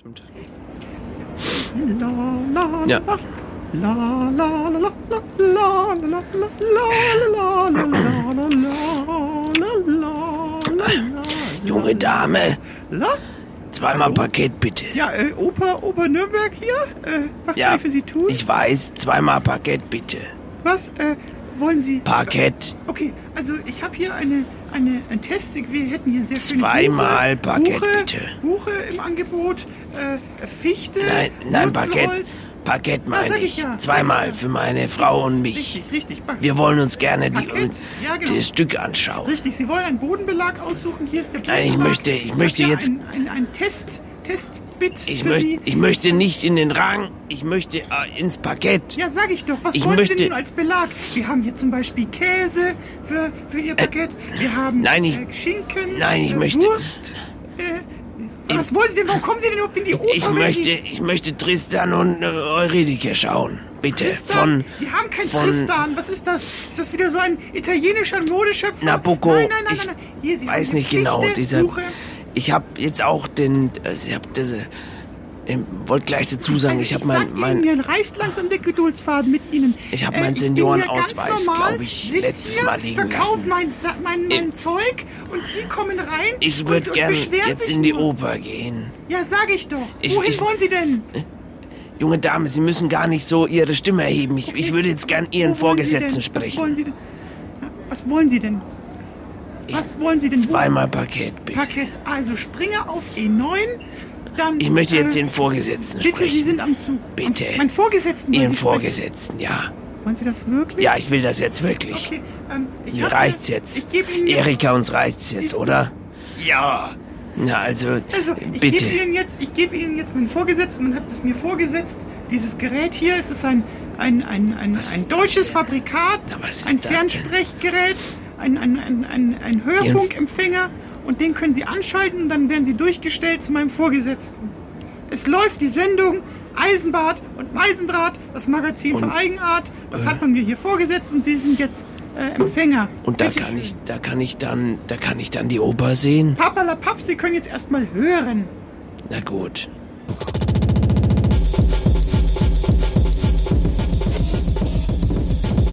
Stimmt. ja. Junge Dame. Zweimal Hallo? Paket bitte. Ja, äh, Opa, Opa Nürnberg hier. Äh, was ja, kann ich für Sie tun? Ich weiß, zweimal Paket bitte. Was äh, wollen Sie? Paket. Okay, also ich habe hier eine eine, ein Test. Wir hätten hier sehr schöne Zweimal Buche, Parkett, Buche, bitte. Buche im Angebot, äh, Fichte, Nein, nein. Parkett Ja, meine ich ja, Zweimal für meine Frau und mich. Richtig, richtig. Wir wollen uns gerne die, ja, genau. das Stück anschauen. Richtig, Sie wollen einen Bodenbelag aussuchen. Hier ist der Nein, ich Bodenbelag. möchte- ich möchte ja jetzt- Ein, ein, ein Test, Testbit Ich, für möcht, Sie. ich möchte nicht in den Rang, ich möchte äh, ins Parkett. Ja, sag ich doch. Was Ich wollen Sie möchte- denn nun als Belag? Wir haben hier zum Beispiel Käse für, für Ihr Parkett. Wir haben nein, ich- äh, Schinken, nein, ich äh, möchte- Wurst. Äh, was wollen Sie denn? Warum kommen Sie denn überhaupt in die Oper? Ich möchte, Sie ich möchte Tristan und äh, Eurydike schauen. Bitte. Tristan? Von, Wir haben kein von- Tristan. Was ist das? Ist das wieder so ein italienischer Modeschöpfer? Nabucco. Nein, nein, nein, ich nein. nein. Hier, Sie weiß nicht genau. Dieser, Buche. Ich habe jetzt auch den, äh, ich habe diese, ich wollte gleich dazu sagen, Also ich habe sag mein, Ihnen, mein, mir reißt langsam der Geduldsfaden mit Ihnen. Ich hab Äh, meinen hier Seniorenausweis, ganz normal, glaub ich, letztes hier, Mal liegen lassen. mein, mein, mein Ich- Zeug und Sie kommen rein ich würde und gern beschweren jetzt in die. Oper gehen. Ja, sag ich doch. Ich- Wohin ich- wollen Sie denn? Junge Dame, Sie müssen gar nicht so Ihre Stimme erheben. Ich, ich würde jetzt gern Ihren Vorgesetzten denn? Was sprechen. wollen Sie denn? Was wollen Sie denn? Was wollen Sie denn? Wo- Zweimal Parkett, bitte. Parkett. Also springe auf E9, dann... Ich möchte jetzt äh, den Vorgesetzten Bitte, Sie sprechen. sind am Zug. Bitte. Mein Vorgesetzten Ihren Sie? Vorgesetzten, ja. Wollen Sie das wirklich? Ja, ich will das jetzt wirklich. Okay, ähm, ich Mir hab reicht's hier- jetzt. Ich gebe Ihnen jetzt... Erika, uns reicht's jetzt, oder? Ja. Na, also, Also, ich bitte. gebe Ihnen jetzt, ich gebe Ihnen jetzt meinen Vorgesetzten, man hat es mir vorgesetzt. Dieses Gerät hier, es ist ein, ein, ein, ein, Was ein ist deutsches? Fabrikat, Na, was ist ein das denn? Ein, ein, ein, ein, ein Hörfunkempfänger und den können Sie anschalten und dann werden Sie durchgestellt zu meinem Vorgesetzten. Es läuft die Sendung Eisenbad und Meisendraht, das Magazin für Und, Eigenart. Das äh, hat man mir hier vorgesetzt und Sie sind jetzt äh, Empfänger. Und da Bitte kann schön. ich, da kann ich dann, da kann ich dann die Oper sehen. Papalapap, Sie können jetzt erstmal hören. Na gut.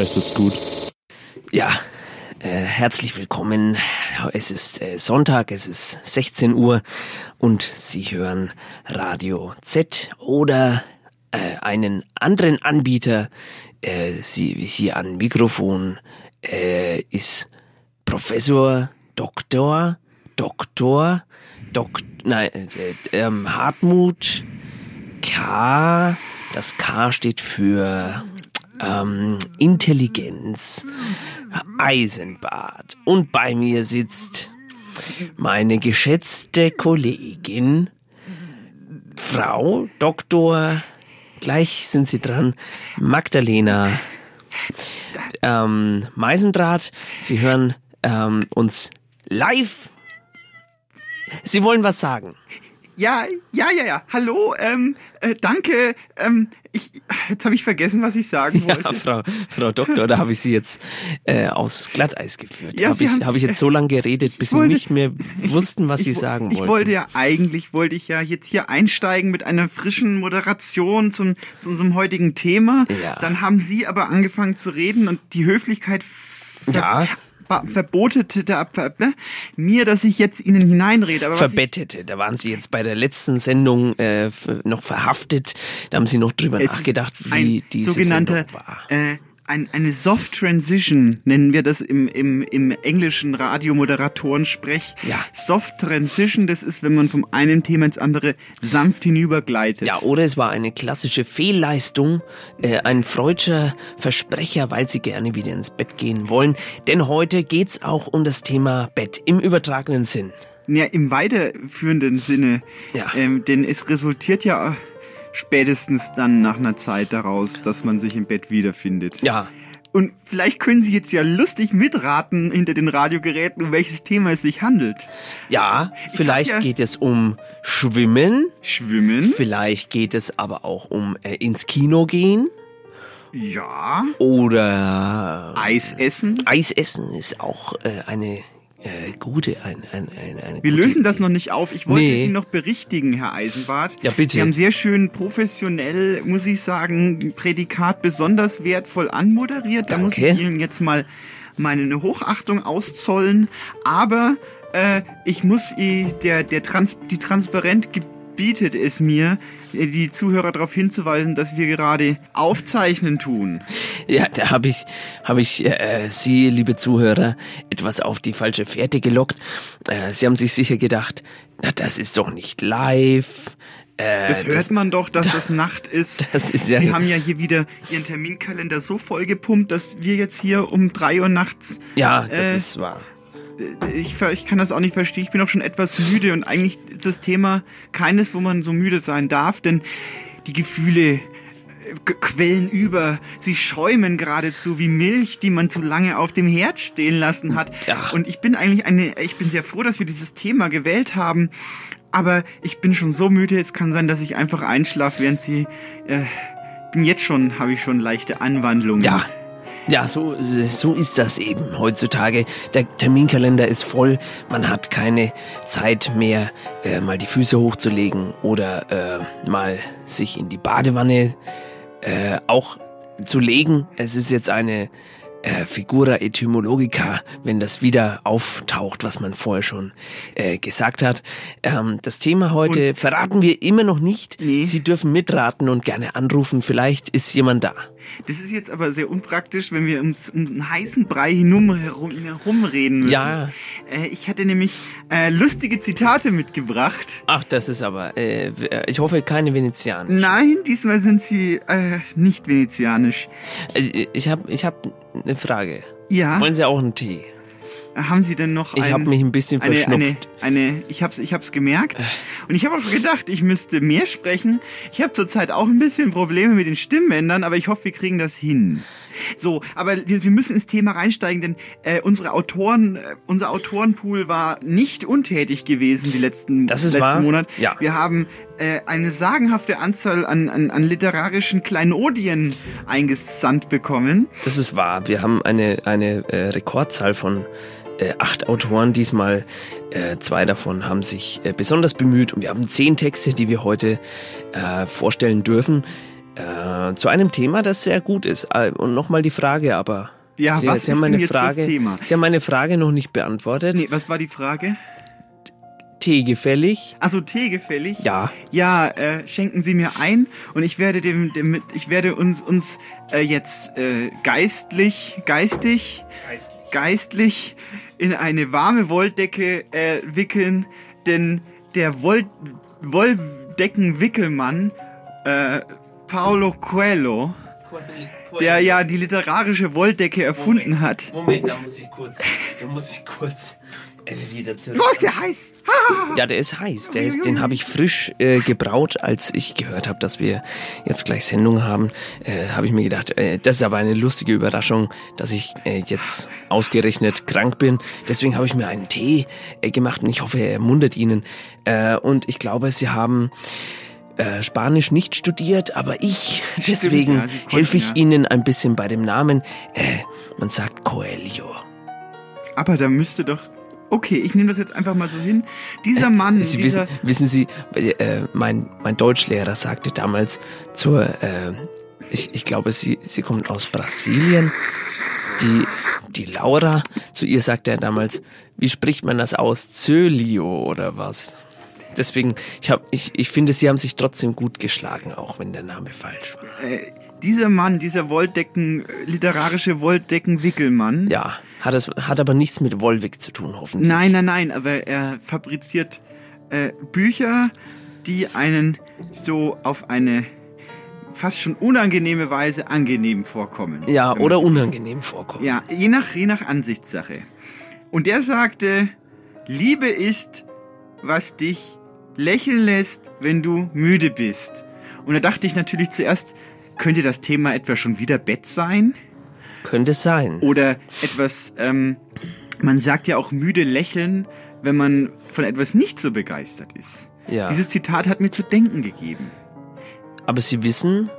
Vielleicht wird's gut. Ja, äh, herzlich willkommen. Es ist äh, Sonntag, es ist 16 Uhr und Sie hören Radio Z oder äh, einen anderen Anbieter. Äh, Sie hier an Mikrofon äh, ist Professor Doktor Doktor Dok nein, äh, ähm, Hartmut K. Das K steht für ähm, Intelligenz, Eisenbad. Und bei mir sitzt meine geschätzte Kollegin, Frau Doktor, gleich sind Sie dran, Magdalena ähm, Meisendraht. Sie hören ähm, uns live. Sie wollen was sagen. Ja, ja, ja, ja. Hallo, ähm, äh, danke. Ähm, ich, jetzt habe ich vergessen, was ich sagen wollte. Ja, Frau, Frau Doktor, da habe ich Sie jetzt äh, aufs Glatteis geführt. Ja, habe Sie ich, haben- hab ich jetzt so lange geredet, bis Sie wollte- nicht mehr wussten, was Sie ich, wo- sagen ich wollten. wollte ja eigentlich, wollte ich ja jetzt hier einsteigen mit einer frischen Moderation zum, zu unserem heutigen Thema. Ja. Dann haben Sie aber angefangen zu reden und die Höflichkeit. Ja. Verbotete da, ver, ne? mir, dass ich jetzt Ihnen hineinrede. Aber Verbettete. Da waren Sie jetzt bei der letzten Sendung äh, noch verhaftet. Da haben Sie noch drüber nachgedacht, wie diese sogenannter, Sendung war. äh, ein, eine Soft Transition nennen wir das im, im, im englischen Radiomoderatoren-Sprech. Ja. Soft Transition, das ist, wenn man vom einen Thema ins andere sanft hinübergleitet. Ja, oder es war eine klassische Fehlleistung, äh, ein freudscher Versprecher, weil sie gerne wieder ins Bett gehen wollen. Denn heute geht's auch um das Thema Bett im übertragenen Sinn. Ja, im weiterführenden Sinne. Ja. Ähm, denn es resultiert ja spätestens dann nach einer Zeit daraus, dass man sich im Bett wiederfindet. Ja, Und vielleicht können Sie jetzt ja lustig mitraten hinter den Radiogeräten, um welches Thema es sich handelt. ja, Ich vielleicht ja- geht es um Schwimmen, Schwimmen? vielleicht geht es aber auch um äh, ins Kino gehen Ja. oder Eis essen? Eis essen ist auch äh, eine äh, gute, ein, ein, ein, eine Wir gute lösen das noch nicht auf. Ich wollte Nee. Sie noch berichtigen, Herr Eisenbart. Ja, bitte. Sie haben sehr schön professionell, muss ich sagen, Prädikat besonders wertvoll anmoderiert. Da muss Danke. ich Ihnen jetzt mal meine Hochachtung auszollen. Aber äh, ich muss i- der, der Trans die Transparent gebietet es mir, die Zuhörer darauf hinzuweisen, dass wir gerade aufzeichnen tun. Ja, da habe ich, hab ich äh, Sie, liebe Zuhörer, etwas auf die falsche Fährte gelockt. Äh, Sie haben sich sicher gedacht, na, das ist doch nicht live. Äh, Das hört man doch, dass das Nacht ist. das ist ja- Sie haben ja hier wieder Ihren Terminkalender so vollgepumpt, dass wir jetzt hier um drei Uhr nachts. Ja, das äh, ist wahr. Ich, ich kann das auch nicht verstehen. Ich bin auch schon etwas müde und eigentlich ist das Thema keines, wo man so müde sein darf, denn die Gefühle äh, quellen über. Sie schäumen geradezu wie Milch, die man zu lange auf dem Herd stehen lassen hat. Ja. Und ich bin eigentlich eine, ich bin sehr froh, dass wir dieses Thema gewählt haben. Aber ich bin schon so müde, es kann sein, dass ich einfach einschlafe, während sie. Äh, bin jetzt schon, habe ich schon leichte Anwandlungen. Ja. Ja, so, so ist das eben heutzutage. Der Terminkalender ist voll, man hat keine Zeit mehr, äh, mal die Füße hochzulegen oder äh, mal sich in die Badewanne äh, auch zu legen. Es ist jetzt eine äh, Figura etymologica, wenn das wieder auftaucht, was man vorher schon äh, gesagt hat. Ähm, das Thema heute Und- verraten wir immer noch nicht. Nee. Sie dürfen mitraten und gerne anrufen. Vielleicht ist jemand da. Das ist jetzt aber sehr unpraktisch, wenn wir ums, um einen heißen Brei hinum, herum, herumreden müssen. Ja. Äh, ich hatte nämlich äh, lustige Zitate mitgebracht. Ach, das ist aber, äh, ich hoffe, keine Venezianer. Nein, diesmal sind sie äh, nicht venezianisch. Also, ich habe ich hab eine Frage. Ja, Wollen Sie auch einen Tee? Haben Sie denn noch Ich ein, habe mich ein bisschen eine, eine, verschnupft. eine, ich hab's, ich hab's gemerkt. Und ich habe auch schon gedacht, ich müsste mehr sprechen. Ich habe zurzeit auch ein bisschen Probleme mit den Stimmbändern, aber ich hoffe, wir kriegen das hin. So, aber wir, wir müssen ins Thema reinsteigen, denn äh, unsere Autoren, äh, unser Autorenpool war nicht untätig gewesen die letzten Das ist letzten wahr. Monat. Ja. Wir haben äh, eine sagenhafte Anzahl an, an, an literarischen Kleinodien eingesandt bekommen. Das ist wahr. Wir haben eine, eine äh, Rekordzahl von äh, acht Autoren diesmal. Äh, zwei davon haben sich äh, besonders bemüht und wir haben zehn Texte, die wir heute äh, vorstellen dürfen. Äh, zu einem Thema, das sehr gut ist. Äh, und nochmal die Frage, aber Ja, Sie, was Sie ist haben denn meine jetzt das Frage, Thema? Sie haben meine Frage noch nicht beantwortet. Nee, was war die Frage? Tee gefällig? Also Tee gefällig? Ja. Ja, äh, schenken Sie mir ein und ich werde dem, dem ich werde uns uns äh, jetzt äh, geistlich, geistig, geistlich in eine warme Wolldecke äh, wickeln, denn der Woll Wolldeckenwickelmann äh, Paolo Coelho, der ja die literarische Wolldecke erfunden hat. Moment, da muss ich kurz, da muss ich kurz wieder zurück. Los, der heiß! Ja, der ist heiß. Der ist, den habe ich frisch äh, gebraut, als ich gehört habe, dass wir jetzt gleich Sendung haben. Äh, habe ich mir gedacht, äh, das ist aber eine lustige Überraschung, dass ich äh, jetzt ausgerechnet krank bin. Deswegen habe ich mir einen Tee äh, gemacht und ich hoffe, er ermuntert Ihnen. Äh, und ich glaube, Sie haben Spanisch nicht studiert, aber ich, deswegen ja, helfe ich ja. Ihnen ein bisschen bei dem Namen. Äh, man sagt Coelho. Aber da müsste doch. Okay, ich nehme das jetzt einfach mal so hin. Dieser Mann, Sie dieser. wissen, wissen Sie, äh, mein, mein Deutschlehrer sagte damals zur, äh, ich, ich glaube, sie, sie kommt aus Brasilien, die, die Laura, zu ihr sagte er damals, wie spricht man das aus? Zölio oder was? Deswegen, ich, hab, ich, ich finde, sie haben sich trotzdem gut geschlagen, auch wenn der Name falsch war. Äh, dieser Mann, dieser Wolldecken, literarische Wolldecken-Wickelmann. Ja, hat, es, hat aber nichts mit Wollwig zu tun, hoffentlich. Nein, nein, nein, aber er fabriziert äh, Bücher, die einen so auf eine fast schon unangenehme Weise angenehm vorkommen. Ja, oder unangenehm vorkommen. Ja, je nach, je nach Ansichtssache. Und er sagte, Liebe ist, was dich lächeln lässt, wenn du müde bist. Und da dachte ich natürlich zuerst, könnte das Thema etwa schon wieder Bett sein? Könnte sein. Oder etwas, ähm, man sagt ja auch müde lächeln, wenn man von etwas nicht so begeistert ist. Ja. Dieses Zitat hat mir zu denken gegeben. Aber Sie wissen,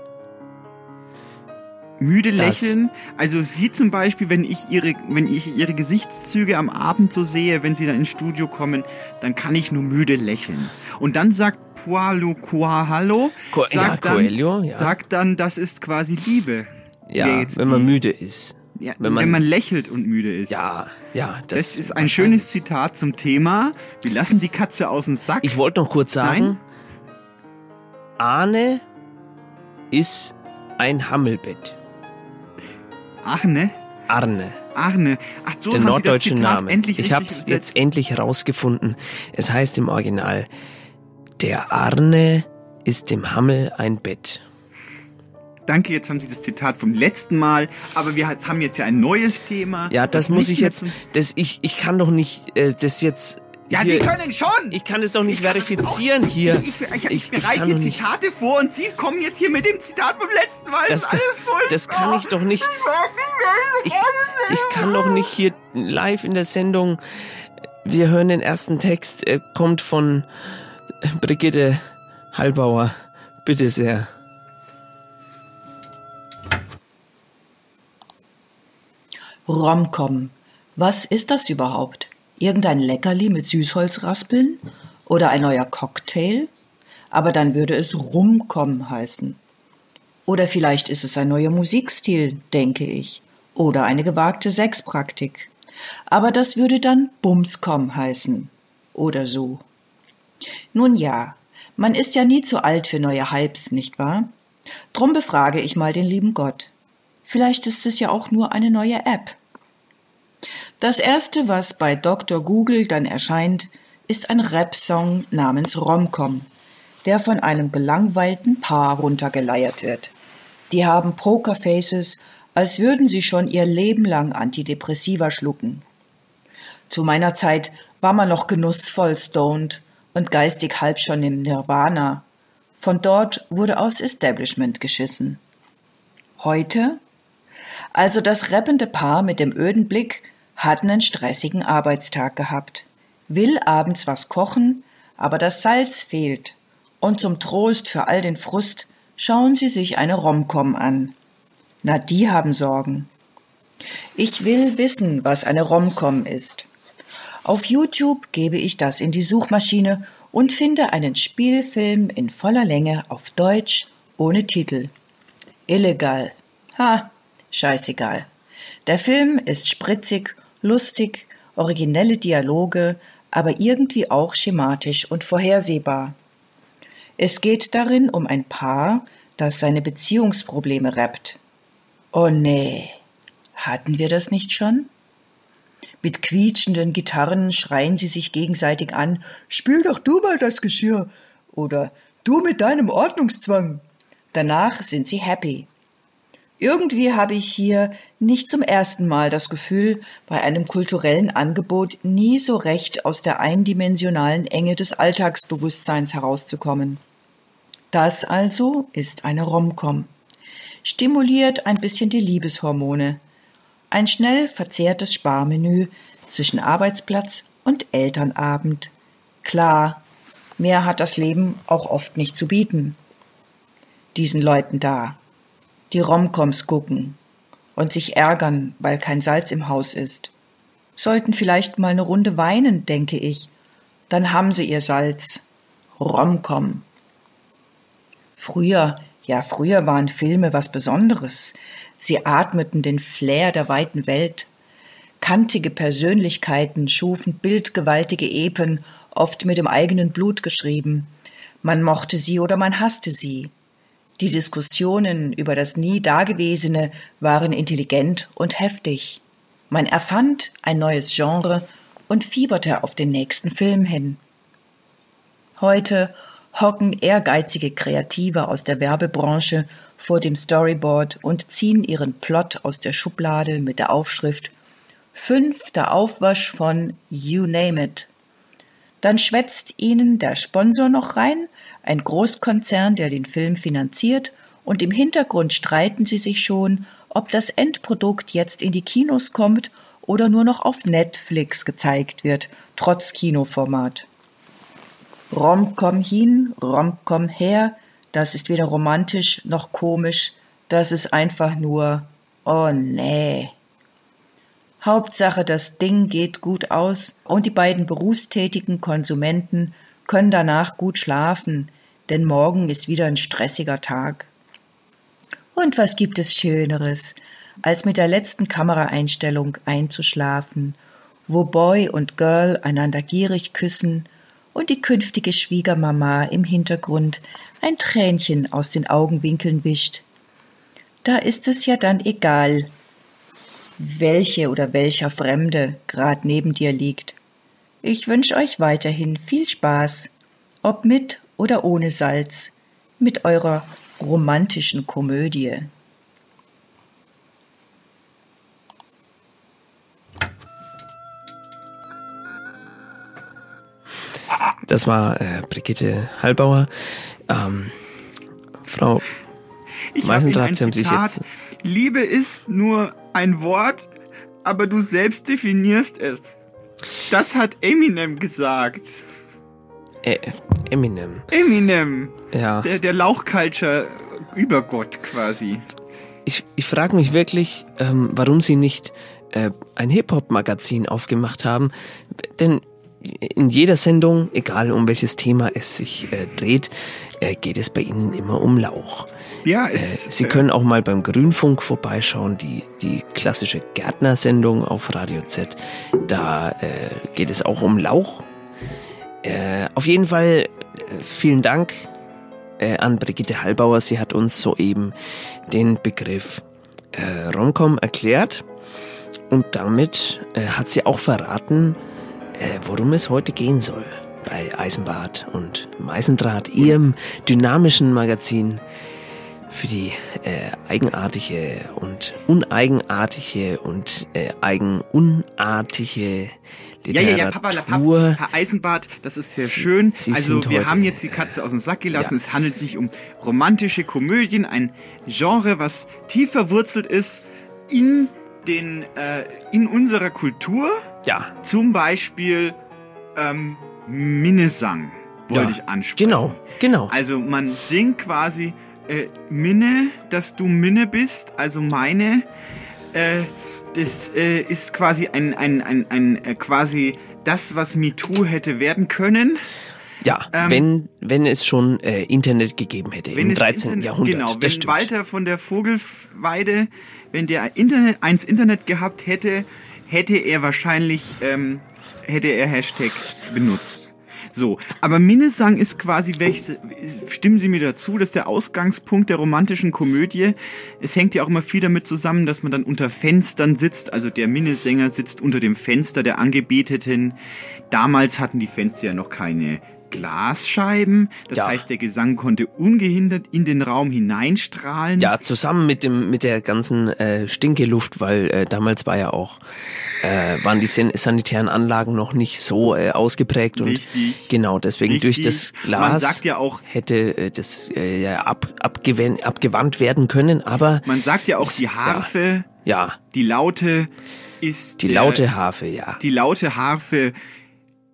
müde lächeln. Also sie zum Beispiel, wenn ich ihre, wenn ich ihre Gesichtszüge am Abend so sehe, wenn sie dann ins Studio kommen, dann kann ich nur müde lächeln. Und dann sagt Paulo Coelho, Co- ja, sagt, dann, Coelho, ja. sagt dann, das ist quasi Liebe. Ja, wenn man müde ist. Ja, Wenn man- lächelt und müde ist. Ja, ja, das, Das, ist ein schönes Zitat zum Thema. Wir lassen die Katze aus dem Sack. Ich wollte noch kurz sagen, Nein? Arne ist ein Hammelbett. Arne? Arne, Arne. Ach so, der norddeutsche Name. endlich ich habe es jetzt endlich herausgefunden. Es heißt im Original, der Arne ist dem Hammel ein Bett. Danke, jetzt haben Sie das Zitat vom letzten Mal, aber wir haben jetzt ja ein neues Thema. Ja, das muss nicht ich jetzt, das, ich, ich kann doch nicht, äh, das jetzt Ja, hier, Sie können schon! ich kann es doch nicht verifizieren hier. Ich, ich, ich, Ich- ich ich bereite hier doch nicht- Zitate vor und Sie kommen jetzt hier mit dem Zitat vom letzten Mal. Das ist kann- alles furchtbar. Das kann ich doch nicht. Ich, ich kann doch nicht hier live in der Sendung. Wir hören den ersten Text. Er kommt von Brigitte Hallbauer. Bitte sehr. Romcom. Was ist das überhaupt? Irgendein Leckerli mit Süßholzraspeln? Oder ein neuer Cocktail? Aber dann würde es Rumcom heißen. Oder vielleicht ist es ein neuer Musikstil, denke ich. Oder eine gewagte Sexpraktik. Aber das würde dann Bumscom heißen. Oder so. Nun ja, man ist ja nie zu alt für neue Hypes, nicht wahr? Drum befrage ich mal den lieben Gott. Vielleicht ist es ja auch nur eine neue App. Das erste, was bei Dr. Google dann erscheint, ist ein Rap-Song namens Romcom, der von einem gelangweilten Paar runtergeleiert wird. Die haben Pokerfaces, als würden sie schon ihr Leben lang Antidepressiva schlucken. Zu meiner Zeit war man noch genussvoll stoned und geistig halb schon im Nirvana. Von dort wurde aus Establishment geschissen. Heute? Also das rappende Paar mit dem öden Blick hat einen stressigen Arbeitstag gehabt, will abends was kochen, aber das Salz fehlt. Und zum Trost für all den Frust schauen sie sich eine Romcom an. Na, die haben Sorgen. Ich will wissen, was eine Romcom ist. Auf YouTube gebe ich das in die Suchmaschine und finde einen Spielfilm in voller Länge auf Deutsch ohne Titel. Illegal. Ha, scheißegal. Der Film ist spritzig, lustig, originelle Dialoge, aber irgendwie auch schematisch und vorhersehbar. Es geht darin um ein Paar, das seine Beziehungsprobleme rappt. Oh nee, hatten wir das nicht schon? Mit quietschenden Gitarren schreien sie sich gegenseitig an, spiel doch du mal das Geschirr oder du mit deinem Ordnungszwang. Danach sind sie happy. Irgendwie habe ich hier nicht zum ersten Mal das Gefühl, bei einem kulturellen Angebot nie so recht aus der eindimensionalen Enge des Alltagsbewusstseins herauszukommen. Das also ist eine Romcom. Stimuliert ein bisschen die Liebeshormone. Ein schnell verzehrtes Sparmenü zwischen Arbeitsplatz und Elternabend. Klar, mehr hat das Leben auch oft nicht zu bieten. Diesen Leuten da, die Romcoms gucken und sich ärgern, weil kein Salz im Haus ist. Sollten vielleicht mal eine Runde weinen, denke ich. Dann haben sie ihr Salz. Romcom. Früher, ja früher waren Filme was Besonderes. Sie atmeten den Flair der weiten Welt. Kantige Persönlichkeiten schufen bildgewaltige Epen, oft mit dem eigenen Blut geschrieben. Man mochte sie oder man hasste sie. Die Diskussionen über das nie Dagewesene waren intelligent und heftig. Man erfand ein neues Genre und fieberte auf den nächsten Film hin. Heute hocken ehrgeizige Kreative aus der Werbebranche vor dem Storyboard und ziehen ihren Plot aus der Schublade mit der Aufschrift Fünfter Aufwasch von You Name It. Dann schwätzt ihnen der Sponsor noch rein, ein Großkonzern, der den Film finanziert, und im Hintergrund streiten sie sich schon, ob das Endprodukt jetzt in die Kinos kommt oder nur noch auf Netflix gezeigt wird, trotz Kinoformat. Romcom hin, Romcom her, das ist weder romantisch noch komisch, das ist einfach nur, oh nee. Hauptsache, das Ding geht gut aus und die beiden berufstätigen Konsumenten können danach gut schlafen, denn morgen ist wieder ein stressiger Tag. Und was gibt es Schöneres, als mit der letzten Kameraeinstellung einzuschlafen, wo Boy und Girl einander gierig küssen und die künftige Schwiegermama im Hintergrund ein Tränchen aus den Augenwinkeln wischt. Da ist es ja dann egal, welche oder welcher Fremde grad neben dir liegt. Ich wünsch euch weiterhin viel Spaß, ob mit oder ohne Salz, mit eurer romantischen Komödie. Das war äh, Brigitte Hallbauer. Ähm, Frau Ich Meisendraht, Sie haben sich jetzt. Liebe ist nur ein Wort, aber du selbst definierst es. Das hat Eminem gesagt. Äh, Eminem. Eminem. Ja. Der, der Lauchculture-Übergott quasi. Ich, ich frage mich wirklich, ähm, warum Sie nicht äh, ein Hip-Hop-Magazin aufgemacht haben. Denn in jeder Sendung, egal um welches Thema es sich äh, dreht, äh, geht es bei Ihnen immer um Lauch. Ja, Äh, es, Sie können auch mal beim Grünfunk vorbeischauen, die, die klassische Gärtnersendung auf Radio Z. Da äh, geht es auch um Lauch. Äh, auf jeden Fall äh, vielen Dank äh, an Brigitte Hallbauer. Sie hat uns soeben den Begriff äh, Romcom erklärt. Und damit äh, hat sie auch verraten, äh, worum es heute gehen soll bei Eisenbad und Meisendraht, ihrem dynamischen Magazin für die äh, eigenartige und uneigenartige und äh, eigenunartige Ja, Literatur. ja, ja, Papa, la, Papa, Herr Eisenbart, das ist sehr schön. Sie also wir heute, haben jetzt die Katze aus dem Sack gelassen. ja. Es handelt sich um romantische Komödien, ein Genre, was tief verwurzelt ist in den äh, in unserer Kultur. Ja. Zum Beispiel ähm, Minnesang wollte Ja, ich ansprechen. Genau, genau. Also man singt quasi äh, Minne, dass du Minne bist, also meine. Äh, das äh, ist quasi ein, ein, ein, ein äh, quasi das, was MeToo hätte werden können. Ja, Ähm, wenn, wenn es schon äh, Internet gegeben hätte im es 13. Internet- Jahrhundert. Genau, das wenn stimmt. Walter von der Vogelweide, wenn der Internet, eins Internet gehabt hätte, hätte er wahrscheinlich, ähm, hätte er Hashtag benutzt. So, aber Minnesang ist quasi, welches, stimmen Sie mir dazu, dass der Ausgangspunkt der romantischen Komödie, es hängt ja auch immer viel damit zusammen, dass man dann unter Fenstern sitzt, also der Minnesänger sitzt unter dem Fenster der Angebeteten. Damals hatten die Fenster ja noch keine Glasscheiben, das Ja. heißt, der Gesang konnte ungehindert in den Raum hineinstrahlen. Ja, zusammen mit dem mit der ganzen äh, Stinkeluft, weil äh, damals war ja auch äh, waren die san sanitären Anlagen noch nicht so äh, ausgeprägt und Richtig. genau deswegen durch Richtig. das Glas Man sagt ja auch- hätte äh, das äh, ja, ab, abgewandt werden können, aber Man sagt ja auch, die Harfe, ja, die Laute ist die laute Harfe, ja. Die laute Harfe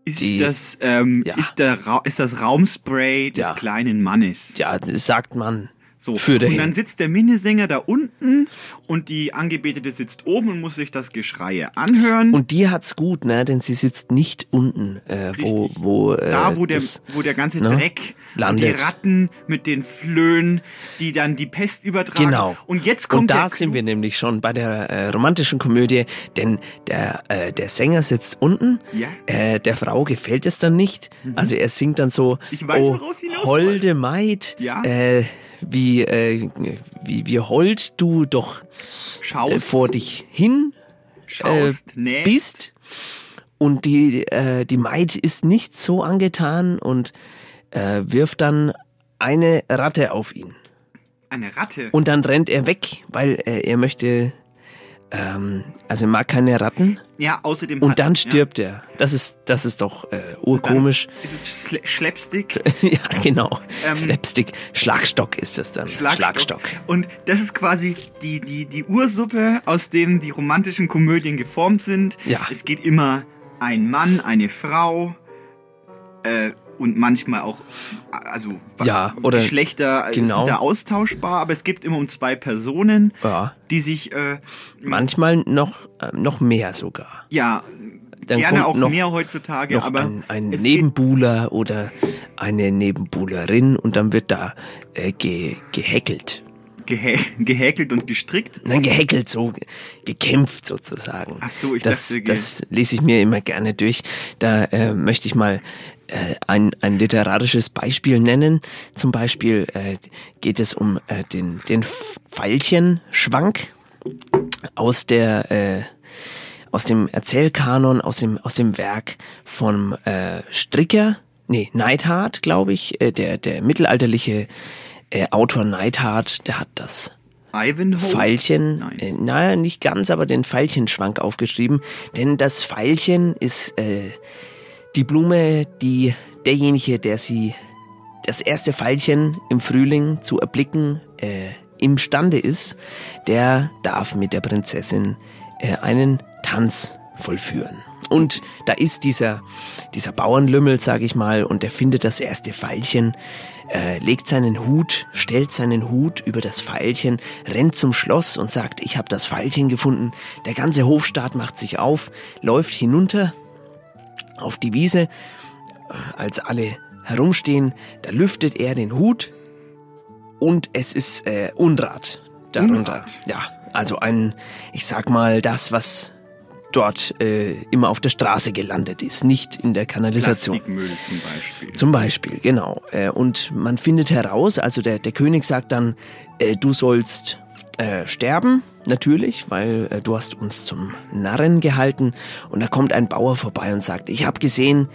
ist Die- das ähm, ja. ist der Ra ist das Raumspray des Ja. kleinen Mannes. Ja, das sagt man. So. Für dahin. und dann sitzt der Minnesänger da unten und die Angebetete sitzt oben und muss sich das Geschreie anhören. Und die hat's gut, ne? Denn sie sitzt nicht unten, äh, wo, wo, äh, da, wo der, das, wo der ganze ne, Dreck und landet. die Ratten mit den Flöhen, die dann die Pest übertragen. Genau. Und jetzt kommt Und da sind wir nämlich schon bei der äh, romantischen Komödie, denn der, äh, der Sänger sitzt unten, Ja. äh, der Frau gefällt es dann nicht, also er singt dann so, Mhm. Ich weiß, oh, holde Maid, Ja. äh, wie, äh, wie, wie hold du doch Schaust. äh, vor dich hin Schaust, äh, bist. Und die, äh, die Maid ist nicht so angetan und äh, wirft dann eine Ratte auf ihn. Eine Ratte. Und dann rennt er weg, weil äh, er möchte, ähm, also er mag keine Ratten. ja, außerdem Und dann ja. stirbt er. Das ist, das ist doch äh, urkomisch. Ist es Schle Schleppstick? ja, genau. Ähm, Slapstick. Schlagstock ist das dann. Schlagstock. Und das ist quasi die, die, die Ursuppe, aus dem die romantischen Komödien geformt sind. Ja. Es geht immer ein Mann, eine Frau äh, und manchmal auch, also Ja, oder- Geschlechter äh, genau. sind da austauschbar, aber es gibt immer um zwei Personen, Ja. die sich äh, Manchmal noch, äh, noch mehr sogar. ja Dann gerne auch noch- mehr heutzutage, noch aber ein, ein Nebenbuhler oder eine Nebenbuhlerin und dann wird da äh, ge, gehäkelt. geht gehä gehäkelt und gestrickt. Nein, gehäkelt, so ge- gekämpft sozusagen. Ach so, ich das, dachte, das lese ich mir immer gerne durch. Da äh, möchte ich mal äh, ein, ein literarisches Beispiel nennen. Zum Beispiel äh, geht es um äh, den, den Veilchenschwank aus der äh, aus dem Erzählkanon, aus dem aus dem Werk vom äh, Stricker, nee Neidhart, glaube ich, äh, der der mittelalterliche äh, Autor Neidhart, der hat das Ivanhoe? Pfeilchen, Nein. äh, naja, nicht ganz, aber den Veilchenschwank aufgeschrieben. Denn das Veilchen ist äh, die Blume, die derjenige, der sie das erste Veilchen im Frühling zu erblicken äh, imstande ist, der darf mit der Prinzessin äh, einen Tanz vollführen. Und da ist dieser, dieser Bauernlümmel, sag ich mal, und der findet das erste Veilchen, äh, legt seinen Hut, stellt seinen Hut über das Veilchen, rennt zum Schloss und sagt, ich habe das Veilchen gefunden. Der ganze Hofstaat macht sich auf, läuft hinunter auf die Wiese, als alle herumstehen, da lüftet er den Hut und es ist äh, Unrat darunter. Unrat? Ja, also ein, ich sag mal, das, was dort äh, immer auf der Straße gelandet ist, nicht in der Kanalisation. Plastikmüll zum Beispiel. Zum Beispiel, genau. Äh, Und man findet heraus, also der, der König sagt dann, äh, du sollst äh, sterben, natürlich, weil äh, du hast uns zum Narren gehalten. Und da kommt ein Bauer vorbei und sagt, ich habe gesehen,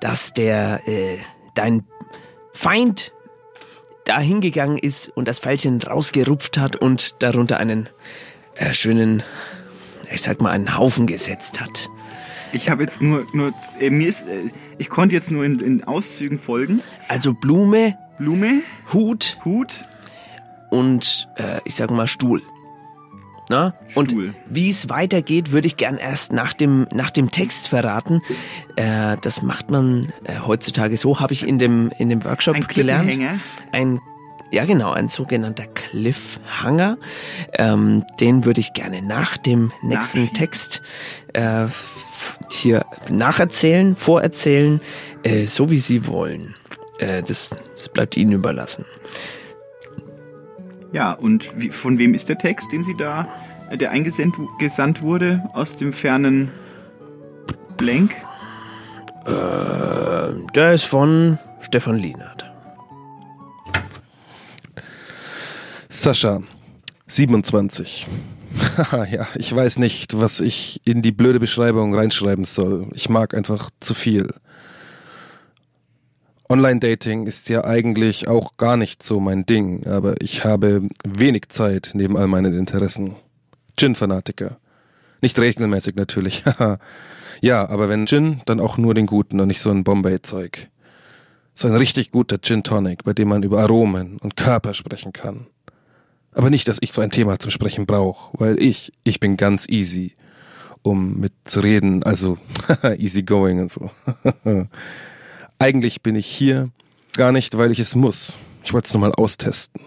dass der äh, dein Feind da hingegangen ist und das Pfeilchen rausgerupft hat und darunter einen äh, schönen, ich sag mal, einen Haufen gesetzt hat. Ich habe jetzt nur, nur äh, mir ist, ich konnte jetzt nur in, in Auszügen folgen. Also Blume, Blume, Hut Hut, und äh, ich sag mal Stuhl. Na? Und Stuhl. wie es weitergeht, würde ich gern erst nach dem, nach dem Text verraten. Äh, das macht man äh, heutzutage so, habe ich in dem, in dem Workshop ein gelernt. Ein, ja genau, ein sogenannter Cliffhanger. Ähm, den würde ich gerne nach dem nächsten Nachschieben. Text äh, hier nacherzählen, vorerzählen, äh, so wie Sie wollen. Äh, das, das bleibt Ihnen überlassen. Ja, und wie, von wem ist der Text, den Sie da, äh, der eingesandt gesandt wurde aus dem fernen Blank? Äh, der ist von Stefan Lienert. Sascha, 27. Haha, ja, ich weiß nicht, was ich in die blöde Beschreibung reinschreiben soll. Ich mag einfach zu viel. Online-Dating ist ja eigentlich auch gar nicht so mein Ding, aber ich habe wenig Zeit neben all meinen Interessen. Gin-Fanatiker. Nicht regelmäßig natürlich, ja, aber wenn Gin, dann auch nur den guten und nicht so ein Bombay-Zeug. So ein richtig guter Gin Tonic, bei dem man über Aromen und Körper sprechen kann. Aber nicht, dass ich so ein Thema zum Sprechen brauche, weil ich, ich bin ganz easy, um mit zu reden, also easy going und so. Eigentlich bin ich hier gar nicht, weil ich es muss. Ich wollte es nur mal austesten.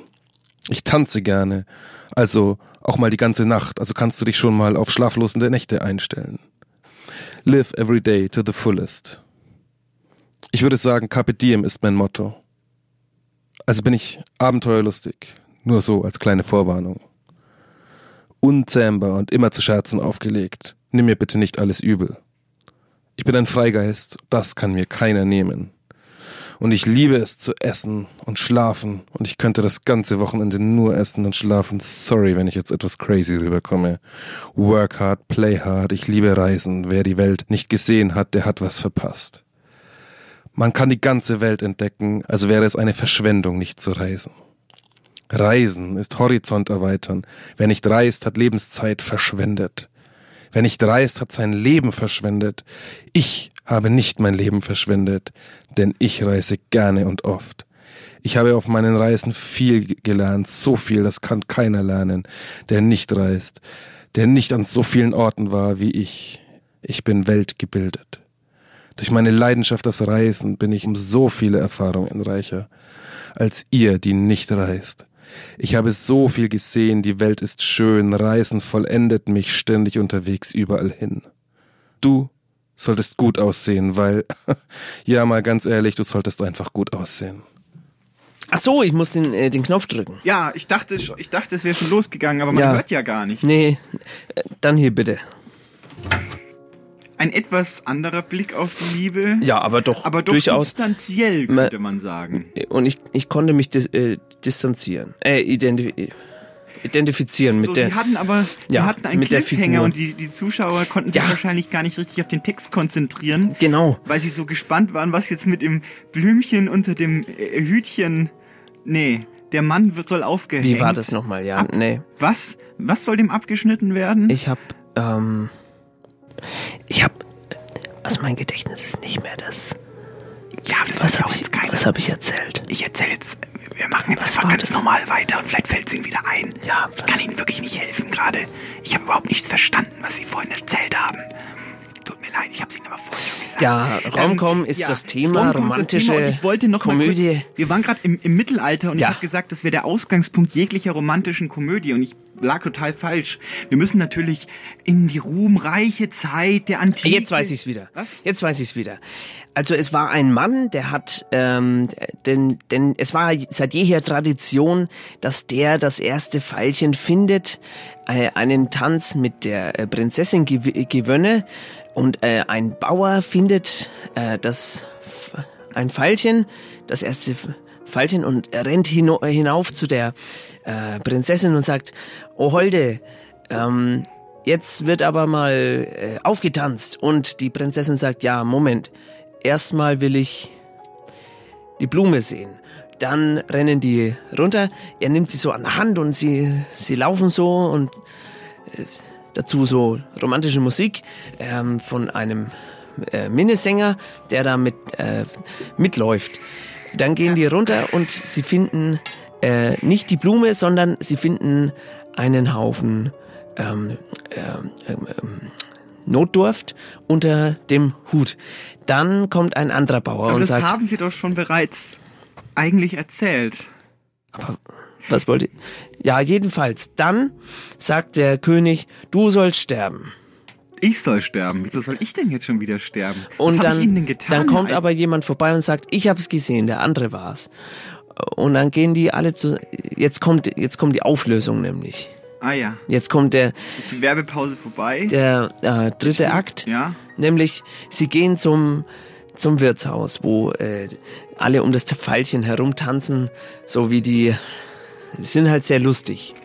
Ich tanze gerne. Also auch mal die ganze Nacht. Also kannst du dich schon mal auf schlaflosende Nächte einstellen. Live every day to the fullest. Ich würde sagen, Carpe Diem ist mein Motto. Also bin ich abenteuerlustig. Nur so als kleine Vorwarnung. Unzähmbar und immer zu Scherzen aufgelegt. Nimm mir bitte nicht alles übel. Ich bin ein Freigeist, das kann mir keiner nehmen. Und ich liebe es zu essen und schlafen. Und ich könnte das ganze Wochenende nur essen und schlafen. Sorry, wenn ich jetzt etwas crazy rüberkomme. Work hard, play hard. Ich liebe Reisen. Wer die Welt nicht gesehen hat, der hat was verpasst. Man kann die ganze Welt entdecken, als wäre es eine Verschwendung, nicht zu reisen. Reisen ist Horizont erweitern. Wer nicht reist, hat Lebenszeit verschwendet. Wer nicht reist, hat sein Leben verschwendet. Ich habe nicht mein Leben verschwendet, denn ich reise gerne und oft. Ich habe auf meinen Reisen viel gelernt, so viel, das kann keiner lernen, der nicht reist, der nicht an so vielen Orten war wie ich. Ich bin weltgebildet. Durch meine Leidenschaft das Reisen bin ich um so viele Erfahrungen reicher als ihr, die nicht reist. Ich habe so viel gesehen, die Welt ist schön, Reisen vollendet mich ständig unterwegs überall hin. Du solltest gut aussehen, weil, ja, mal ganz ehrlich, du solltest einfach gut aussehen. Ach so, ich muss den, äh, den Knopf drücken. Ja, ich dachte, ich dachte, es wäre schon losgegangen, aber man Ja. hört ja gar nicht. Nee, äh, dann hier bitte. Ein etwas anderer Blick auf die Liebe. Ja, aber doch, aber doch durchaus. substanziell, könnte man sagen. Und ich, ich konnte mich dis, äh, distanzieren, äh, identi identifizieren mit so, der. die hatten aber die Ja, hatten einen mit Cliffhanger und die, die Zuschauer konnten sich Ja. wahrscheinlich gar nicht richtig auf den Text konzentrieren. Genau. Weil sie so gespannt waren, was jetzt mit dem Blümchen unter dem äh, Hütchen. Nee, der Mann wird, soll aufgehängt. Wie war das nochmal? Ja, Ab- nee. Was? Was soll dem abgeschnitten werden? Ich hab, ähm, ich hab, also mein Gedächtnis ist nicht mehr das. Ja, das was habe auch ich, was hab ich erzählt? Ich erzähle jetzt, wir machen jetzt Was einfach ganz das? normal weiter und vielleicht fällt es Ihnen wieder ein. Ja, Ich kann Ihnen wirklich nicht helfen gerade. Ich habe überhaupt nichts verstanden, was Sie vorhin erzählt haben. Tut mir leid, ich habe es Ihnen aber vorhin schon gesagt. Ja, Romcom ist ja, das Thema, Romcom ist das romantische Thema ich wollte noch Mal Komödie. kurz, wir waren gerade im, im Mittelalter und Ja. ich habe gesagt, das wäre der Ausgangspunkt jeglicher romantischen Komödie und ich lag total falsch. Wir müssen natürlich in die ruhmreiche Zeit der Antike. Jetzt weiß ich es wieder. Was? Jetzt weiß ich es wieder. Also es war ein Mann, der hat, ähm, denn, denn es war seit jeher Tradition, dass der das erste Pfeilchen findet, äh, einen Tanz mit der äh, Prinzessin gew gewönne und äh, ein Bauer findet äh, das ein Pfeilchen, das erste Pfeilchen und rennt hino hinauf zu der äh, Prinzessin und sagt, oh Holde, ähm, Jetzt wird aber mal äh, aufgetanzt und die Prinzessin sagt, ja, Moment, erstmal will ich die Blume sehen. Dann rennen die runter, er nimmt sie so an der Hand und sie, sie laufen so und äh, dazu so romantische Musik ähm, von einem äh, Minnesänger, der da mit, äh, mitläuft. Dann gehen die runter und sie finden äh, nicht die Blume, sondern sie finden einen Haufen ähm, ähm, ähm, ähm, Notdurft unter dem Hut. Dann kommt ein anderer Bauer Aber und das sagt, haben Sie doch schon bereits eigentlich erzählt. Was wollte ich? Ja, jedenfalls. Dann sagt der König, du sollst sterben. Ich soll sterben. Wieso soll ich denn jetzt schon wieder sterben? Und Was dann, getan? dann kommt Herr aber jemand vorbei und sagt, ich habe es gesehen, der andere war's. Und dann gehen die alle zu. Jetzt kommt, jetzt kommt die Auflösung nämlich. Ah ja. Jetzt kommt der, Ist die Werbepause vorbei? der äh, dritte Akt. Ja. Nämlich, sie gehen zum, zum Wirtshaus, wo äh, alle um das Pfeilchen herumtanzen, so wie die sind halt sehr lustig.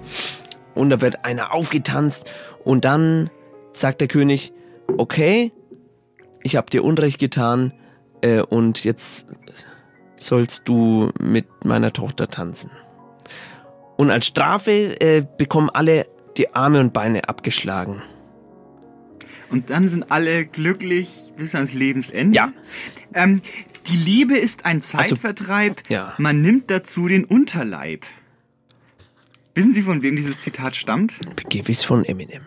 Und da wird einer aufgetanzt und dann sagt der König, okay, ich habe dir Unrecht getan äh, und jetzt sollst du mit meiner Tochter tanzen. Und als Strafe äh, bekommen alle die Arme und Beine abgeschlagen. Und dann sind alle glücklich bis ans Lebensende. Ja. Ähm, die Liebe ist ein Also, Zeitvertreib. ja. Man nimmt dazu den Unterleib. Wissen Sie, von wem dieses Zitat stammt? Gewiss von Eminem.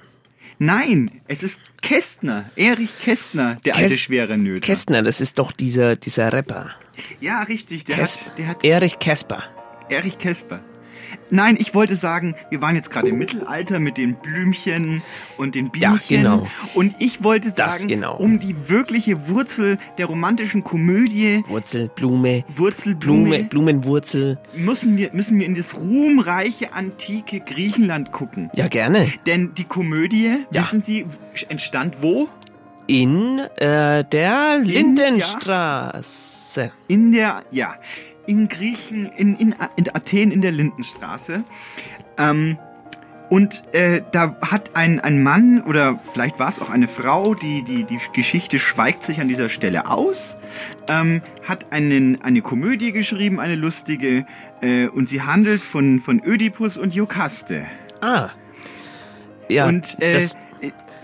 Nein, es ist Kästner, Erich Kästner, der alte Käst- schwere Nöter. Kästner, das ist doch dieser, dieser Rapper. ja, richtig, der Käsp- hat, der hat Erich Käsper. Erich Käsper. Nein, ich wollte sagen, wir waren jetzt gerade im Mittelalter mit den Blümchen und den Bienchen. Ja, genau. Und ich wollte sagen, genau. um die wirkliche Wurzel der romantischen Komödie, Wurzel, Blume, Wurzel, Blume, Blume, Blumenwurzel. müssen wir, müssen wir in das ruhmreiche antike Griechenland gucken. Ja, gerne. Denn die Komödie, Ja. wissen Sie, entstand wo? In äh, der Lindenstraße. In der, ja, in Griechen, in, in, in Athen in der Lindenstraße. Ähm, und äh, da hat ein, ein Mann oder vielleicht war es auch eine Frau, die, die, die Geschichte schweigt sich an dieser Stelle aus, ähm, hat einen, eine Komödie geschrieben, eine lustige, äh, und sie handelt von, von Ödipus und Jokaste. Ah. Ja, und äh, das,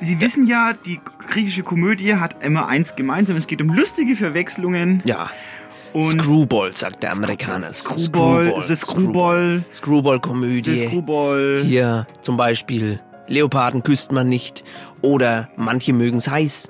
Sie wissen ja, die griechische Komödie hat immer eins gemeinsam. Es geht um lustige Verwechslungen. ja. Und Screwball, sagt der Amerikaner. Screwball, the Screwball, Screwball-Komödie. Screwball. Hier zum Beispiel Leoparden küsst man nicht oder manche mögen es heiß.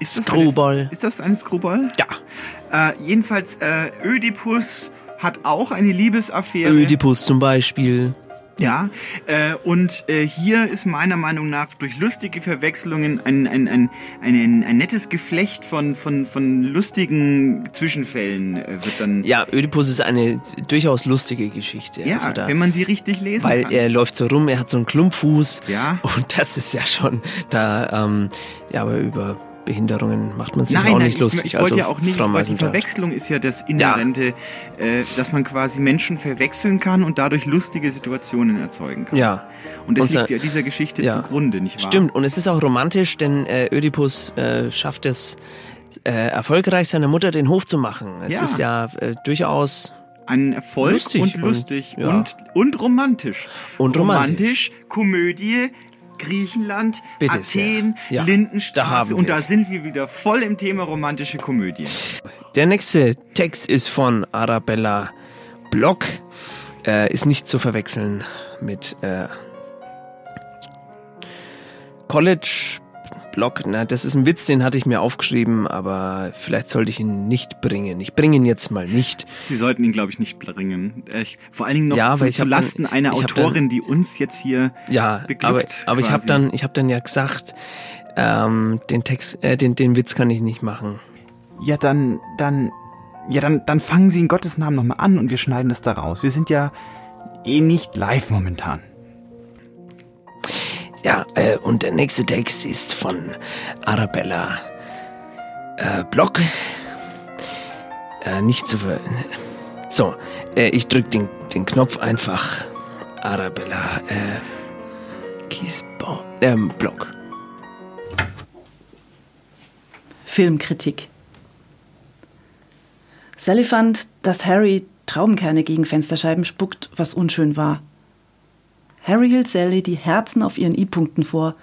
Ist das Screwball. Eine, ist das ein Screwball? Ja. Äh, jedenfalls, äh, Ödipus hat auch eine Liebesaffäre. Ödipus zum Beispiel. Ja, äh, und äh, hier ist meiner Meinung nach durch lustige Verwechslungen ein, ein, ein, ein, ein, nettes Geflecht von, von, von lustigen Zwischenfällen äh, wird dann. Ja, Ödipus ist eine durchaus lustige Geschichte. Ja, also da, wenn man sie richtig lesen weil kann. er läuft so rum, er hat so einen Klumpfuß. Ja. Und das ist ja schon da, ähm, ja, aber über Behinderungen macht man sich Nein, auch nein, nicht ich, lustig. ich wollte also, ja auch nicht, weil die. Verwechslung ist ja das Inhärente, äh, dass man quasi Menschen verwechseln kann und dadurch lustige Situationen erzeugen kann. Ja. Und das Unser- liegt ja dieser Geschichte ja. zugrunde, nicht wahr? Stimmt, und es ist auch romantisch, denn äh, Ödipus äh, schafft es äh, erfolgreich, seiner Mutter den Hof zu machen. Es Ja. ist ja äh, durchaus Ein Erfolg lustig und lustig ja. und, und romantisch. Und romantisch. Komödie, Griechenland, Bitte Athen. Ja, da Lindenstraße haben und da sind wir wieder voll im Thema romantische Komödie. Der nächste Text ist von Arabella Block. Äh, ist nicht zu verwechseln mit äh, College Block. Na, das ist ein Witz, den hatte ich mir aufgeschrieben, aber vielleicht sollte ich ihn nicht bringen. Ich bringe ihn jetzt mal nicht. Sie sollten ihn, glaube ich, nicht bringen. Äh, ich- vor allen Dingen noch Ja, zu, zu Lasten dann- einer Autorin, die uns jetzt hier Ja, beglückt. aber, aber ich habe dann, ich habe dann ja gesagt, ähm, den Text, äh, den, den Witz kann ich nicht machen. Ja, dann, dann, ja, dann, dann fangen Sie in Gottes Namen nochmal an und wir schneiden das da raus. Wir sind ja eh nicht live momentan. Ja, äh, und der nächste Text ist von Arabella äh, Block. Äh, nicht zu ver... So, äh, ich drück den, den Knopf einfach. Arabella äh, Kiesbau... Ähm, Block. Filmkritik. Sally fand, dass Harry Traubenkerne gegen Fensterscheiben spuckt, was unschön war. Harry hielt Sally die Herzen auf ihren I-Punkten vor.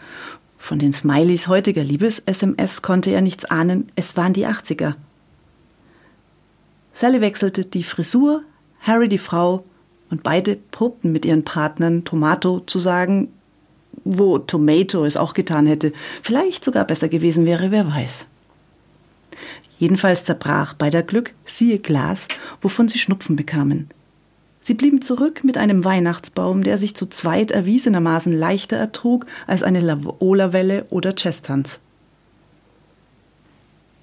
Von den Smileys heutiger Liebes-SMS konnte er nichts ahnen, es waren die 80er. Sally wechselte die Frisur, Harry die Frau und beide probten mit ihren Partnern Tomato zu sagen, wo Tomato es auch getan hätte, vielleicht sogar besser gewesen wäre, wer weiß. Jedenfalls zerbrach beider Glück, siehe Glas, wovon sie Schnupfen bekamen. Sie blieben zurück mit einem Weihnachtsbaum, der sich zu zweit erwiesenermaßen leichter ertrug als eine Laola-Welle oder Chesttanz.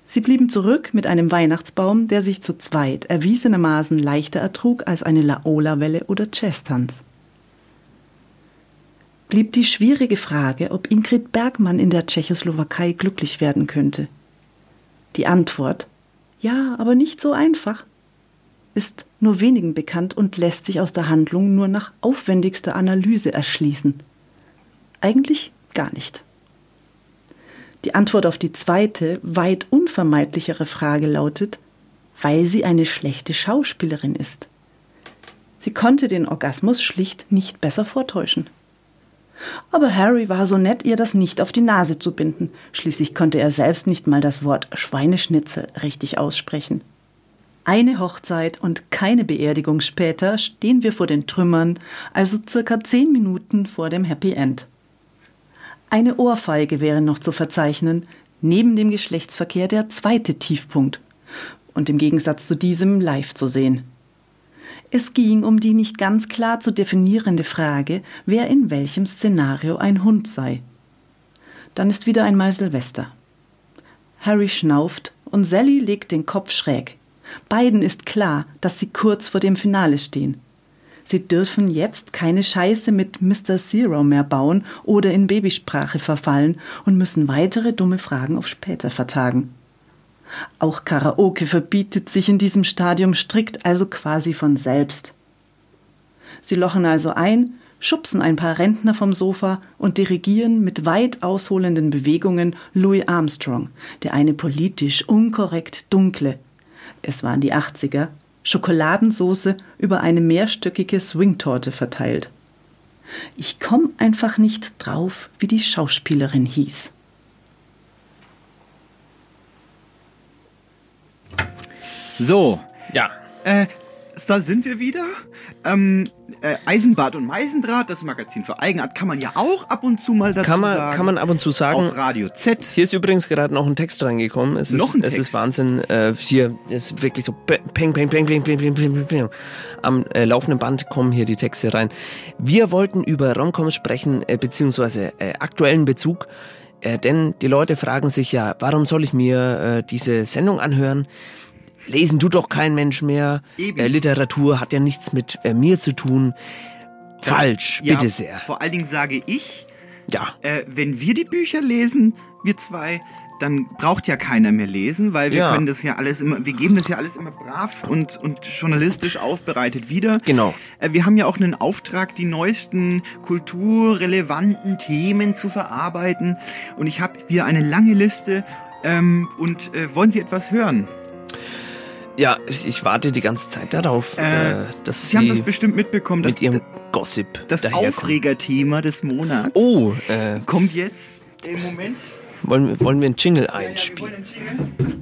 Sie blieben zurück mit einem Weihnachtsbaum, der sich zu zweit erwiesenermaßen leichter ertrug als eine Laola-Welle oder Chesttanz. Blieb die schwierige Frage, ob Ingrid Bergmann in der Tschechoslowakei glücklich werden könnte. Die Antwort ja, aber nicht so einfach ist nur wenigen bekannt und lässt sich aus der Handlung nur nach aufwendigster Analyse erschließen. Eigentlich gar nicht. Die Antwort auf die zweite, weit unvermeidlichere Frage lautet, weil sie eine schlechte Schauspielerin ist. Sie konnte den Orgasmus schlicht nicht besser vortäuschen. Aber Harry war so nett, ihr das nicht auf die Nase zu binden. Schließlich konnte er selbst nicht mal das Wort Schweineschnitzel richtig aussprechen. Eine Hochzeit und keine Beerdigung später stehen wir vor den Trümmern, also circa zehn Minuten vor dem Happy End. Eine Ohrfeige wäre noch zu verzeichnen, neben dem Geschlechtsverkehr der zweite Tiefpunkt und im Gegensatz zu diesem live zu sehen. Es ging um die nicht ganz klar zu definierende Frage, wer in welchem Szenario ein Hund sei. Dann ist wieder einmal Silvester. Harry schnauft und Sally legt den Kopf schräg. Beiden ist klar, dass sie kurz vor dem Finale stehen. Sie dürfen jetzt keine Scheiße mit Mr. Zero mehr bauen oder in Babysprache verfallen und müssen weitere dumme Fragen auf später vertagen. Auch Karaoke verbietet sich in diesem Stadium strikt, also quasi von selbst. Sie lochen also ein, schubsen ein paar Rentner vom Sofa und dirigieren mit weit ausholenden Bewegungen Louis Armstrong, der eine politisch unkorrekt dunkle, es waren die 80er, Schokoladensoße über eine mehrstöckige Swingtorte verteilt. Ich komm einfach nicht drauf, wie die Schauspielerin hieß. So. Ja. Äh, da sind wir wieder. Ähm, äh, Eisenbad und Meisendraht, das Magazin für Eigenart, kann man ja auch ab und zu mal dazu kann man, sagen. Kann man ab und zu sagen. Auf Radio Z. Hier ist übrigens gerade noch ein Text reingekommen. Es noch ist, ein Text? Es ist Wahnsinn. Äh, hier ist wirklich so peng, peng, peng, peng, peng, peng, peng, peng. Am äh, laufenden Band kommen hier die Texte rein. Wir wollten über Romcoms sprechen, äh, beziehungsweise äh, aktuellen Bezug. Äh, denn die Leute fragen sich ja, warum soll ich mir äh, diese Sendung anhören? Lesen tut doch kein Mensch mehr. Äh, Literatur hat ja nichts mit äh, mir zu tun. Falsch, Ja, bitte sehr. Vor allen Dingen sage ich, Ja. äh, wenn wir die Bücher lesen, wir zwei, dann braucht ja keiner mehr lesen, weil wir Ja. können das ja alles immer, wir geben das ja alles immer brav und, und journalistisch aufbereitet wieder. Genau. Äh, wir haben ja auch einen Auftrag, die neuesten kulturrelevanten Themen zu verarbeiten. Und ich habe hier eine lange Liste. Ähm, und äh, wollen Sie etwas hören? Ja, ich, ich warte die ganze Zeit darauf, Äh, äh, dass Sie haben Sie das bestimmt mitbekommen, dass mit Ihrem Gossip das. Aufregerthema des Monats Oh, äh, kommt jetzt. Im Moment. wollen, wir- wollen wir einen Jingle Ja, wir einspielen? wollen einen Jingle.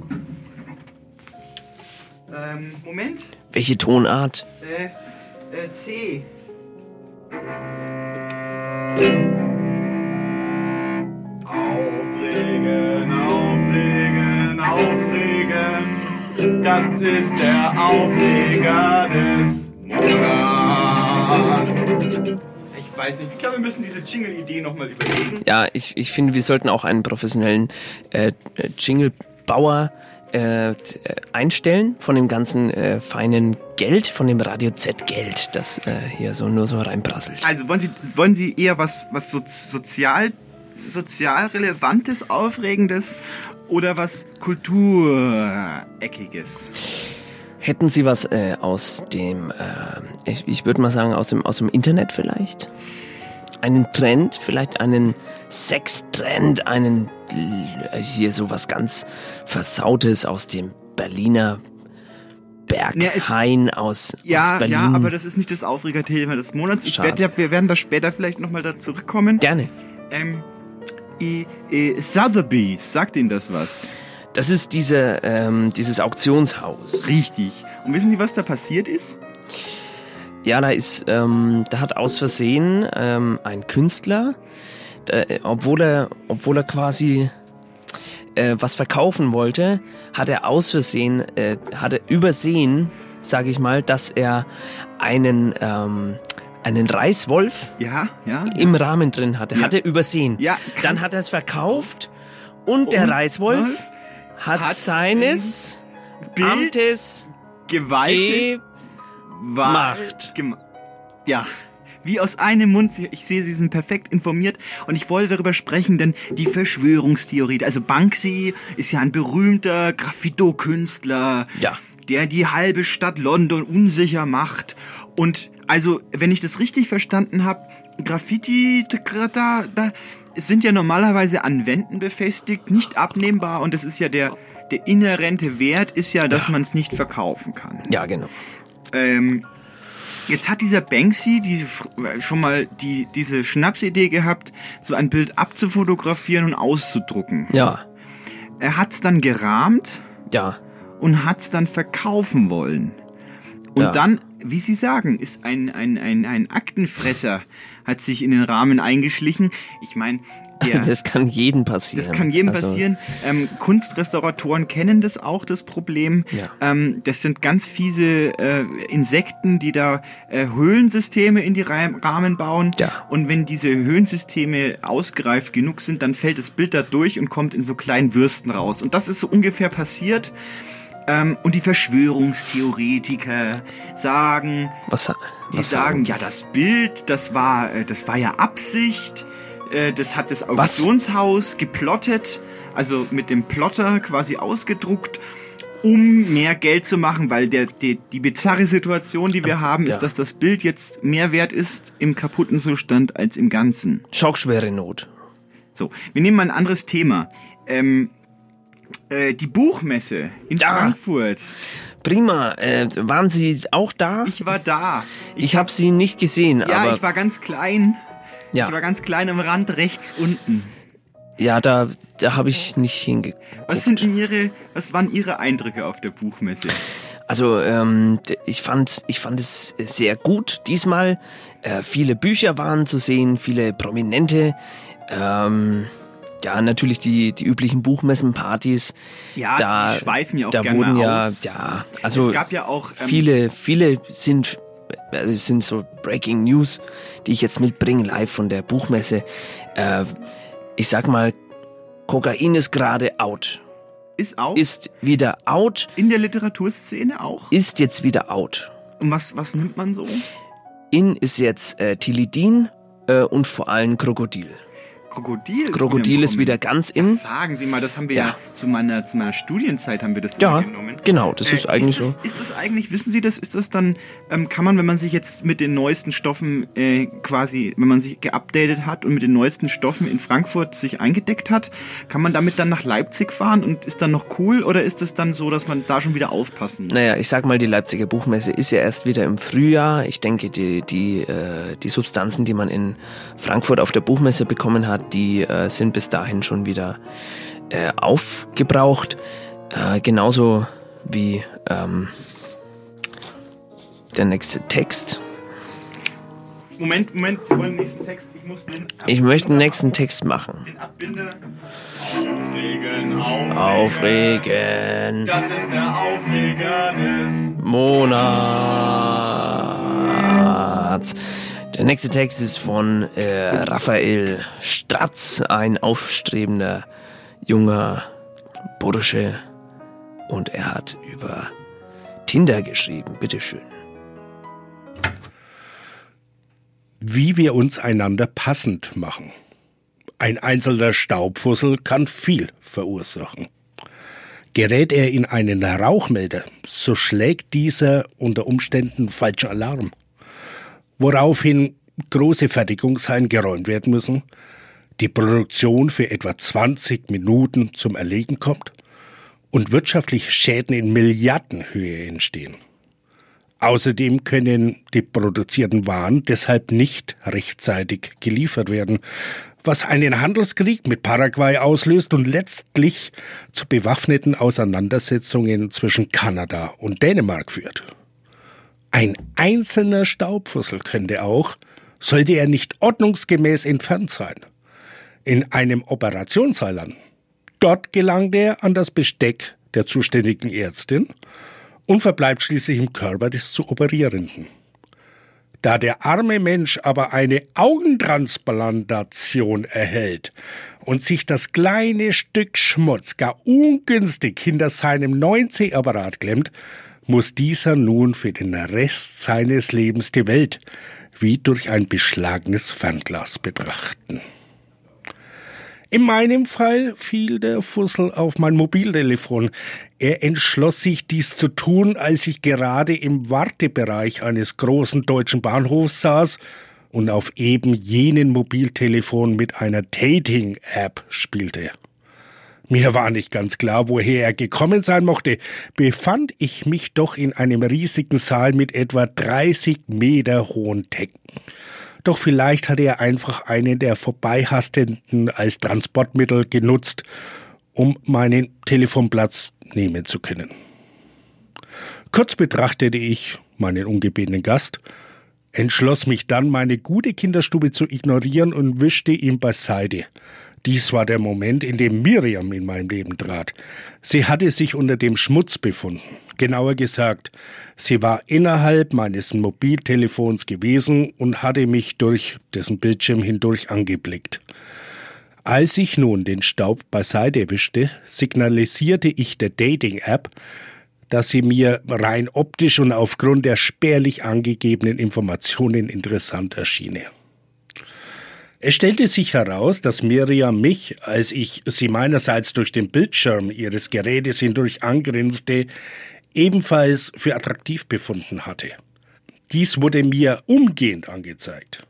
Ähm, Moment. Welche Tonart? Äh, äh, C. Aufregen, aufregen, aufregen. Das ist der Aufreger des Monats. Ich weiß nicht, ich glaube, wir müssen diese Jingle-Idee nochmal überlegen. Ja, ich, ich finde, wir sollten auch einen professionellen äh, Jingle-Bauer äh, einstellen von dem ganzen äh, feinen Geld, von dem Radio Z-Geld, das äh, hier so nur so reinprasselt. Also wollen Sie, wollen Sie eher was, was so, sozial, sozial relevantes, aufregendes oder was kultureckiges? Hätten Sie was äh, aus dem, äh, ich, ich würde mal sagen, aus dem, aus dem Internet vielleicht? Einen Trend, vielleicht einen Sextrend, einen äh, hier so was ganz Versautes aus dem Berliner Berghain aus, Ja, aus Berlin. ja, aber das ist nicht das Aufregerthema des Monats. Werd, wir werden da später vielleicht nochmal da zurückkommen. Gerne. Ähm, i, i, Sotheby's, sagt Ihnen das was? Das ist diese, ähm, dieses Auktionshaus. Richtig. Und wissen Sie, was da passiert ist? Ja, da ist, ähm, da hat aus Versehen ähm, ein Künstler, da, obwohl er, obwohl er quasi äh, was verkaufen wollte, hat er aus Versehen, äh, hat er übersehen, sage ich mal, dass er einen ähm, einen Reißwolf ja, ja, im Rahmen drin hatte. Ja. Hat er übersehen. Ja, Dann hat er es verkauft und der Und Reißwolf Wolf hat, hat seines Bild Amtes Gewalt Macht. Ja. Wie aus einem Mund, ich sehe, Sie sind perfekt informiert und ich wollte darüber sprechen, denn die Verschwörungstheorie, also Banksy ist ja ein berühmter Graffito-Künstler, Ja. der die halbe Stadt London unsicher macht. Und also, wenn ich das richtig verstanden habe, Graffiti, da, da sind ja normalerweise an Wänden befestigt, nicht abnehmbar und das ist ja der, der inhärente Wert ist ja, dass man es nicht verkaufen kann. Ja, genau. Ähm, jetzt hat dieser Banksy diese, Fr- schon mal die, diese Schnapsidee gehabt, so ein Bild abzufotografieren und auszudrucken. Ja. Er hat es dann gerahmt Ja. und hat es dann verkaufen wollen. Und Ja. dann wie Sie sagen, ist ein, ein, ein, ein Aktenfresser, hat sich in den Rahmen eingeschlichen. Ich meine, der, das kann jedem passieren. das kann jedem Also, passieren. Ähm, Kunstrestauratoren kennen das auch, das Problem. Ja. Ähm, das sind ganz fiese äh, Insekten, die da äh, Höhlensysteme in die Ra Rahmen bauen. Ja. Und wenn diese Höhlensysteme ausgereift genug sind, dann fällt das Bild da durch und kommt in so kleinen Würsten raus. Und das ist so ungefähr passiert. Ähm, und die Verschwörungstheoretiker sagen, Was, sa- die was sagen, ja, das Bild, das war, äh, das war ja Absicht. Äh, Das hat das Was? Auktionshaus geplottet, also mit dem Plotter quasi ausgedruckt, um mehr Geld zu machen, weil der, die, die bizarre Situation, die wir haben, ja. ist, dass das Bild jetzt mehr wert ist im kaputten Zustand als im Ganzen. Schockschwere Not. So, wir nehmen mal ein anderes Thema. Ähm, äh, die Buchmesse in Frankfurt. Prima. Äh, waren Sie auch da? Ich war da. Ich, habe Sie nicht gesehen, Ja, aber ich war ganz klein. Ja. Ich war ganz klein am Rand rechts unten. ja, da, da habe ich nicht hingeguckt. Was sind denn Ihre, was waren Ihre Eindrücke auf der Buchmesse? Also ähm, ich fand, ich fand es sehr gut diesmal. Äh, viele Bücher waren zu sehen, viele Prominente. Ähm, ja, natürlich die, die üblichen Buchmessenpartys. Ja, da, die schweifen ja auch Da gerne wurden ja, aus. ja, also es gab ja auch ähm, viele, viele sind, äh, es sind so Breaking News, die ich jetzt mitbringe live von der Buchmesse. Äh, ich sag mal, Kokain ist gerade out. Ist out? Ist wieder out. In der Literaturszene auch? Ist jetzt wieder out. Und was, was nimmt man so? In ist jetzt äh, Tilidin äh, und vor allem Krokodil. Krokodil ist Krokodil wieder ist im wieder ganz in. Kommen. Sagen Sie mal, das haben wir ja, Ja. zu, meiner, zu meiner Studienzeit haben wir das Ja, genommen. genau, das ist eigentlich ist das, Ist das eigentlich, wissen Sie das, ist das dann, ähm, kann man, wenn man sich jetzt mit den neuesten Stoffen äh, quasi, wenn man sich geupdatet hat und mit den neuesten Stoffen in Frankfurt sich eingedeckt hat, kann man damit dann nach Leipzig fahren und ist dann noch cool oder ist es dann so, dass man da schon wieder aufpassen muss? Naja, ich sag mal, die Leipziger Buchmesse ist ja erst wieder im Frühjahr. Ich denke, die, die, äh, die Substanzen, die man in Frankfurt auf der Buchmesse bekommen hat, die äh, sind bis dahin schon wieder äh, aufgebraucht. Äh, genauso wie ähm, der nächste Text. Moment, Moment, Sie wollen den nächsten Text, ich muss den Ich möchte den nächsten Text machen. den Abbinder aufregen, Aufregen. Das ist der Aufreger des Monats. Der nächste Text ist von äh, Raphael Stratz, ein aufstrebender junger Bursche. Und er hat über Tinder geschrieben. Bitteschön. wie wir uns einander passend machen. Ein einzelner Staubfussel kann viel verursachen. Gerät er in einen Rauchmelder, so schlägt dieser unter Umständen falschen Alarm, woraufhin große Fertigungshallen geräumt werden müssen, die Produktion für etwa 20 Minuten zum Erlegen kommt und wirtschaftliche Schäden in Milliardenhöhe entstehen. Außerdem können die produzierten Waren deshalb nicht rechtzeitig geliefert werden, was einen Handelskrieg mit Paraguay auslöst und letztlich zu bewaffneten Auseinandersetzungen zwischen Kanada und Dänemark führt. Ein einzelner Staubfussel könnte auch, sollte er nicht ordnungsgemäß entfernt sein, in einem Operationssaal an. Dort gelangt er an das Besteck der zuständigen Ärztin und verbleibt schließlich im Körper des zu Operierenden. Da der arme Mensch aber eine Augentransplantation erhält und sich das kleine Stück Schmutz gar ungünstig hinter seinem 9C-Apparat klemmt, muss dieser nun für den Rest seines Lebens die Welt wie durch ein beschlagenes Fernglas betrachten. In meinem Fall fiel der Fussel auf mein Mobiltelefon. Er entschloss sich, dies zu tun, als ich gerade im Wartebereich eines großen deutschen Bahnhofs saß und auf eben jenen Mobiltelefon mit einer Dating-App spielte. Mir war nicht ganz klar, woher er gekommen sein mochte, befand ich mich doch in einem riesigen Saal mit etwa 30 Meter hohen Decken. Doch vielleicht hatte er einfach einen der Vorbeihastenden als Transportmittel genutzt, um meinen Telefonplatz nehmen zu können. Kurz betrachtete ich, meinen ungebetenen Gast, entschloss mich dann, meine gute Kinderstube zu ignorieren und wischte ihm beiseite. Dies war der Moment, in dem Miriam in mein Leben trat. Sie hatte sich unter dem Schmutz befunden. Genauer gesagt, sie war innerhalb meines Mobiltelefons gewesen und hatte mich durch dessen Bildschirm hindurch angeblickt. Als ich nun den Staub beiseite wischte, signalisierte ich der Dating-App, dass sie mir rein optisch und aufgrund der spärlich angegebenen Informationen interessant erschiene. Es stellte sich heraus, dass Miriam mich, als ich sie meinerseits durch den Bildschirm ihres Gerätes hindurch angrinste, ebenfalls für attraktiv befunden hatte. Dies wurde mir umgehend angezeigt.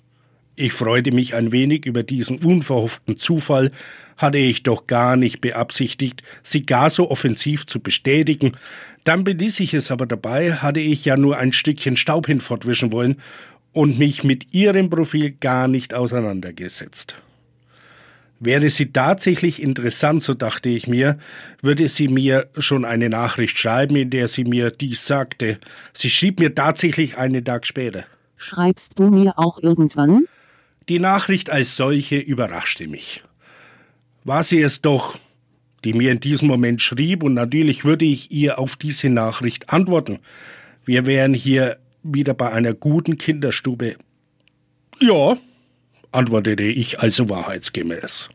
Ich freute mich ein wenig über diesen unverhofften Zufall, hatte ich doch gar nicht beabsichtigt, sie gar so offensiv zu bestätigen. Dann beließ ich es aber dabei, hatte ich ja nur ein Stückchen Staub hinfortwischen wollen und mich mit ihrem Profil gar nicht auseinandergesetzt. Wäre sie tatsächlich interessant, so dachte ich mir, würde sie mir schon eine Nachricht schreiben, in der sie mir dies sagte. Sie schrieb mir tatsächlich einen Tag später. Schreibst du mir auch irgendwann? Die Nachricht als solche überraschte mich. War sie es doch, die mir in diesem Moment schrieb, und natürlich würde ich ihr auf diese Nachricht antworten. Wir wären hier wieder bei einer guten Kinderstube. Ja, antwortete ich also wahrheitsgemäß.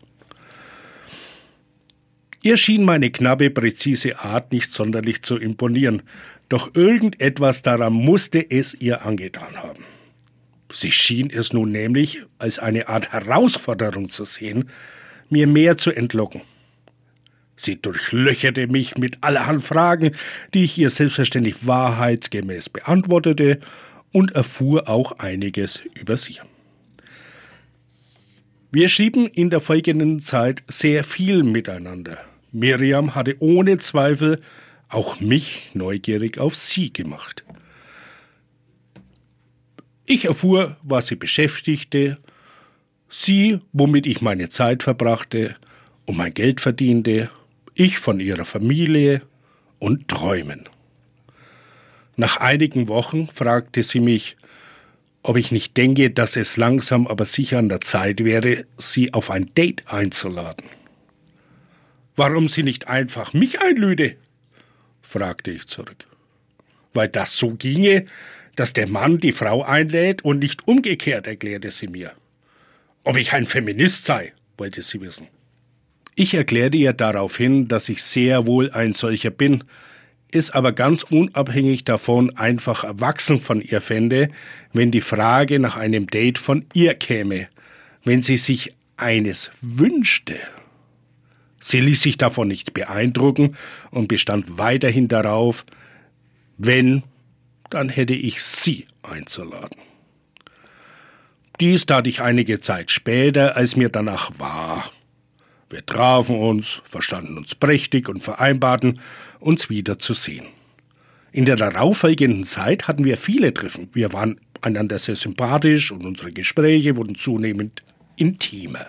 Ihr schien meine knappe, präzise Art nicht sonderlich zu imponieren, doch irgendetwas daran musste es ihr angetan haben. Sie schien es nun nämlich als eine Art Herausforderung zu sehen, mir mehr zu entlocken. Sie durchlöcherte mich mit allerhand Fragen, die ich ihr selbstverständlich wahrheitsgemäß beantwortete und erfuhr auch einiges über sie. Wir schrieben in der folgenden Zeit sehr viel miteinander. Miriam hatte ohne Zweifel auch mich neugierig auf sie gemacht. Ich erfuhr, was sie beschäftigte, sie, womit ich meine Zeit verbrachte und mein Geld verdiente, ich von ihrer Familie und Träumen. Nach einigen Wochen fragte sie mich, ob ich nicht denke, dass es langsam aber sicher an der Zeit wäre, sie auf ein Date einzuladen. Warum sie nicht einfach mich einlüde? fragte ich zurück. Weil das so ginge, dass der Mann die Frau einlädt und nicht umgekehrt, erklärte sie mir. Ob ich ein Feminist sei, wollte sie wissen. Ich erklärte ihr daraufhin, dass ich sehr wohl ein solcher bin, es aber ganz unabhängig davon einfach erwachsen von ihr fände, wenn die Frage nach einem Date von ihr käme, wenn sie sich eines wünschte. Sie ließ sich davon nicht beeindrucken und bestand weiterhin darauf, wenn, dann hätte ich sie einzuladen. Dies tat ich einige Zeit später, als mir danach war. Wir trafen uns, verstanden uns prächtig und vereinbarten, uns wieder zu sehen. In der darauffolgenden Zeit hatten wir viele Treffen. Wir waren einander sehr sympathisch und unsere Gespräche wurden zunehmend intimer.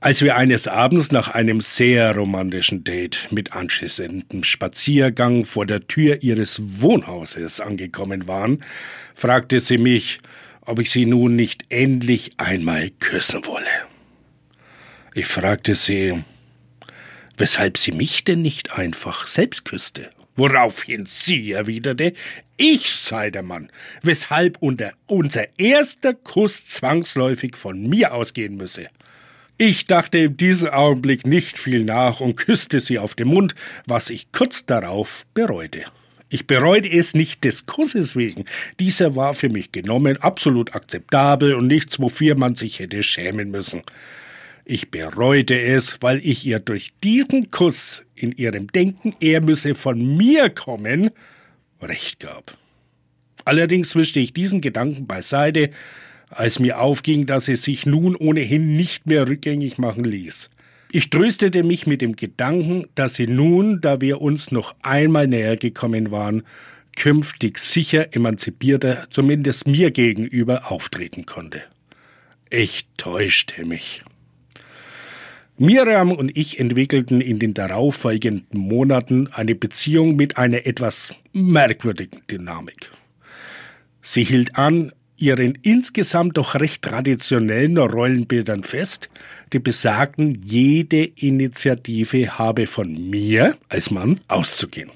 Als wir eines Abends nach einem sehr romantischen Date mit anschließendem Spaziergang vor der Tür ihres Wohnhauses angekommen waren, fragte sie mich, ob ich sie nun nicht endlich einmal küssen wolle. Ich fragte sie, weshalb sie mich denn nicht einfach selbst küsste. Woraufhin sie erwiderte, ich sei der Mann, weshalb unser erster Kuss zwangsläufig von mir ausgehen müsse. Ich dachte in diesem Augenblick nicht viel nach und küsste sie auf den Mund, was ich kurz darauf bereute. Ich bereute es nicht des Kusses wegen. Dieser war für mich genommen absolut akzeptabel und nichts, wofür man sich hätte schämen müssen. Ich bereute es, weil ich ihr durch diesen Kuss in ihrem Denken, er müsse von mir kommen, recht gab. Allerdings wischte ich diesen Gedanken beiseite, als mir aufging, dass es sich nun ohnehin nicht mehr rückgängig machen ließ. Ich tröstete mich mit dem Gedanken, dass sie nun, da wir uns noch einmal näher gekommen waren, künftig sicher emanzipierter, zumindest mir gegenüber, auftreten konnte. Ich täuschte mich. Miriam und ich entwickelten in den darauffolgenden Monaten eine Beziehung mit einer etwas merkwürdigen Dynamik. Sie hielt an ihren insgesamt doch recht traditionellen Rollenbildern fest, die besagten, jede Initiative habe von mir als Mann auszugehen.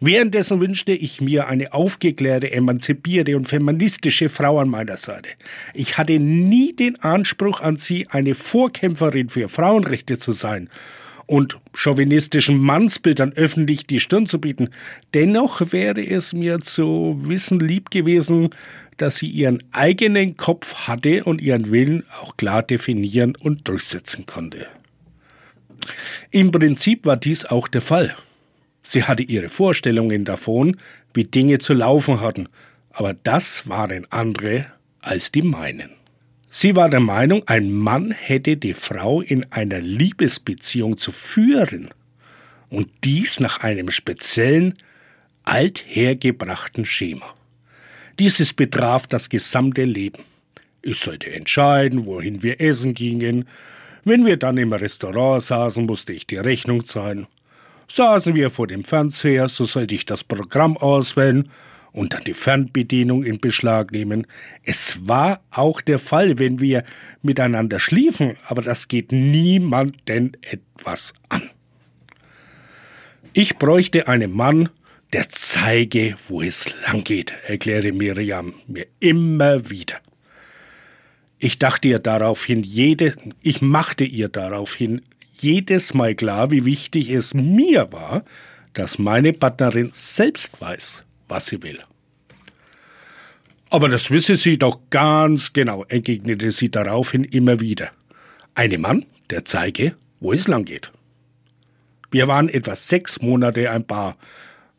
Währenddessen wünschte ich mir eine aufgeklärte, emanzipierte und feministische Frau an meiner Seite. Ich hatte nie den Anspruch an sie, eine Vorkämpferin für Frauenrechte zu sein und chauvinistischen Mannsbildern öffentlich die Stirn zu bieten. Dennoch wäre es mir zu wissen lieb gewesen, dass sie ihren eigenen Kopf hatte und ihren Willen auch klar definieren und durchsetzen konnte. Im Prinzip war dies auch der Fall. Sie hatte ihre Vorstellungen davon, wie Dinge zu laufen hatten, aber das waren andere als die meinen. Sie war der Meinung, ein Mann hätte die Frau in einer Liebesbeziehung zu führen, und dies nach einem speziellen, althergebrachten Schema. Dieses betraf das gesamte Leben. Ich sollte entscheiden, wohin wir essen gingen. Wenn wir dann im Restaurant saßen, musste ich die Rechnung zahlen. Saßen wir vor dem Fernseher, so sollte ich das Programm auswählen und dann die Fernbedienung in Beschlag nehmen. Es war auch der Fall, wenn wir miteinander schliefen, aber das geht niemanden etwas an. Ich bräuchte einen Mann, der zeige, wo es lang geht, erklärte Miriam mir immer wieder. Ich dachte ihr daraufhin jede, ich machte ihr daraufhin jedes Mal klar, wie wichtig es mir war, dass meine Partnerin selbst weiß, was sie will. Aber das wisse sie doch ganz genau, entgegnete sie daraufhin immer wieder. Ein Mann, der zeige, wo es lang geht. Wir waren etwa sechs Monate ein Paar,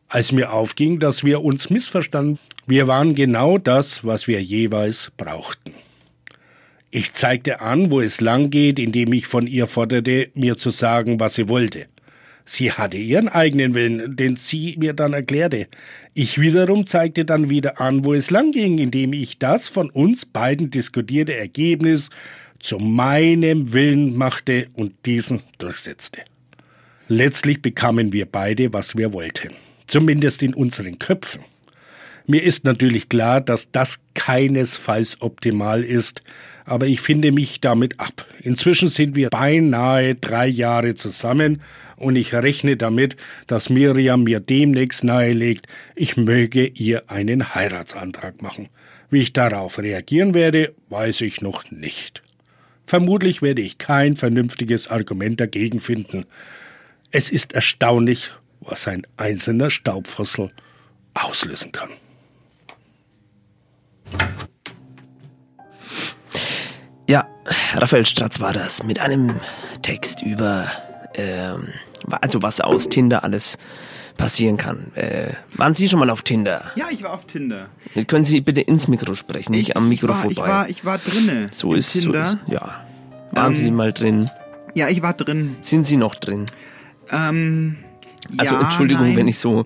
als mir aufging, dass wir uns missverstanden. Wir waren genau das, was wir jeweils brauchten. Ich zeigte an, wo es lang geht, indem ich von ihr forderte, mir zu sagen, was sie wollte. Sie hatte ihren eigenen Willen, den sie mir dann erklärte. Ich wiederum zeigte dann wieder an, wo es lang ging, indem ich das von uns beiden diskutierte Ergebnis zu meinem Willen machte und diesen durchsetzte. Letztlich bekamen wir beide, was wir wollten. Zumindest in unseren Köpfen. Mir ist natürlich klar, dass das keinesfalls optimal ist, aber ich finde mich damit ab. Inzwischen sind wir beinahe drei Jahre zusammen und ich rechne damit, dass Miriam mir demnächst nahelegt, ich möge ihr einen Heiratsantrag machen. Wie ich darauf reagieren werde, weiß ich noch nicht. Vermutlich werde ich kein vernünftiges Argument dagegen finden. Es ist erstaunlich, was ein einzelner Staubfussel auslösen kann. Ja, Raphael Stratz war das mit einem Text über, ähm, also was aus Tinder alles passieren kann. Äh, waren Sie schon mal auf Tinder? Ja, ich war auf Tinder. Können Sie bitte ins Mikro sprechen, nicht ich, am Mikro ich war, vorbei. Ich war, ich war drinne. So ist Tinder. So ist, ja. Waren Ähm, Sie mal drin? Ja, ich war drin. Sind Sie noch drin? Ähm, Also ja, Entschuldigung, nein. wenn ich so,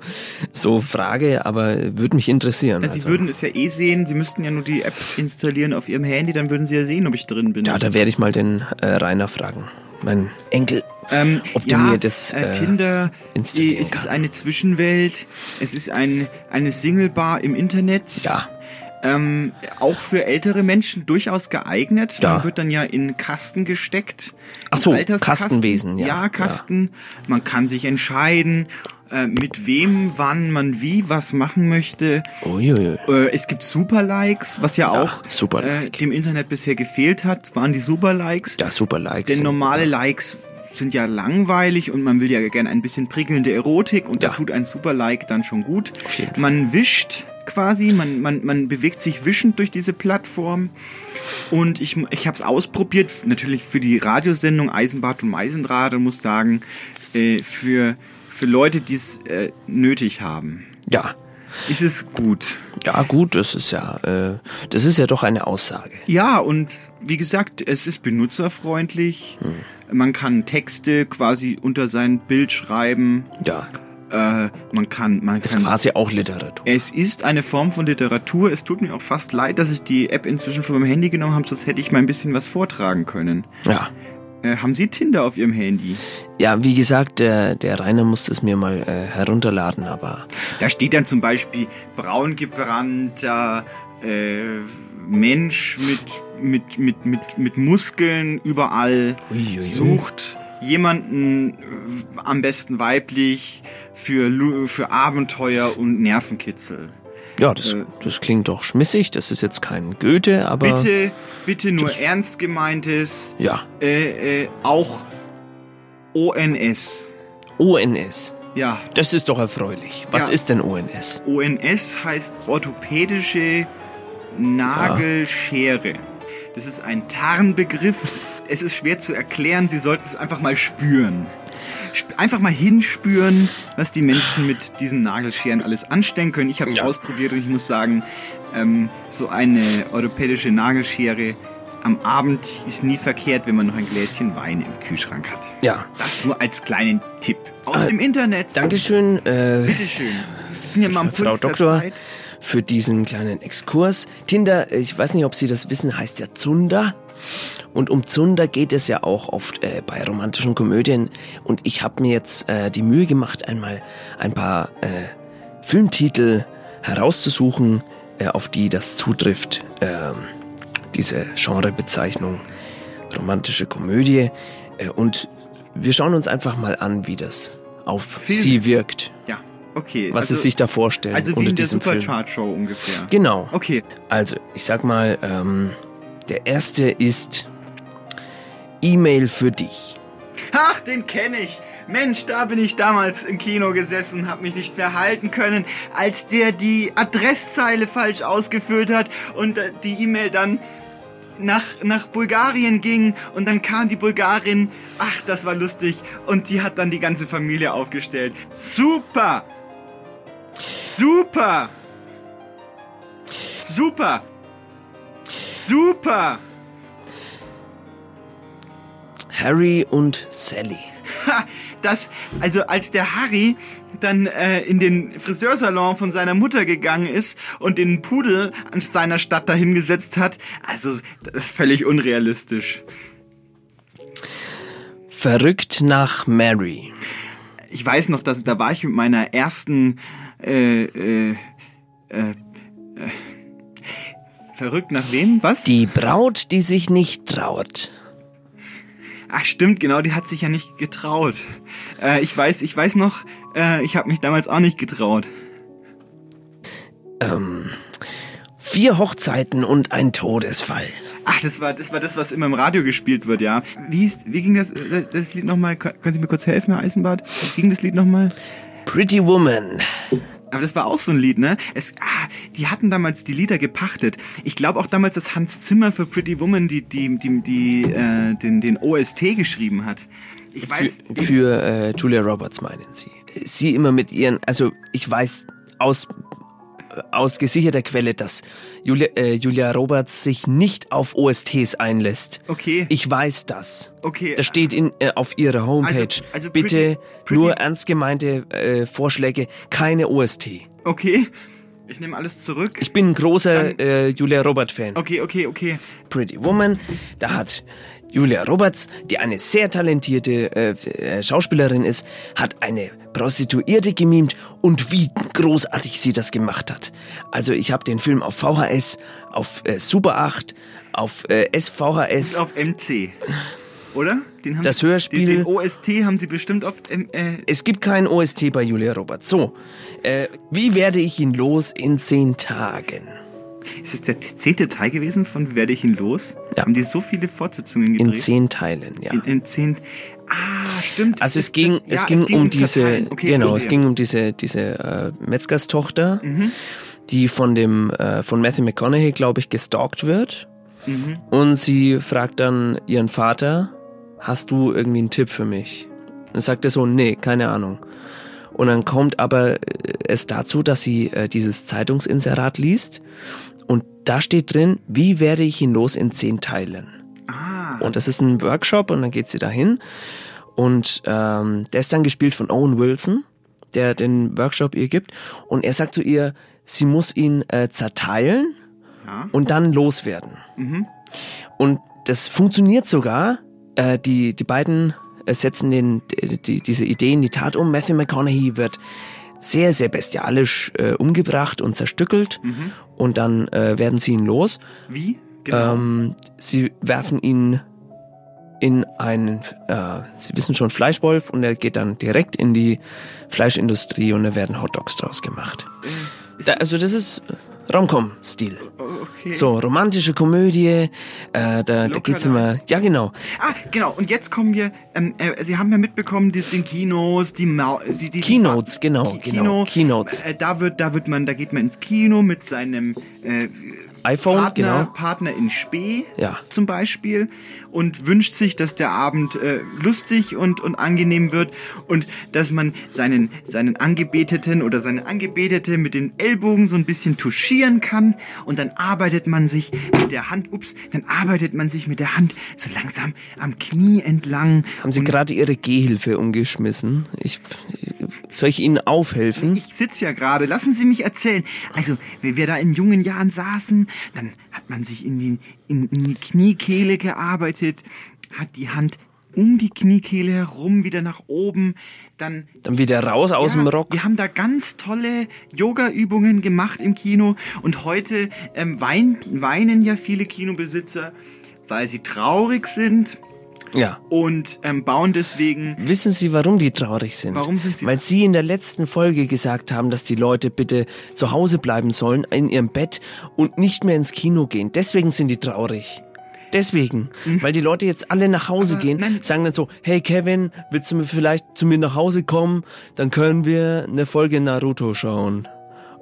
so frage, aber würde mich interessieren. Also, Sie also. würden es ja eh sehen, Sie müssten ja nur die App installieren auf Ihrem Handy, dann würden Sie ja sehen, ob ich drin bin. Ja, da werde ich mal den äh, Rainer fragen. Mein Enkel. Ähm, ob ja, mir das äh, äh, Tinder, installieren es ist kann. eine Zwischenwelt, es ist ein, eine Singlebar im Internet. Ja. Ähm, auch für ältere Menschen durchaus geeignet. Ja. Man wird dann ja in Kasten gesteckt. Ach so. Kastenwesen, ja. Ja, Kasten. Man kann sich entscheiden, äh, mit wem, wann man wie was machen möchte. Uiuiui. Äh, es gibt Superlikes, was ja, Ja, auch äh, dem Internet bisher gefehlt hat, waren die Superlikes. Ja, Superlikes. Denn normale Likes sind ja langweilig und man will ja gerne ein bisschen prickelnde Erotik und da tut ein Superlike dann schon gut. Man wischt quasi, man, man, man bewegt sich wischend durch diese Plattform. Und ich, ich habe es ausprobiert, natürlich für die Radiosendung Eisenbart und Meisendraht und muss sagen, äh, für, für Leute, die es äh, nötig haben. Ja. Ist es gut. Ja, gut, das ist ja, äh, das ist ja doch eine Aussage. Ja, und wie gesagt, es ist benutzerfreundlich. Hm. Man kann Texte quasi unter sein Bild schreiben. Ja. Äh, man kann, man Ist kann. quasi auch Literatur. Es ist eine Form von Literatur. Es tut mir auch fast leid, dass ich die App inzwischen von meinem Handy genommen habe, sonst hätte ich mal ein bisschen was vortragen können. Ja. Äh, haben Sie Tinder auf Ihrem Handy? Ja, wie gesagt, der, der Rainer musste es mir mal äh, herunterladen, aber. Da steht dann zum Beispiel braun gebrannter äh, Mensch mit, mit, mit, mit, mit Muskeln überall Uiuiui. sucht jemanden äh, am besten weiblich für, für Abenteuer und Nervenkitzel. Ja, das, das klingt doch schmissig. Das ist jetzt kein Goethe, aber. Bitte, bitte nur ernst gemeintes. Ja. Äh, äh, auch ONS. ONS. Ja. Das ist doch erfreulich. Was Ja. ist denn ONS? ONS heißt orthopädische Nagelschere. Das ist ein Tarnbegriff. Es ist schwer zu erklären. Sie sollten es einfach mal spüren. Einfach mal hinspüren, was die Menschen mit diesen Nagelscheren alles anstellen können. Ich habe es ausprobiert und ich muss sagen, ähm, so eine orthopädische Nagelschere am Abend ist nie verkehrt, wenn man noch ein Gläschen Wein im Kühlschrank hat. Ja. Das nur als kleinen Tipp aus Ah, dem Internet. Dankeschön. Äh, Bitteschön. Wir sind ja mal am Frau Puls der Doktor, Zeit. für diesen kleinen Exkurs. Tinder, ich weiß nicht, ob Sie das wissen, heißt ja Zunder. Und um Zunder geht es ja auch oft äh, bei romantischen Komödien. Und ich habe mir jetzt äh, die Mühe gemacht, einmal ein paar äh, Filmtitel herauszusuchen, äh, auf die das zutrifft. Ähm, diese Genrebezeichnung romantische Komödie. Äh, und wir schauen uns einfach mal an, wie das auf Film. Sie wirkt. Ja, okay. Was Sie sich da vorstellen Also wie unter in der. Superchart-Show ungefähr. Genau. Okay. Also, ich sag mal, ähm, der erste ist E-Mail für dich. Ach, den kenne ich. Mensch, da bin ich damals im Kino gesessen, hab mich nicht mehr halten können, als der die Adresszeile falsch ausgefüllt hat und äh, die E-Mail dann nach, nach Bulgarien ging und dann kam die Bulgarin. Ach, das war lustig. Und die hat dann die ganze Familie aufgestellt. Super! Super! Super! Super! Harry und Sally. Ha, das, also als der Harry dann äh, in den Friseursalon von seiner Mutter gegangen ist und den Pudel an seiner Stadt dahingesetzt hat, also das ist völlig unrealistisch. Verrückt nach Mary. Ich weiß noch, dass, da war ich mit meiner ersten äh, äh, äh, äh, Verrückt nach wem? Was? Die Braut, die sich nicht traut. Ach stimmt, genau, die hat sich ja nicht getraut. Äh, ich weiß, ich weiß noch, äh, ich habe mich damals auch nicht getraut. Ähm, vier Hochzeiten und ein Todesfall. Ach, das war, das war das, was immer im Radio gespielt wird, ja. Wie, hieß, wie ging das, äh, das Lied nochmal? Können Sie mir kurz helfen, Herr Eisenbart? Wie ging das Lied nochmal? Pretty Woman. Aber das war auch so ein Lied, ne? Es, ah, die hatten damals die Lieder gepachtet. Ich glaube auch damals, dass Hans Zimmer für Pretty Woman die, die, die, die, äh, den, den OST geschrieben hat. Ich weiß. Für, für äh, Julia Roberts meinen Sie. Sie immer mit ihren, also ich weiß aus, aus gesicherter Quelle, dass Julia, äh, Julia Roberts sich nicht auf OSTs einlässt. Okay. Ich weiß das. Okay. Das steht in, äh, auf ihrer Homepage. Also- also Bitte pretty- pretty- nur ernst gemeinte äh, Vorschläge, keine OST. Okay. Ich nehme alles zurück. Ich bin ein großer äh, Julia Robert-Fan. Okay, okay, okay. Pretty Woman, da hat Julia Roberts, die eine sehr talentierte äh, äh, Schauspielerin ist, hat eine Prostituierte gemimt und wie großartig sie das gemacht hat. Also ich habe den Film auf VHS, auf äh, Super 8, auf äh, SVHS. Und auf MC. Oder? Das Sie- Hörspiel- Den, den OST haben Sie bestimmt auf. Ähm, äh, Es gibt kein OST bei Julia Roberts. So, äh, wie werde ich ihn los in zehn Tagen? Ist es der zehnte Teil gewesen von werde ich ihn los? Haben die so viele Fortsetzungen gedreht? In zehn Teilen, ja. In, in zehn. Ah, stimmt. Also es ging, das- ja, es ging um diese. Okay, genau, es ging um diese, diese äh, Metzgerstochter, Mhm. die von dem, äh, von Matthew McConaughey, glaube ich, gestalkt wird. Mhm. Und sie fragt dann ihren Vater, hast du irgendwie einen Tipp für mich? Dann sagt der Sohn, nee, keine Ahnung. Und dann kommt aber äh, es dazu, dass sie äh, dieses Zeitungsinserat liest und da steht drin, wie werde ich ihn los in zehn Teilen? Ah. Und das ist ein Workshop und dann geht sie dahin und ähm, der ist dann gespielt von Owen Wilson, der den Workshop ihr gibt und er sagt zu ihr, sie muss ihn äh, zerteilen Ja. und dann loswerden. Mhm. Und das funktioniert sogar, äh, die, die beiden äh, setzen den, die, die, diese Idee in die Tat um. Matthew McConaughey wird sehr, sehr bestialisch äh, umgebracht und zerstückelt Mhm. und dann äh, werden sie ihn los. Wie? Genau. Ähm, sie werfen ihn in einen, äh, sie wissen schon, Fleischwolf und er geht dann direkt in die Fleischindustrie und da werden Hotdogs draus gemacht. Da, also das ist Romcom-Stil. Okay. So, romantische Komödie, äh, da, da geht's immer, ja genau. Ah, genau. Und jetzt kommen wir. Ähm, äh, Sie haben ja mitbekommen, die, den Kinos, die, Mau die, die Keynotes, genau, Ki- genau, Keynotes. Äh, da wird, da wird man, da geht man ins Kino mit seinem äh, iPhone, Partner, genau. Partner in Spee Ja. zum Beispiel und wünscht sich, dass der Abend äh, lustig und, und angenehm wird und dass man seinen, seinen Angebeteten oder seine Angebetete mit den Ellbogen so ein bisschen touchieren kann und dann arbeitet man sich mit der Hand, ups, dann arbeitet man sich mit der Hand so langsam am Knie entlang. Haben Sie gerade Ihre Gehhilfe umgeschmissen? Ich, soll ich Ihnen aufhelfen? Ich sitze ja gerade, lassen Sie mich erzählen. Also, wie wir da in jungen Jahren saßen, dann hat man sich in die, in, in die Kniekehle gearbeitet, hat die Hand um die Kniekehle herum wieder nach oben, dann Dann wieder raus aus ja, dem Rock. Wir haben da ganz tolle Yoga-Übungen gemacht im Kino und heute ähm, wein, weinen ja viele Kinobesitzer, weil sie traurig sind Ja. und ähm, bauen deswegen Wissen Sie, warum die traurig sind? Warum sind sie Weil Sie in der letzten Folge gesagt haben, dass die Leute bitte zu Hause bleiben sollen, in ihrem Bett und nicht mehr ins Kino gehen. Deswegen sind die traurig. Deswegen. Mhm. Weil die Leute jetzt alle nach Hause gehen, sagen dann so, hey Kevin, willst du mir vielleicht zu mir nach Hause kommen? Dann können wir eine Folge Naruto schauen.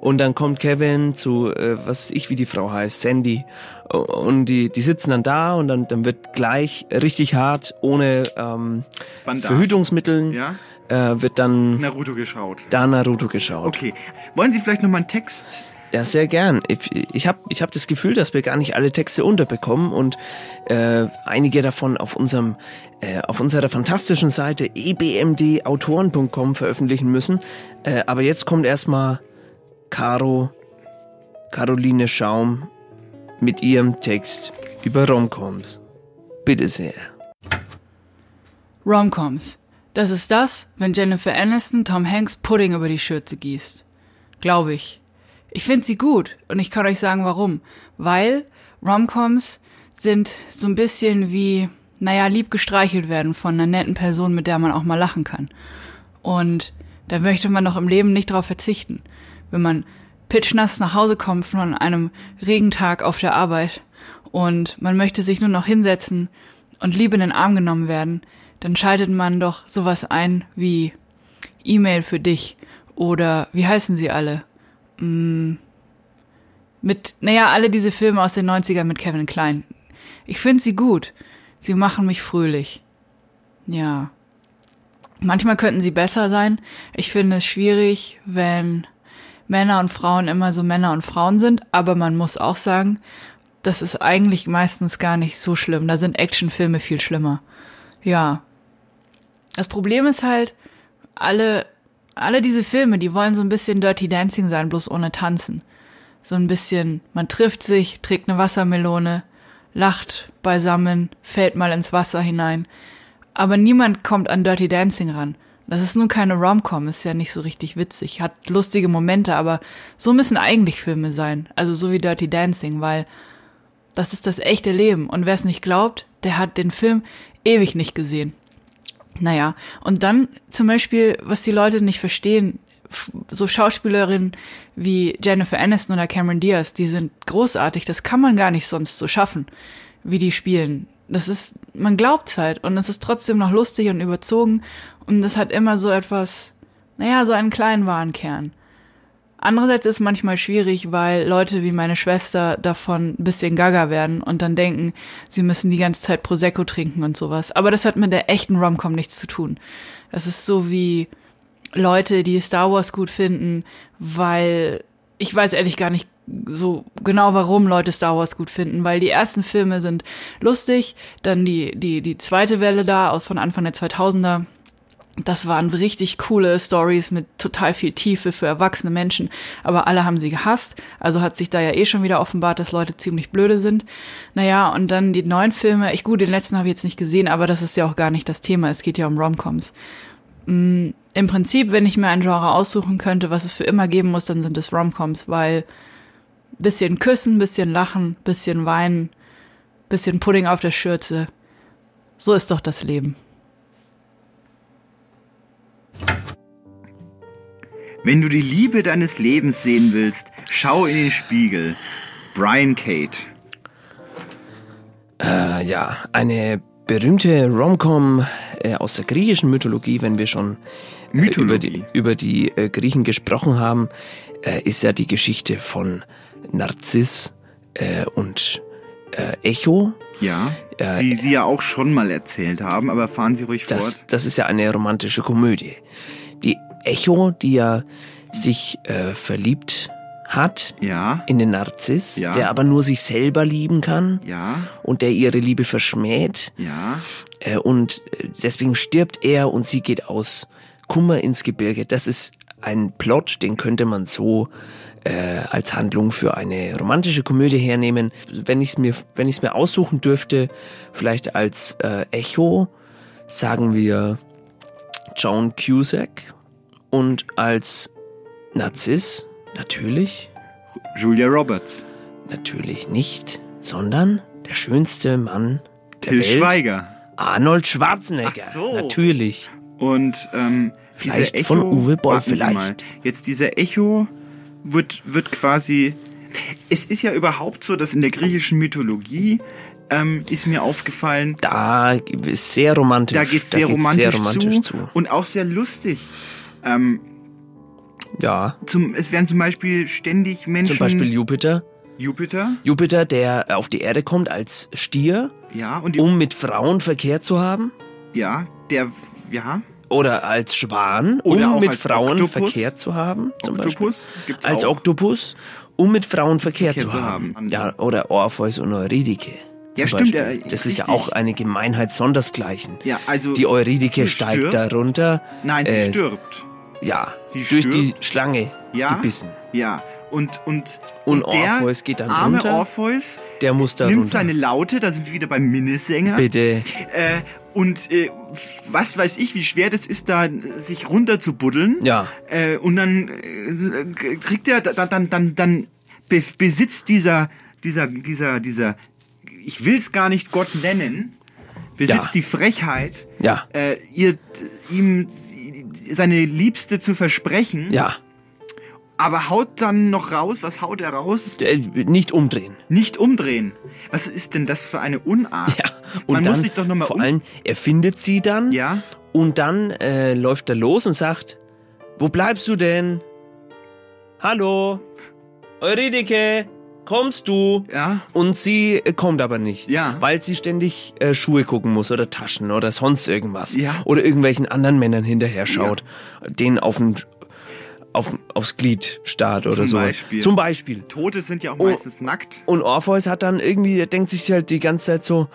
Und dann kommt Kevin zu, äh, was weiß ich, wie die Frau heißt, Sandy. Und die, die sitzen dann da und dann, dann wird gleich richtig hart, ohne ähm, Bandagen. Verhütungsmitteln, Ja. äh, wird dann Naruto geschaut. da Naruto geschaut. Okay. Wollen Sie vielleicht nochmal einen Text Ja, sehr gern. Ich, ich habe ich hab das Gefühl, dass wir gar nicht alle Texte unterbekommen und äh, einige davon auf unserem äh, auf unserer fantastischen Seite ebmdautoren.com veröffentlichen müssen. Äh, aber jetzt kommt erstmal Caro, Caroline Schaum mit ihrem Text über Romcoms. Bitte sehr. Romcoms. Das ist das, wenn Jennifer Aniston Tom Hanks Pudding über die Schürze gießt. Glaube ich. Ich finde sie gut und ich kann euch sagen warum. Weil Romcoms sind so ein bisschen wie, naja, lieb gestreichelt werden von einer netten Person, mit der man auch mal lachen kann. Und da möchte man doch im Leben nicht drauf verzichten. Wenn man pitschnass nach Hause kommt von einem Regentag auf der Arbeit und man möchte sich nur noch hinsetzen und lieb in den Arm genommen werden, dann schaltet man doch sowas ein wie E-Mail für dich oder wie heißen sie alle? Mm, mit, naja, alle diese Filme aus den 90ern mit Kevin Klein. Ich finde sie gut. Sie machen mich fröhlich. Ja. Manchmal könnten sie besser sein. Ich finde es schwierig, wenn Männer und Frauen immer so Männer und Frauen sind, aber man muss auch sagen, das ist eigentlich meistens gar nicht so schlimm. Da sind Actionfilme viel schlimmer. Ja. Das Problem ist halt, alle, alle diese Filme, die wollen so ein bisschen Dirty Dancing sein, bloß ohne Tanzen. So ein bisschen, man trifft sich, trägt eine Wassermelone, lacht beisammen, fällt mal ins Wasser hinein. Aber niemand kommt an Dirty Dancing ran. Das ist nun keine Rom-Com, ist ja nicht so richtig witzig, hat lustige Momente, aber so müssen eigentlich Filme sein, also so wie Dirty Dancing, weil das ist das echte Leben und wer es nicht glaubt, der hat den Film ewig nicht gesehen. Naja, und dann zum Beispiel, was die Leute nicht verstehen, so Schauspielerinnen wie Jennifer Aniston oder Cameron Diaz, die sind großartig, das kann man gar nicht sonst so schaffen, wie die spielen. Das ist, man glaubt's halt und es ist trotzdem noch lustig und überzogen und das hat immer so etwas, naja, so einen kleinen wahren Kern. Andererseits ist es manchmal schwierig, weil Leute wie meine Schwester davon ein bisschen gaga werden und dann denken, sie müssen die ganze Zeit Prosecco trinken und sowas. Aber das hat mit der echten Romcom nichts zu tun. Das ist so wie Leute, die Star Wars gut finden, weil ich weiß ehrlich gar nicht so genau, warum Leute Star Wars gut finden, weil die ersten Filme sind lustig, dann die, die, die zweite Welle da von Anfang der 2000er Das waren richtig coole Stories mit total viel Tiefe für erwachsene Menschen, aber alle haben sie gehasst, also hat sich da ja eh schon wieder offenbart, dass Leute ziemlich blöde sind. Naja, und dann die neuen Filme, ich gut, den letzten habe ich jetzt nicht gesehen, aber das ist ja auch gar nicht das Thema, es geht ja um Romcoms. Mm, Im Prinzip, wenn ich mir ein Genre aussuchen könnte, was es für immer geben muss, dann sind es Romcoms, weil bisschen küssen, bisschen lachen, bisschen weinen, bisschen Pudding auf der Schürze. So ist doch das Leben. Wenn du die Liebe deines Lebens sehen willst, schau in den Spiegel. Brian Kate. Äh, ja, eine berühmte Romcom äh, aus der griechischen Mythologie, wenn wir schon äh, über die, über die äh, Griechen gesprochen haben, äh, ist ja die Geschichte von Narziss äh, und äh, Echo. Ja, Äh, die Sie ja auch schon mal erzählt haben, aber fahren Sie ruhig Das, fort. das ist ja eine romantische Komödie. Die Echo, die ja sich äh, verliebt hat ja. in den Narziss, Ja. der aber nur sich selber lieben kann Ja, und der ihre Liebe verschmäht. ja. Äh, und äh, deswegen stirbt er und sie geht aus Kummer ins Gebirge. Das ist ein Plot, den könnte man so äh, als Handlung für eine romantische Komödie hernehmen. Wenn ich es mir, wenn ich es mir aussuchen dürfte, vielleicht als äh, Echo, sagen wir Joan Cusack und als Narziss natürlich Julia Roberts. natürlich nicht, sondern der schönste Mann der Till Welt. Schweiger. Arnold Schwarzenegger. Ach so. Natürlich. Und ähm, Vielleicht dieser Echo, von Uwe Boll, vielleicht. Jetzt dieser Echo wird, wird quasi. Es ist ja überhaupt so, dass in der griechischen Mythologie ähm, ist mir aufgefallen, Da ist sehr romantisch. da geht es sehr, romantisch sehr romantisch zu, zu. und auch sehr lustig. Ähm, Ja. zum, es werden zum Beispiel ständig Menschen. Zum Beispiel Jupiter. Jupiter. Jupiter, der auf die Erde kommt als Stier, Ja, und die, um mit Frauen Verkehr zu haben. ja, der, ja, Oder als Schwan, Oder um mit Frauen Oktopus. Verkehr zu haben. Zum Oktopus Beispiel. gibt's Als auch. Oktopus, um mit Frauen Verkehr, Verkehr zu, haben. haben. Ja, oder Orpheus und Eurydike. Ja, stimmt, ja, Das ist ja auch eine Gemeinheit sondersgleichen. Ja, also Die Eurydike sie steigt stirbt. darunter. Nein, sie äh, stirbt. Ja, Sie durch die. Schlange Ja. gebissen. Ja, und und Und der Orpheus geht dann arme runter. Orpheus Der muss da nimmt runter. seine Laute, da sind wir wieder beim Minnesänger. Bitte. Äh, und äh, was weiß ich, wie schwer das ist, da sich runter zu buddeln. Ja. Äh, und dann äh, kriegt er, dann, dann, dann, dann be besitzt dieser, dieser, dieser, dieser, ich will es gar nicht Gott nennen, besitzt Ja. die Frechheit, Ja. äh, ihr, ihm seine Liebste zu versprechen. Ja. Aber haut dann noch raus, was haut er raus? Äh, Nicht umdrehen. Nicht umdrehen. Was ist denn das für eine Unart? Ja. Und Man dann, muss sich doch noch mal vor um allem, er findet sie dann. Ja. Und dann äh, läuft er los und sagt, wo bleibst du denn? Hallo? Eurydike, kommst du? Ja. Und sie äh, kommt aber nicht. Ja. Weil sie ständig äh, Schuhe gucken muss oder Taschen oder sonst irgendwas. Ja. Oder irgendwelchen anderen Männern hinterher schaut, denen auf den, auf, aufs Glied starrt oder Zum so. Beispiel. Zum Beispiel. Tote sind ja auch Oh. meistens nackt. Und Orpheus hat dann irgendwie, der denkt sich halt die ganze Zeit so,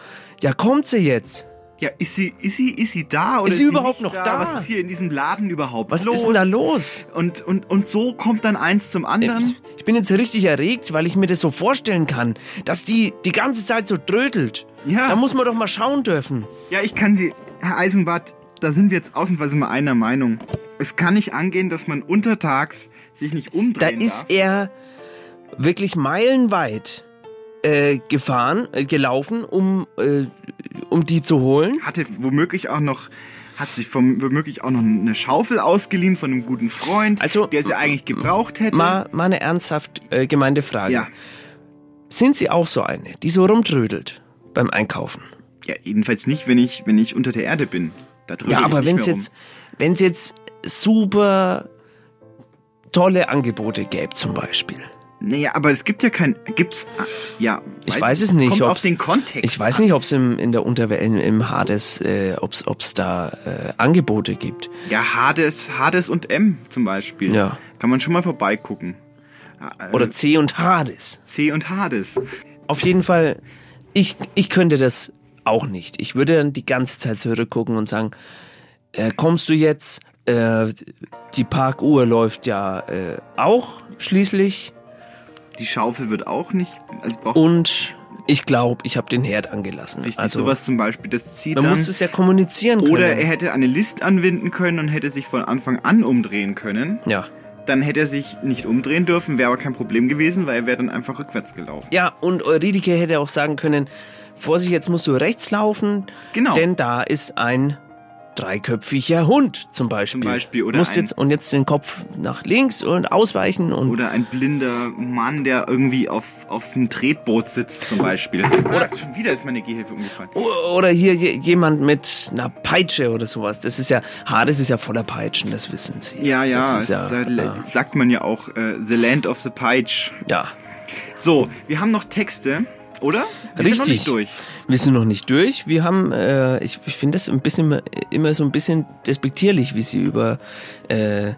ja, kommt sie jetzt? Ja, ist sie, ist sie, ist sie da oder Ist sie überhaupt nicht noch da? Was ist hier in diesem Laden überhaupt Was los? ist denn da los? Und, und, und so kommt dann eins zum anderen. Ich bin jetzt richtig erregt, weil ich mir das so vorstellen kann, dass die die ganze Zeit so trödelt. Ja. Da muss man doch mal schauen dürfen. Ja, ich kann sie, Herr Eisenbart, da sind wir jetzt ausnahmsweise mal einer Meinung. Es kann nicht angehen, dass man untertags sich nicht Da umdrehen ist darf. er wirklich meilenweit äh, gefahren, äh, gelaufen, um, äh, um die zu holen. Hatte womöglich auch noch, hat sich vom, womöglich auch noch eine Schaufel ausgeliehen von einem guten Freund, Also, der sie eigentlich gebraucht hätte. Mal, mal eine ernsthaft äh, gemeinte Frage. Ja. Sind Sie auch so eine, die so rumtrödelt beim Einkaufen? Ja, jedenfalls nicht, wenn ich, wenn ich unter der Erde bin. Da Ja, aber wenn es jetzt, wenn es jetzt super tolle Angebote gäbe zum Beispiel. Naja, aber es gibt ja kein. Gibt's. ah, Ja. Ich weiß es nicht. Kommt auf den Kontext. Ich weiß nicht, ob es im, in der Unterwelt, im, im Hades, äh, ob es da äh, Angebote gibt. Ja, Hades, Hades und M zum Beispiel. Ja. Kann man schon mal vorbeigucken. Äh, Oder C und Hades. C und Hades. Auf jeden Fall, ich, ich könnte das auch nicht. Ich würde dann die ganze Zeit zurückgucken und sagen, äh, kommst du jetzt, äh, die Parkuhr läuft ja äh, auch schließlich. Die Schaufel wird auch nicht. Also braucht Und ich glaube, ich habe den Herd angelassen. Richtig, also, sowas zum Beispiel, das zieht man dann. muss es ja kommunizieren können. Oder er hätte eine List anwenden können und hätte sich von Anfang an umdrehen können. Ja. Dann hätte er sich nicht umdrehen dürfen, wäre aber kein Problem gewesen, weil er wäre dann einfach rückwärts gelaufen. Ja, und Euridike hätte auch sagen können, Vorsicht, jetzt musst du rechts laufen, Genau. denn da ist ein dreiköpfiger Hund zum Beispiel. Zum Beispiel, oder musst jetzt und jetzt den Kopf nach links und ausweichen und Oder ein blinder Mann, der irgendwie auf, auf einem Tretboot sitzt zum Beispiel. Oder schon wieder ist meine Gehhilfe umgefallen. oder hier je- jemand mit einer Peitsche oder sowas. Das ist ja Hades ist ja voller Peitschen, das wissen Sie. Ja, ja, das ja, äh, ja. sagt man ja auch, äh, The Land of the Peitsch. Ja. So, wir haben noch Texte, oder? Wir Richtig. sind noch nicht durch. Wir sind noch nicht durch. Wir haben, äh, ich, ich finde das ein bisschen immer so ein bisschen despektierlich, wie sie über äh,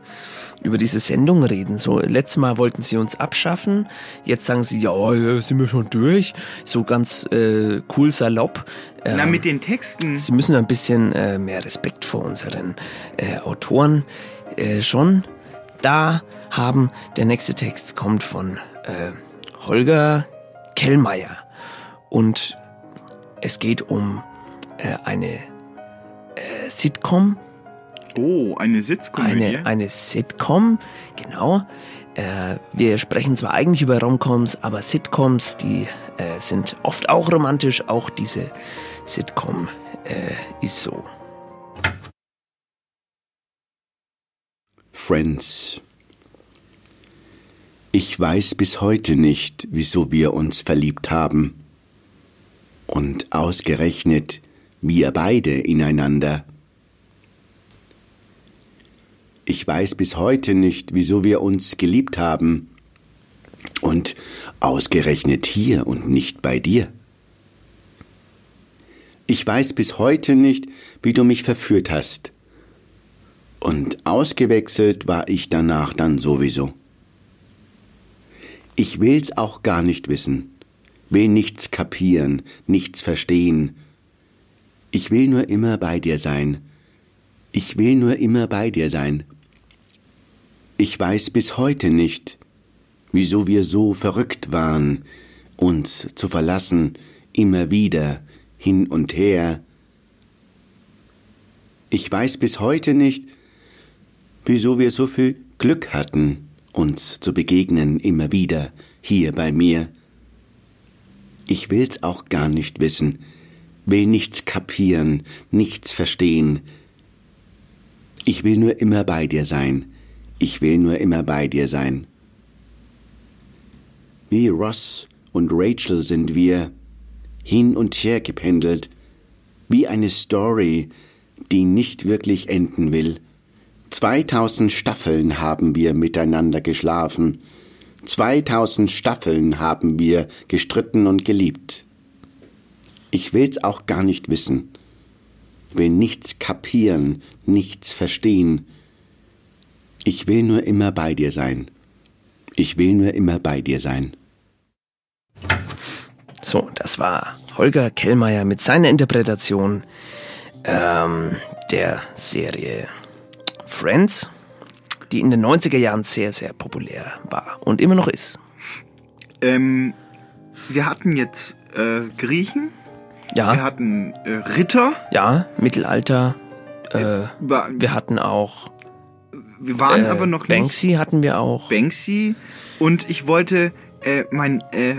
über diese Sendung reden. So letztes Mal wollten sie uns abschaffen, jetzt sagen sie ja, sind wir schon durch. So ganz äh, cool salopp. Na, Ähm, mit den Texten. Sie müssen ein bisschen äh, mehr Respekt vor unseren äh, Autoren äh, schon da haben. Der nächste Text kommt von äh, Holger Kellmeier und es geht um äh, eine äh, Sitcom. Oh, eine Sitzkomödie. Eine, eine Sitcom, genau. Äh, wir sprechen zwar eigentlich über Romcoms, aber Sitcoms, die äh, sind oft auch romantisch. Auch diese Sitcom äh, ist so. Friends. Ich weiß bis heute nicht, wieso wir uns verliebt haben. Und ausgerechnet wir beide ineinander. Ich weiß bis heute nicht, wieso wir uns geliebt haben. Und ausgerechnet hier und nicht bei dir. Ich weiß bis heute nicht, wie du mich verführt hast. Und ausgewechselt war ich danach dann sowieso. Ich will's auch gar nicht wissen, will nichts kapieren, nichts verstehen. Ich will nur immer bei dir sein. Ich will nur immer bei dir sein. Ich weiß bis heute nicht, wieso wir so verrückt waren, uns zu verlassen, immer wieder, hin und her. Ich weiß bis heute nicht, wieso wir so viel Glück hatten, uns zu begegnen immer wieder hier bei mir. Ich will's auch gar nicht wissen, will nichts kapieren, nichts verstehen. Ich will nur immer bei dir sein, ich will nur immer bei dir sein. Wie Ross und Rachel sind wir hin und her gependelt, wie eine Story, die nicht wirklich enden will. 2000 Staffeln haben wir miteinander geschlafen. 2000 Staffeln haben wir gestritten und geliebt. Ich will's auch gar nicht wissen. Will nichts kapieren, nichts verstehen. Ich will nur immer bei dir sein. Ich will nur immer bei dir sein. So, das war Holger Kellmeier mit seiner Interpretation ähm, der Serie Friends, die in den 90er Jahren sehr, sehr populär war und immer noch ist. Ähm, wir hatten jetzt äh, Griechen. Ja. Wir hatten äh, Ritter. Ja, Mittelalter. Äh, wir hatten auch. Wir waren äh, aber noch Banksy hatten wir auch. Banksy. Und ich wollte äh, mein äh,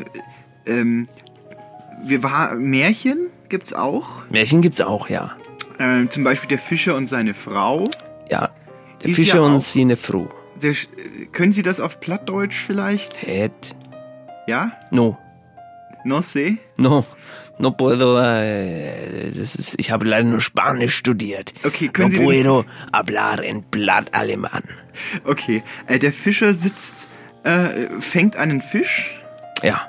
ähm, wir war Märchen gibt's auch. Märchen gibt's auch, ja. Äh, zum Beispiel der Fischer und seine Frau. Der Ist Fischer ja und seine Frau. Der, können Sie das auf Plattdeutsch vielleicht? Et. Ja? No. No sé? No. No puedo. Äh, das ist, ich habe leider nur Spanisch studiert. Okay, können no Sie den- puedo hablar en Blatt alemán. Okay. Äh, der Fischer sitzt, äh, fängt einen Fisch. Ja.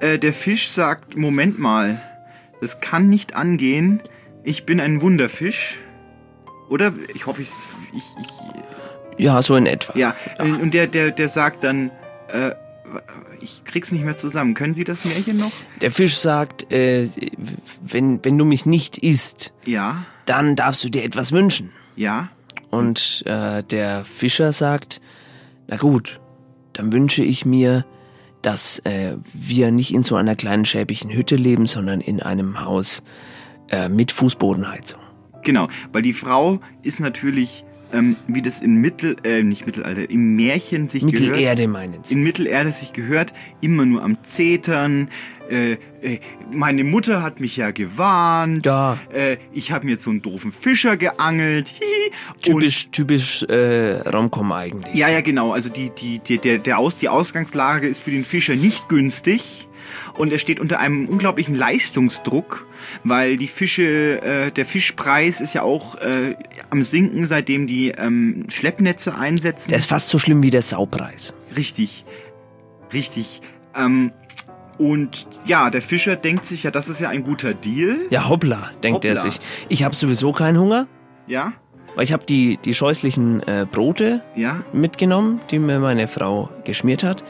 Äh, der Fisch sagt, Moment mal, das kann nicht angehen. Ich bin ein Wunderfisch. Oder? Ich hoffe, ich, ich, ich Ja, so in etwa. Ja, äh, und der, der, der sagt dann, äh, ich krieg's nicht mehr zusammen. Können Sie das Märchen noch? Der Fisch sagt, äh, wenn, wenn du mich nicht isst, Ja. dann darfst du dir etwas wünschen. Ja. Und äh, der Fischer sagt, na gut, dann wünsche ich mir, dass äh, wir nicht in so einer kleinen schäbigen Hütte leben, sondern in einem Haus äh, mit Fußbodenheizung. Genau, weil die Frau ist natürlich, ähm, wie das in Mittel, äh, nicht Mittelalter, im Märchen sich Mittelerde gehört. meinen Sie. In Mittelerde sich gehört, immer nur am Zetern. Äh, äh, meine Mutter hat mich ja gewarnt. Ja. Äh, ich habe mir jetzt so einen doofen Fischer geangelt. Typisch, typisch äh, Romcom eigentlich. Ja, ja, genau. Also die, die, die, der, der Aus, die Ausgangslage ist für den Fischer nicht günstig. Und er steht unter einem unglaublichen Leistungsdruck, weil die Fische, äh, der Fischpreis ist ja auch äh, am Sinken, seitdem die ähm, Schleppnetze einsetzen. Der ist fast so schlimm wie der Saupreis. Richtig, richtig. Ähm, und ja, der Fischer denkt sich ja, das ist ja ein guter Deal. Ja, hoppla, denkt er Hoppla. sich. Ich habe sowieso keinen Hunger, Ja, weil ich habe die, die scheußlichen äh, Brote ja. mitgenommen, die mir meine Frau geschmiert hat.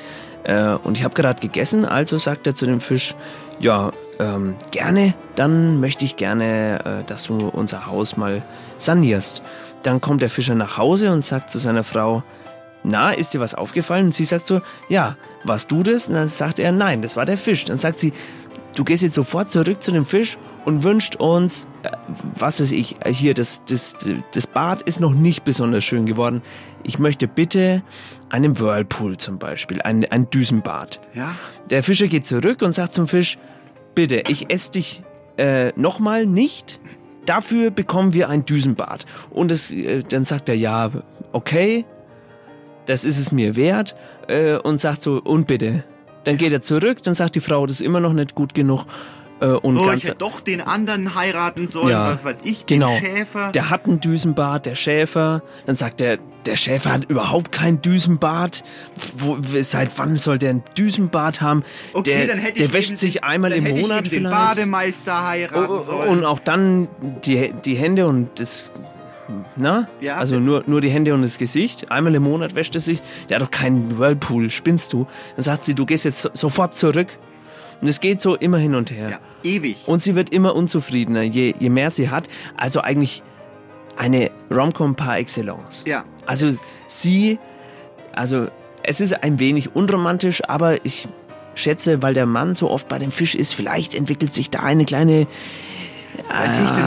Äh, und ich habe gerade gegessen, also sagt er zu dem Fisch, ja, ähm, gerne, dann möchte ich gerne, äh, dass du unser Haus mal sanierst. Dann kommt der Fischer nach Hause und sagt zu seiner Frau, na, ist dir was aufgefallen? Und sie sagt so, ja, warst du das? Und dann sagt er, nein, das war der Fisch. Dann sagt sie, du gehst jetzt sofort zurück zu dem Fisch und wünscht uns, äh, was weiß ich, äh, hier, das, das, das Bad ist noch nicht besonders schön geworden. Ich möchte bitte einen Whirlpool zum Beispiel, ein, ein Düsenbad. Ja. Der Fischer geht zurück und sagt zum Fisch, bitte, ich esse dich äh, nochmal nicht. Dafür bekommen wir ein Düsenbad. Und es, äh, dann sagt er, ja, okay, das ist es mir wert. Äh, und sagt so, und bitte. Dann geht er zurück, dann sagt die Frau, das ist immer noch nicht gut genug. Äh, und oh, ganz, ich hätte doch den anderen heiraten sollen, Ja, was weiß ich, den genau. Schäfer. Der hat ein Düsenbad, der Schäfer. Dann sagt er, der Schäfer hat überhaupt kein Düsenbad. Wo, seit wann soll der ein Düsenbad haben? Okay, der, dann hätte der ich wäscht eben sich einmal im Monat ich eben den vielleicht. Bademeister heiraten Oh, sollen. Und auch dann die, die Hände und das. Na? Ja. Also nur, nur die Hände und das Gesicht. Einmal im Monat wäscht er sich. Der hat doch keinen Whirlpool, spinnst du? Dann sagt sie, du gehst jetzt so, sofort zurück. Und es geht so immer hin und her. ewig. Und sie wird immer unzufriedener, je, je mehr sie hat. Also eigentlich eine Romcom par excellence. Ja. Also sie, also es ist ein wenig unromantisch, aber ich schätze, weil der Mann so oft bei dem Fisch ist, vielleicht entwickelt sich da eine kleine,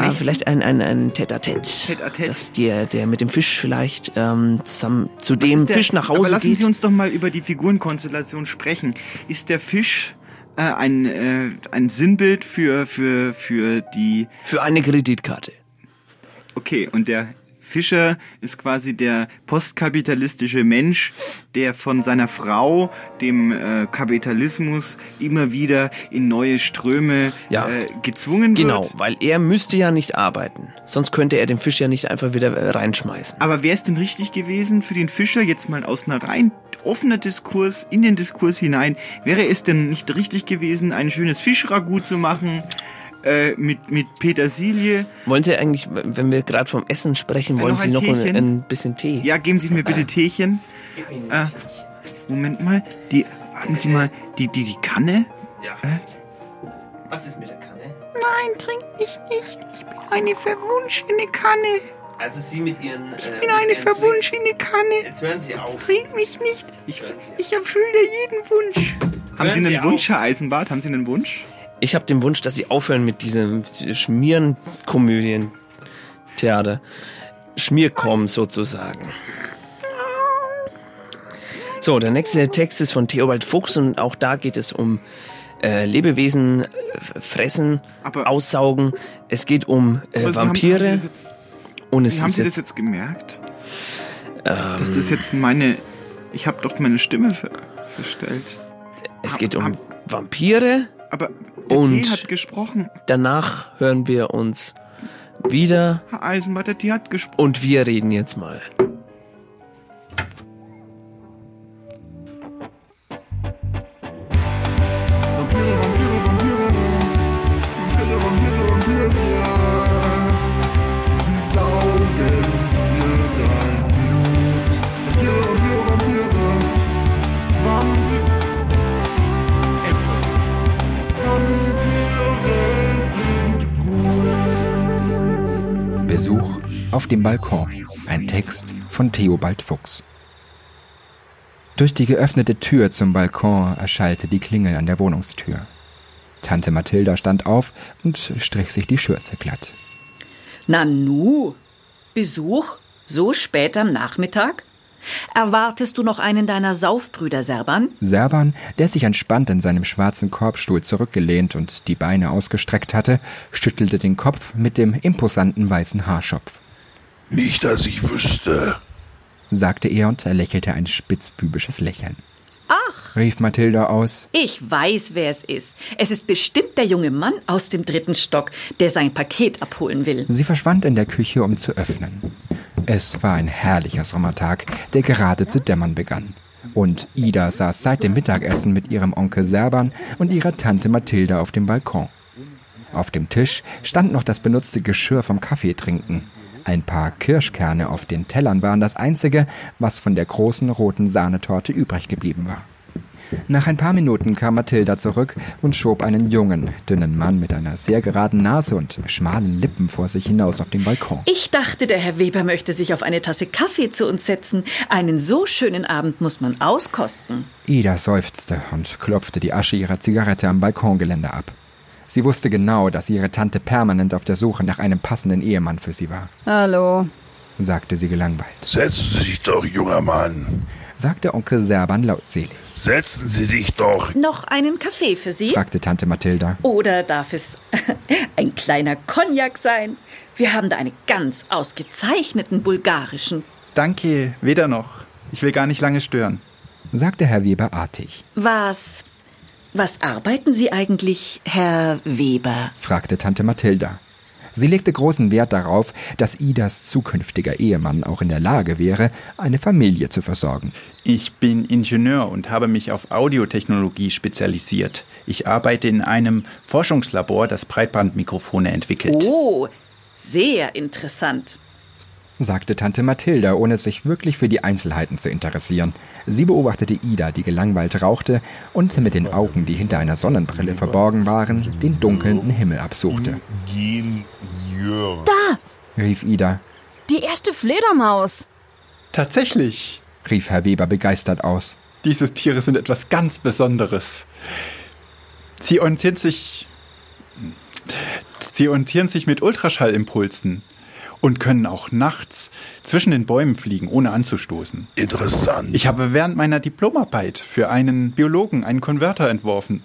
nicht. vielleicht ein, ein, ein Tête-à-Tête, Tête-à-tête. dass der, der mit dem Fisch vielleicht ähm, zusammen zu Was dem der- Fisch nach Aber Hause lassen geht. Sie uns doch mal über die Figurenkonstellation sprechen. Ist der Fisch äh, ein, äh, ein Sinnbild für, für, für die... Für eine Kreditkarte. Okay, und der Fischer ist quasi der postkapitalistische Mensch, der von seiner Frau, dem äh, Kapitalismus, immer wieder in neue Ströme Ja. äh, gezwungen Genau, wird. weil er müsste ja nicht arbeiten. Sonst könnte er den Fisch ja nicht einfach wieder äh, reinschmeißen. Aber wäre es denn richtig gewesen für den Fischer, jetzt mal aus einer rein offener Diskurs in den Diskurs hinein, wäre es denn nicht richtig gewesen, ein schönes Fischragout zu machen äh, mit, mit Petersilie? Wollen Sie eigentlich, wenn wir gerade vom Essen sprechen, Äh, wollen noch Sie ein noch ein, ein bisschen Tee? Ja, geben Sie mir bitte Teechen. Äh, Moment mal, die, warten Sie mal, die, die, die Kanne? Ja. Äh? Was ist mit der Kanne? Nein, trink mich nicht. Ich bin eine verwunschene Kanne. Also Sie mit Ihren... Ich bin eine verwunschene Kanne. Jetzt hören Sie auf. Trink mich nicht. Ich, Ich erfülle jeden Wunsch. haben Sie Sie einen auf. Wunsch, Herr Eisenbart? Haben Sie einen Wunsch? Ich habe den Wunsch, dass Sie aufhören mit diesem Schmierenkomödien-Theater. Sozusagen. So, der nächste Text ist von Theobald Fuchs und auch da geht es um äh, Lebewesen, äh, fressen, aussaugen. Es geht um äh, Aber Sie haben- Vampire. haben Und Wie es haben ist Sie jetzt, das jetzt gemerkt? ähm, das jetzt meine... Ich habe doch meine Stimme ver verstellt. es geht um Vampire. Aber der und Tee hat gesprochen. danach hören wir uns wieder Herr Eisenbart, der Tee hat gesprochen. und wir reden jetzt mal. Auf dem Balkon. Ein Text von Theobald Fuchs. Durch die geöffnete Tür zum Balkon erschallte die Klingel an der Wohnungstür. Tante Mathilda stand auf und strich sich die Schürze glatt. Nanu, Besuch? So spät am Nachmittag? Erwartest du noch einen deiner Saufbrüder, Serban? Serban, der sich entspannt in seinem schwarzen Korbstuhl zurückgelehnt und die Beine ausgestreckt hatte, schüttelte den Kopf mit dem imposanten weißen Haarschopf. Nicht, dass ich wüsste, sagte er und er lächelte ein spitzbübisches Lächeln. Ach, rief Mathilda aus. Ich weiß, wer es ist. Es ist bestimmt der junge Mann aus dem dritten Stock, der sein Paket abholen will. Sie verschwand in der Küche, um zu öffnen. Es war ein herrlicher Sommertag, der gerade zu dämmern begann. Und Ida saß seit dem Mittagessen mit ihrem Onkel Serban und ihrer Tante Mathilda auf dem Balkon. Auf dem Tisch stand noch das benutzte Geschirr vom Kaffeetrinken. Ein paar Kirschkerne auf den Tellern waren das einzige, was von der großen roten Sahnetorte übrig geblieben war. Nach ein paar Minuten kam Mathilda zurück und schob einen jungen, dünnen Mann mit einer sehr geraden Nase und schmalen Lippen vor sich hinaus auf den Balkon. Ich dachte, der Herr Weber möchte sich auf eine Tasse Kaffee zu uns setzen. Einen so schönen Abend muss man auskosten. Ida seufzte und klopfte die Asche ihrer Zigarette am Balkongeländer ab. Sie wusste genau, dass ihre Tante permanent auf der Suche nach einem passenden Ehemann für sie war. Hallo, sagte sie gelangweilt. Setzen Sie sich doch, junger Mann, sagte Onkel Serban lautselig. Setzen Sie sich doch. Noch einen Kaffee für Sie? fragte Tante Mathilda. Oder darf es ein kleiner Cognac sein? Wir haben da einen ganz ausgezeichneten bulgarischen. Danke, weder noch. Ich will gar nicht lange stören, sagte Herr Weber artig. Was was arbeiten Sie eigentlich, Herr Weber? fragte Tante Mathilda. Sie legte großen Wert darauf, dass Idas zukünftiger Ehemann auch in der Lage wäre, eine Familie zu versorgen. Ich bin Ingenieur und habe mich auf Audiotechnologie spezialisiert. Ich arbeite in einem Forschungslabor, das Breitbandmikrofone entwickelt. Oh, sehr interessant sagte Tante Mathilda, ohne sich wirklich für die Einzelheiten zu interessieren. Sie beobachtete Ida, die gelangweilt rauchte und mit den Augen, die hinter einer Sonnenbrille verborgen waren, den dunkelnden Himmel absuchte. Da! rief Ida. Die erste Fledermaus! Tatsächlich! rief Herr Weber begeistert aus. Diese Tiere sind etwas ganz Besonderes. Sie orientieren sich. Sie orientieren sich mit Ultraschallimpulsen und können auch nachts zwischen den Bäumen fliegen, ohne anzustoßen. Interessant. Ich habe während meiner Diplomarbeit für einen Biologen einen Konverter entworfen,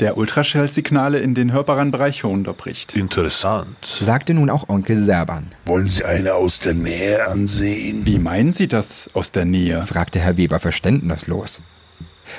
der Ultraschallsignale in den hörbaren Bereich unterbricht. Interessant. Sagte nun auch Onkel Serban. Wollen Sie eine aus der Nähe ansehen? Wie meinen Sie das aus der Nähe? fragte Herr Weber verständnislos.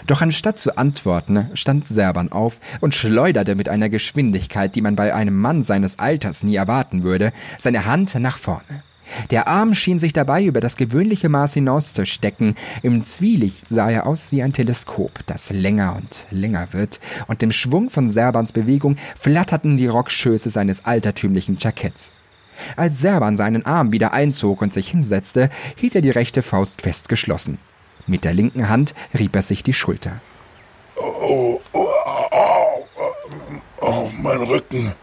Doch anstatt zu antworten, stand Serban auf und schleuderte mit einer Geschwindigkeit, die man bei einem Mann seines Alters nie erwarten würde, seine Hand nach vorne. Der Arm schien sich dabei über das gewöhnliche Maß hinauszustecken. Im Zwielicht sah er aus wie ein Teleskop, das länger und länger wird, und im Schwung von Serbans Bewegung flatterten die Rockschöße seines altertümlichen Jacketts. Als Serban seinen Arm wieder einzog und sich hinsetzte, hielt er die rechte Faust fest geschlossen. Mit der linken Hand rieb er sich die Schulter. Oh, oh, oh, oh, mein Rücken.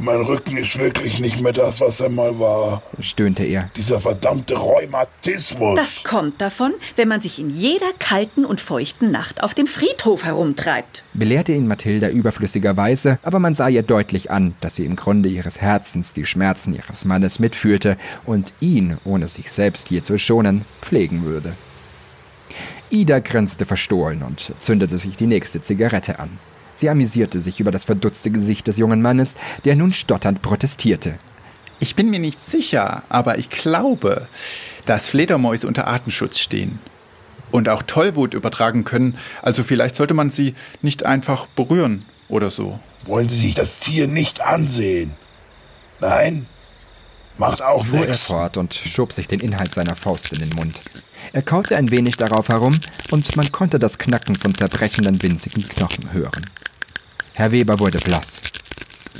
Mein Rücken ist wirklich nicht mehr das, was er mal war. stöhnte er. Dieser verdammte Rheumatismus. Das kommt davon, wenn man sich in jeder kalten und feuchten Nacht auf dem Friedhof herumtreibt. Belehrte ihn Mathilda überflüssigerweise, aber man sah ihr deutlich an, dass sie im Grunde ihres Herzens die Schmerzen ihres Mannes mitfühlte und ihn, ohne sich selbst hier zu schonen, pflegen würde. Ida grinste verstohlen und zündete sich die nächste Zigarette an. Sie amüsierte sich über das verdutzte Gesicht des jungen Mannes, der nun stotternd protestierte. Ich bin mir nicht sicher, aber ich glaube, dass Fledermäuse unter Artenschutz stehen und auch Tollwut übertragen können, also vielleicht sollte man sie nicht einfach berühren oder so. Wollen Sie sich das Tier nicht ansehen? Nein? Macht auch Fuhr er nichts. fort und schob sich den Inhalt seiner Faust in den Mund. Er kaute ein wenig darauf herum und man konnte das Knacken von zerbrechenden winzigen Knochen hören. Herr Weber wurde blass.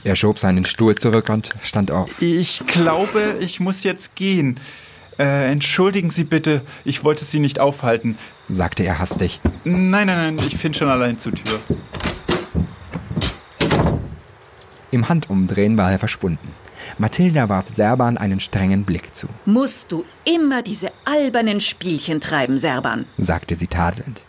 Er schob seinen Stuhl zurück und stand auf. Ich glaube, ich muss jetzt gehen. Äh, entschuldigen Sie bitte, ich wollte Sie nicht aufhalten, sagte er hastig. Nein, nein, nein, ich finde schon allein zur Tür. Im Handumdrehen war er verschwunden. Mathilda warf Serban einen strengen Blick zu, Musst du immer diese albernen Spielchen treiben, Serban? sagte sie tadelnd.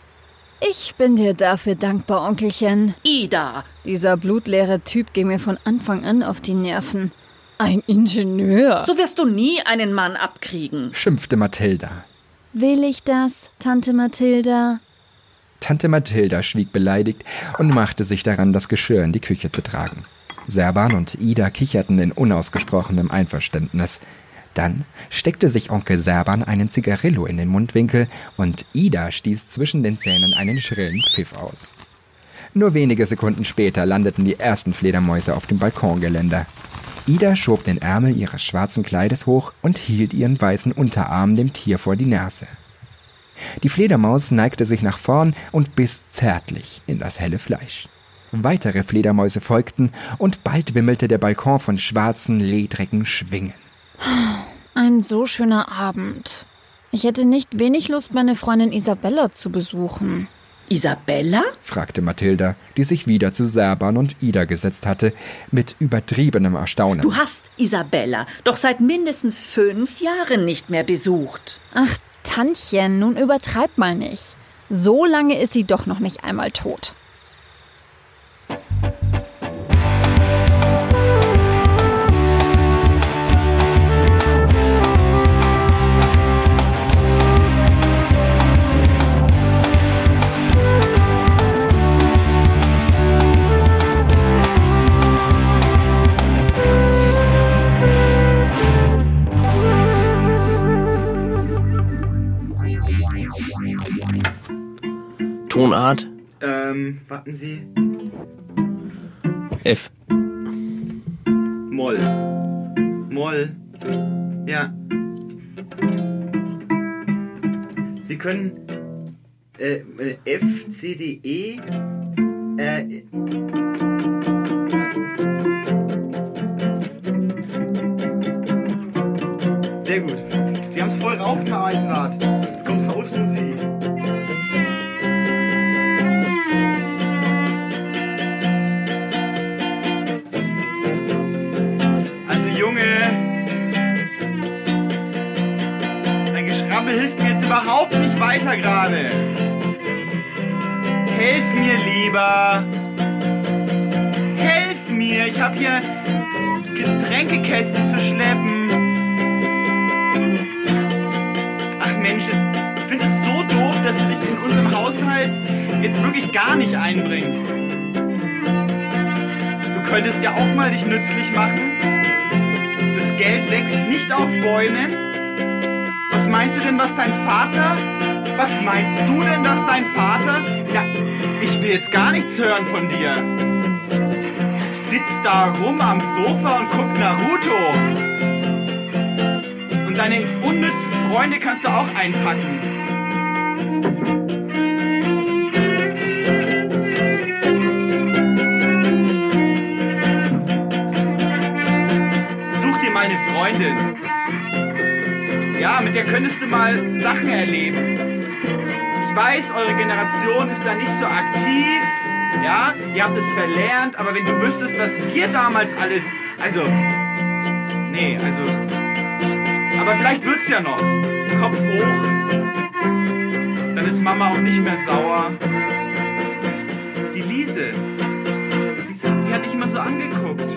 Ich bin dir dafür dankbar, Onkelchen. Ida! Dieser blutleere Typ ging mir von Anfang an auf die Nerven. Ein Ingenieur. So wirst du nie einen Mann abkriegen. schimpfte Mathilda. Will ich das, Tante Mathilda? Tante Mathilda schwieg beleidigt und machte sich daran, das Geschirr in die Küche zu tragen. Serban und Ida kicherten in unausgesprochenem Einverständnis. Dann steckte sich Onkel Serban einen Zigarillo in den Mundwinkel und Ida stieß zwischen den Zähnen einen schrillen Pfiff aus. Nur wenige Sekunden später landeten die ersten Fledermäuse auf dem Balkongeländer. Ida schob den Ärmel ihres schwarzen Kleides hoch und hielt ihren weißen Unterarm dem Tier vor die Nase. Die Fledermaus neigte sich nach vorn und biss zärtlich in das helle Fleisch. Weitere Fledermäuse folgten und bald wimmelte der Balkon von schwarzen, ledrigen Schwingen. Ein so schöner Abend. Ich hätte nicht wenig Lust, meine Freundin Isabella zu besuchen. Isabella? fragte Mathilda, die sich wieder zu Serban und Ida gesetzt hatte, mit übertriebenem Erstaunen. Du hast Isabella doch seit mindestens fünf Jahren nicht mehr besucht. Ach, Tantchen, nun übertreib mal nicht. So lange ist sie doch noch nicht einmal tot. Tonart Ähm, warten Sie. F. Moll. Moll. Ja. Sie können äh, F, C, D, E. Äh, sehr gut. Sie haben es voll rauf, Herr Eisenhardt. Jetzt kommt Hausmusik. Geschrabbel hilft mir jetzt überhaupt nicht weiter gerade. Helf mir lieber. Helf mir, ich habe hier Getränkekästen zu schleppen. Ach Mensch, ich finde es so doof, dass du dich in unserem Haushalt jetzt wirklich gar nicht einbringst. Du könntest ja auch mal dich nützlich machen. Das Geld wächst nicht auf Bäumen. Was meinst du denn, was dein Vater? Was meinst du denn, dass dein Vater? Ja, ich will jetzt gar nichts hören von dir. Sitzt da rum am Sofa und guckt Naruto. Und deine unnützen Freunde kannst du auch einpacken. Such dir mal eine Freundin. Ja, mit der könntest du mal Sachen erleben. Ich weiß, eure Generation ist da nicht so aktiv. Ja, ihr habt es verlernt, aber wenn du wüsstest, was wir damals alles. Also. Nee, also. Aber vielleicht wird's ja noch. Kopf hoch. Dann ist Mama auch nicht mehr sauer. Die Liese. Die, die hat dich immer so angeguckt.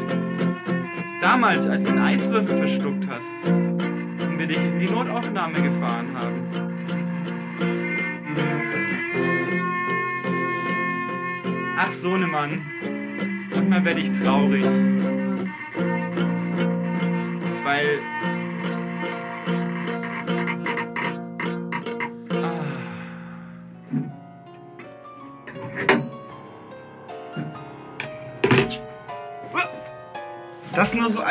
Damals, als du einen Eiswürfel verschluckt hast. Wir dich in die Notaufnahme gefahren haben. Ach, Sohnemann. Manchmal werde ich traurig. Weil.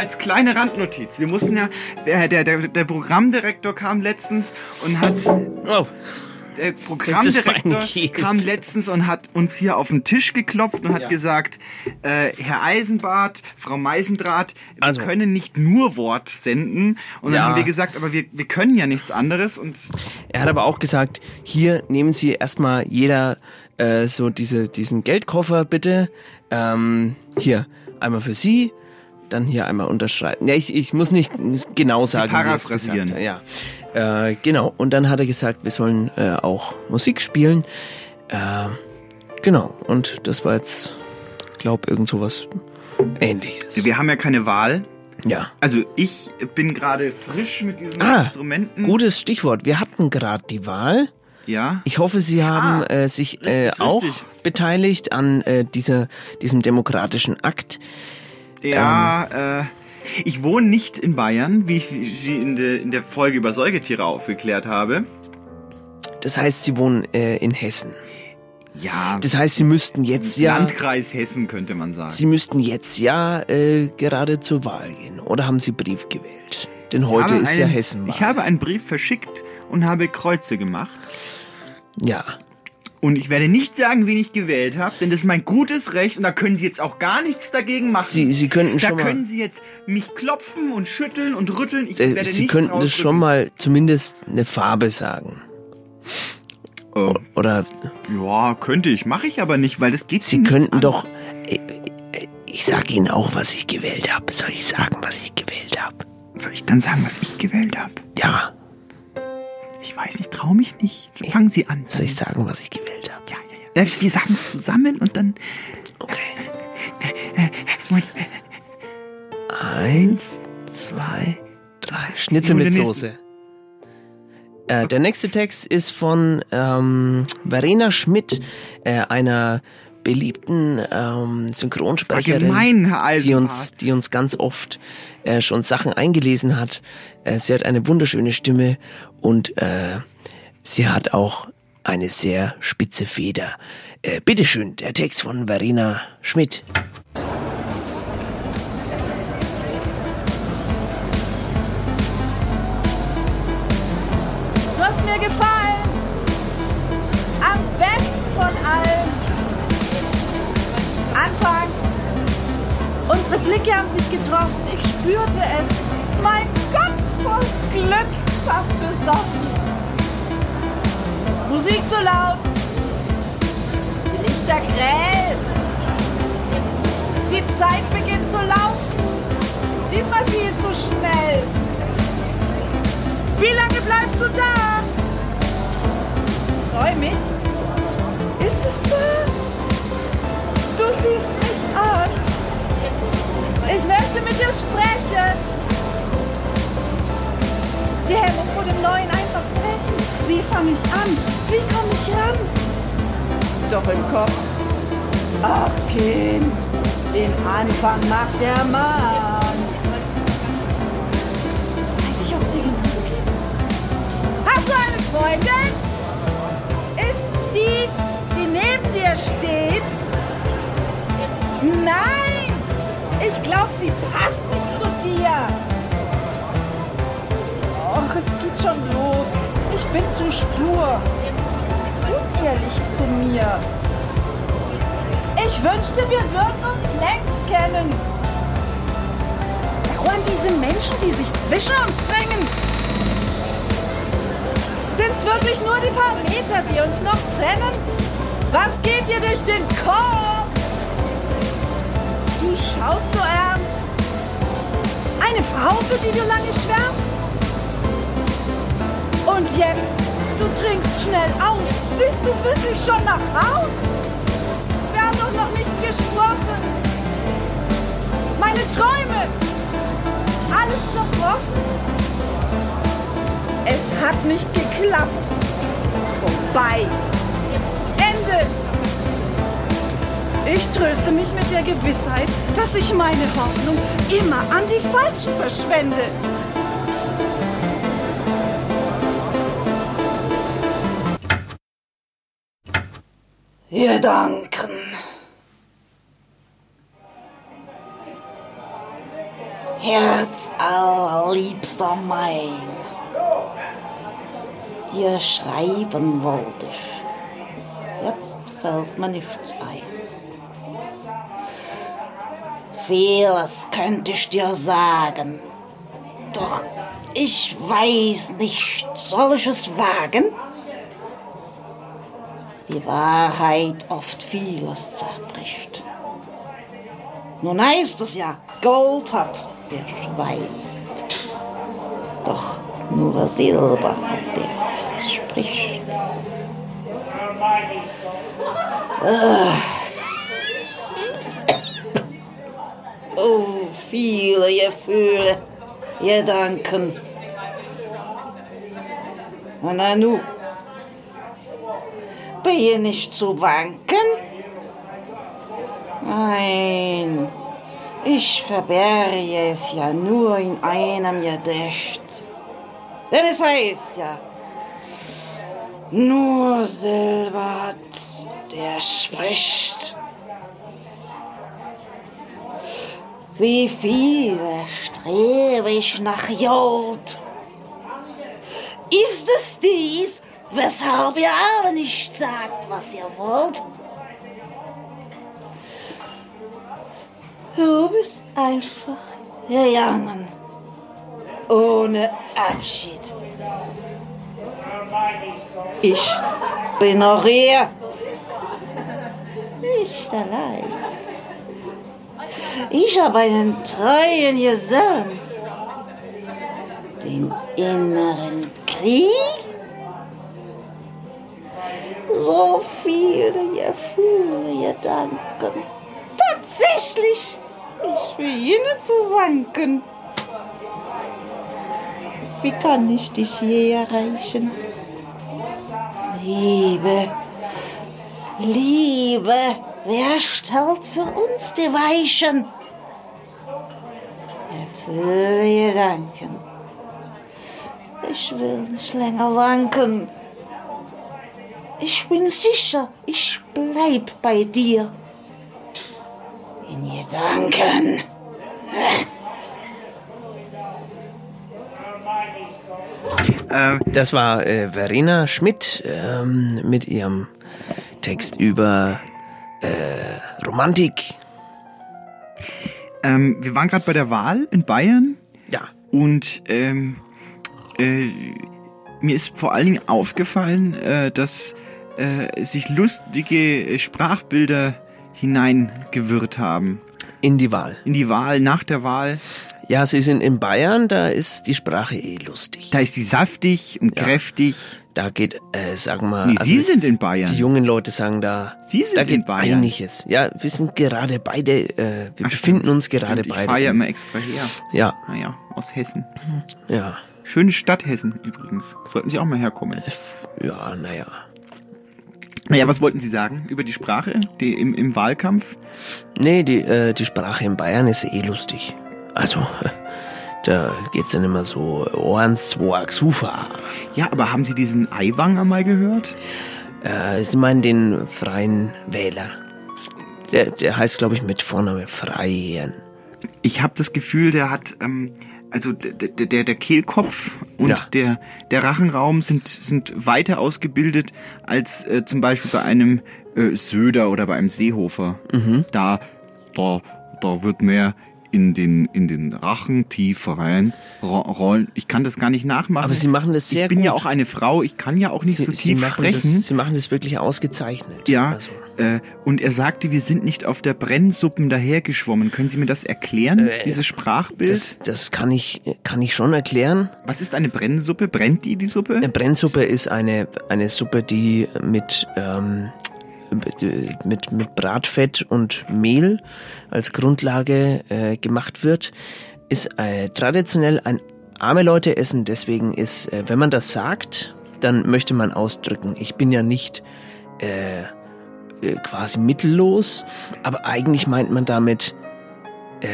Als kleine Randnotiz. Wir mussten ja, der, der, der, Programmdirektor kam letztens und hat. Oh. Der Programmdirektor kam letztens und hat uns hier auf den Tisch geklopft und hat Ja. gesagt, äh, Herr Eisenbart, Frau Meisendraht, wir Also. können nicht nur Wort senden. Und dann Ja. haben wir gesagt, aber wir, wir können ja nichts anderes. Und Er hat aber auch gesagt, hier nehmen Sie erstmal jeder äh, so diese, diesen Geldkoffer bitte. Ähm, hier, einmal für Sie, dann hier einmal unterschreiben. Ja, ich, ich muss nicht genau sagen, wie er es gesagt paraphrasieren. Ja. Äh, genau. Und dann hat er gesagt, wir sollen äh, auch Musik spielen. Äh, genau. Und das war jetzt, glaube irgend sowas ähnliches. Wir haben ja keine Wahl. Ja. Also ich bin gerade frisch mit diesen Ah, Instrumenten. gutes Stichwort. Wir hatten gerade die Wahl. Ja. Ich hoffe, Sie haben äh, sich äh, richtig, auch richtig. beteiligt an äh, dieser, diesem demokratischen Akt. Ja, äh, ich wohne nicht in Bayern, wie ich Sie in der, in der Folge über Säugetiere aufgeklärt habe. Das heißt, Sie wohnen äh, in Hessen. Ja. Das heißt, Sie müssten jetzt ja, Landkreis Hessen könnte man sagen. Sie müssten jetzt ja äh, gerade zur Wahl gehen. Oder haben Sie Brief gewählt? Denn heute ist ja einen- Hessen. Ich habe einen Brief verschickt und habe Kreuze gemacht. Ja. Und ich werde nicht sagen, wen ich gewählt habe, denn das ist mein gutes Recht und da können Sie jetzt auch gar nichts dagegen machen. Sie- Sie könnten da schon mal- können Sie jetzt mich klopfen und schütteln und rütteln. Ich Äh, werde Sie nichts könnten das rausrücken. schon mal zumindest eine Farbe sagen. Oh. Oder Ja, könnte ich, mache ich aber nicht, weil das geht Sie könnten doch. äh, äh, Ich sage Ihnen auch, was ich gewählt habe. Soll ich sagen, was ich gewählt habe? Soll ich dann sagen, was ich gewählt habe? Ja. Ich weiß nicht, traue mich nicht. Fangen Sie an. Soll ich sagen, was ich gewählt habe? Ja, ja, ja. Wir sagen es zusammen und dann. Okay. Eins, zwei, drei. Schnitzel mit Soße. Äh, der nächste Text ist von ähm, Verena Schmidt, äh, einer beliebten ähm, Synchronsprecherin, Herr die uns, die uns ganz oft äh, schon Sachen eingelesen hat. Äh, sie hat eine wunderschöne Stimme und äh, sie hat auch eine sehr spitze Feder. Äh, bitteschön, der Text von Verena Schmidt. Blicke haben sich getroffen. Ich spürte es. Mein Gott, voll Glück, fast besoffen. Musik zu laut. Die Lichter grell. Die Zeit beginnt zu laufen. Diesmal viel zu schnell. Wie lange bleibst du da? Freu mich. Ist es wahr? Du siehst mich an. Ich möchte mit dir sprechen. Die Hemmung vor dem Neuen einfach brechen. Wie fange ich an? Wie komme ich ran? Doch im Kopf. Ach Kind, den Anfang macht der Mann. Weiß ich, ob es dir genauso geht? Hast du eine Freundin? Ist die, die neben dir steht? Nein! Ich glaube, sie passt nicht zu dir. Och, es geht schon los. Ich bin zu stur. Unehrlich zu mir. Ich wünschte, wir würden uns längst kennen. Dauernd diese Menschen, die sich zwischen uns drängen. Sind's wirklich nur die paar Meter, die uns noch trennen? Was geht dir durch den Kopf? Du schaust so ernst. Eine Frau, für die du lange schwärmst? Und jetzt, du trinkst schnell aus. Willst du wirklich schon nach Haus? Wir haben doch noch nichts gesprochen. Meine Träume, alles zerbrochen. Es hat nicht geklappt. Vorbei. Ende. Ich tröste mich mit der Gewissheit, dass ich meine Hoffnung immer an die Falschen verschwende. Gedanken. Herz allerliebster mein, dir schreiben wollte ich. Jetzt fällt mir nichts ein. Vieles könnte ich dir sagen, doch ich weiß nicht, soll ich es wagen? Die Wahrheit oft vieles zerbricht. Nun heißt es ja, Gold hat der schweigt. Doch nur Silber hat der spricht. Ah. Oh, viele Gefühle, Gedanken. Na nu, bin ich nicht zu wanken? Nein, ich verberge es ja nur in einem Gedicht. Denn es heißt ja, nur Silber hat, der spricht. Wie viele strebe ich nach Jod? Ist es dies, weshalb ihr alle nicht sagt, was ihr wollt? Du bist einfach gegangen, ohne Abschied. Ich bin noch hier. Nicht allein. Ich habe einen treuen Gesellen. Den inneren Krieg? So viele Gefühle, Gedanken. Tatsächlich, ich beginne zu wanken. Wie kann ich dich je erreichen? Liebe, Liebe, wer stellt für uns die Weichen? Erfülle Gedanken. Ich will nicht länger wanken. Ich bin sicher, ich bleib bei dir. In Gedanken. Das war äh, Verena Schmidt ähm, mit ihrem Text über äh, Romantik. Ähm, wir waren gerade bei der Wahl in Bayern. Ja. Und ähm, äh, mir ist vor allen Dingen aufgefallen, äh, dass äh, sich lustige Sprachbilder hineingewirrt haben. In die Wahl. In die Wahl, nach der Wahl. Ja, sie sind in Bayern, da ist die Sprache eh lustig. Da ist die saftig und Ja. kräftig. Da geht, äh, sagen wir. Nee, Sie sind in Bayern. Die jungen Leute sagen da. Sie sind da geht in Bayern. einiges. Ja, wir sind gerade beide, äh, wir befinden uns gerade Stimmt, ich beide. fahre ja immer extra her. Ja. Naja, aus Hessen. Ja. Schöne Stadt Hessen übrigens. Sollten Sie auch mal herkommen. Ja, naja. Naja, was wollten Sie sagen über die Sprache die im, im Wahlkampf? Nee, die, äh, die Sprache in Bayern ist eh lustig. Also, da geht's dann immer so Ohrens, zwei Xufa. Ja, aber haben Sie diesen Aiwanger mal gehört? Äh, Sie meinen den freien Wähler. Der, der heißt, glaube ich, mit Vorname Freien. Ich habe das Gefühl, der hat, ähm, also der, der, der Kehlkopf und Ja. der, der Rachenraum sind, sind weiter ausgebildet als äh, zum Beispiel bei einem äh, Söder oder bei einem Seehofer. Mhm. Da, da, da wird mehr in den, in den Rachen tief rein ro- rollen. Ich kann das gar nicht nachmachen. Aber Sie machen das sehr Ich bin gut. ja auch eine Frau, ich kann ja auch nicht Sie, so Sie tief machen sprechen. Das, Sie machen das wirklich ausgezeichnet. Ja, Also, äh, und er sagte, wir sind nicht auf der Brennsuppen dahergeschwommen. Können Sie mir das erklären, Äh, dieses Sprachbild? das, das kann ich, kann ich schon erklären. Was ist eine Brennsuppe? Brennt die, die Suppe? Eine Brennsuppe ist eine, eine Suppe, die mit, ähm, mit, mit Bratfett und Mehl als Grundlage äh, gemacht wird. Ist äh, traditionell ein arme Leute essen, deswegen ist, äh, wenn man das sagt, dann möchte man ausdrücken, ich bin ja nicht äh, äh, quasi mittellos, aber eigentlich meint man damit, äh,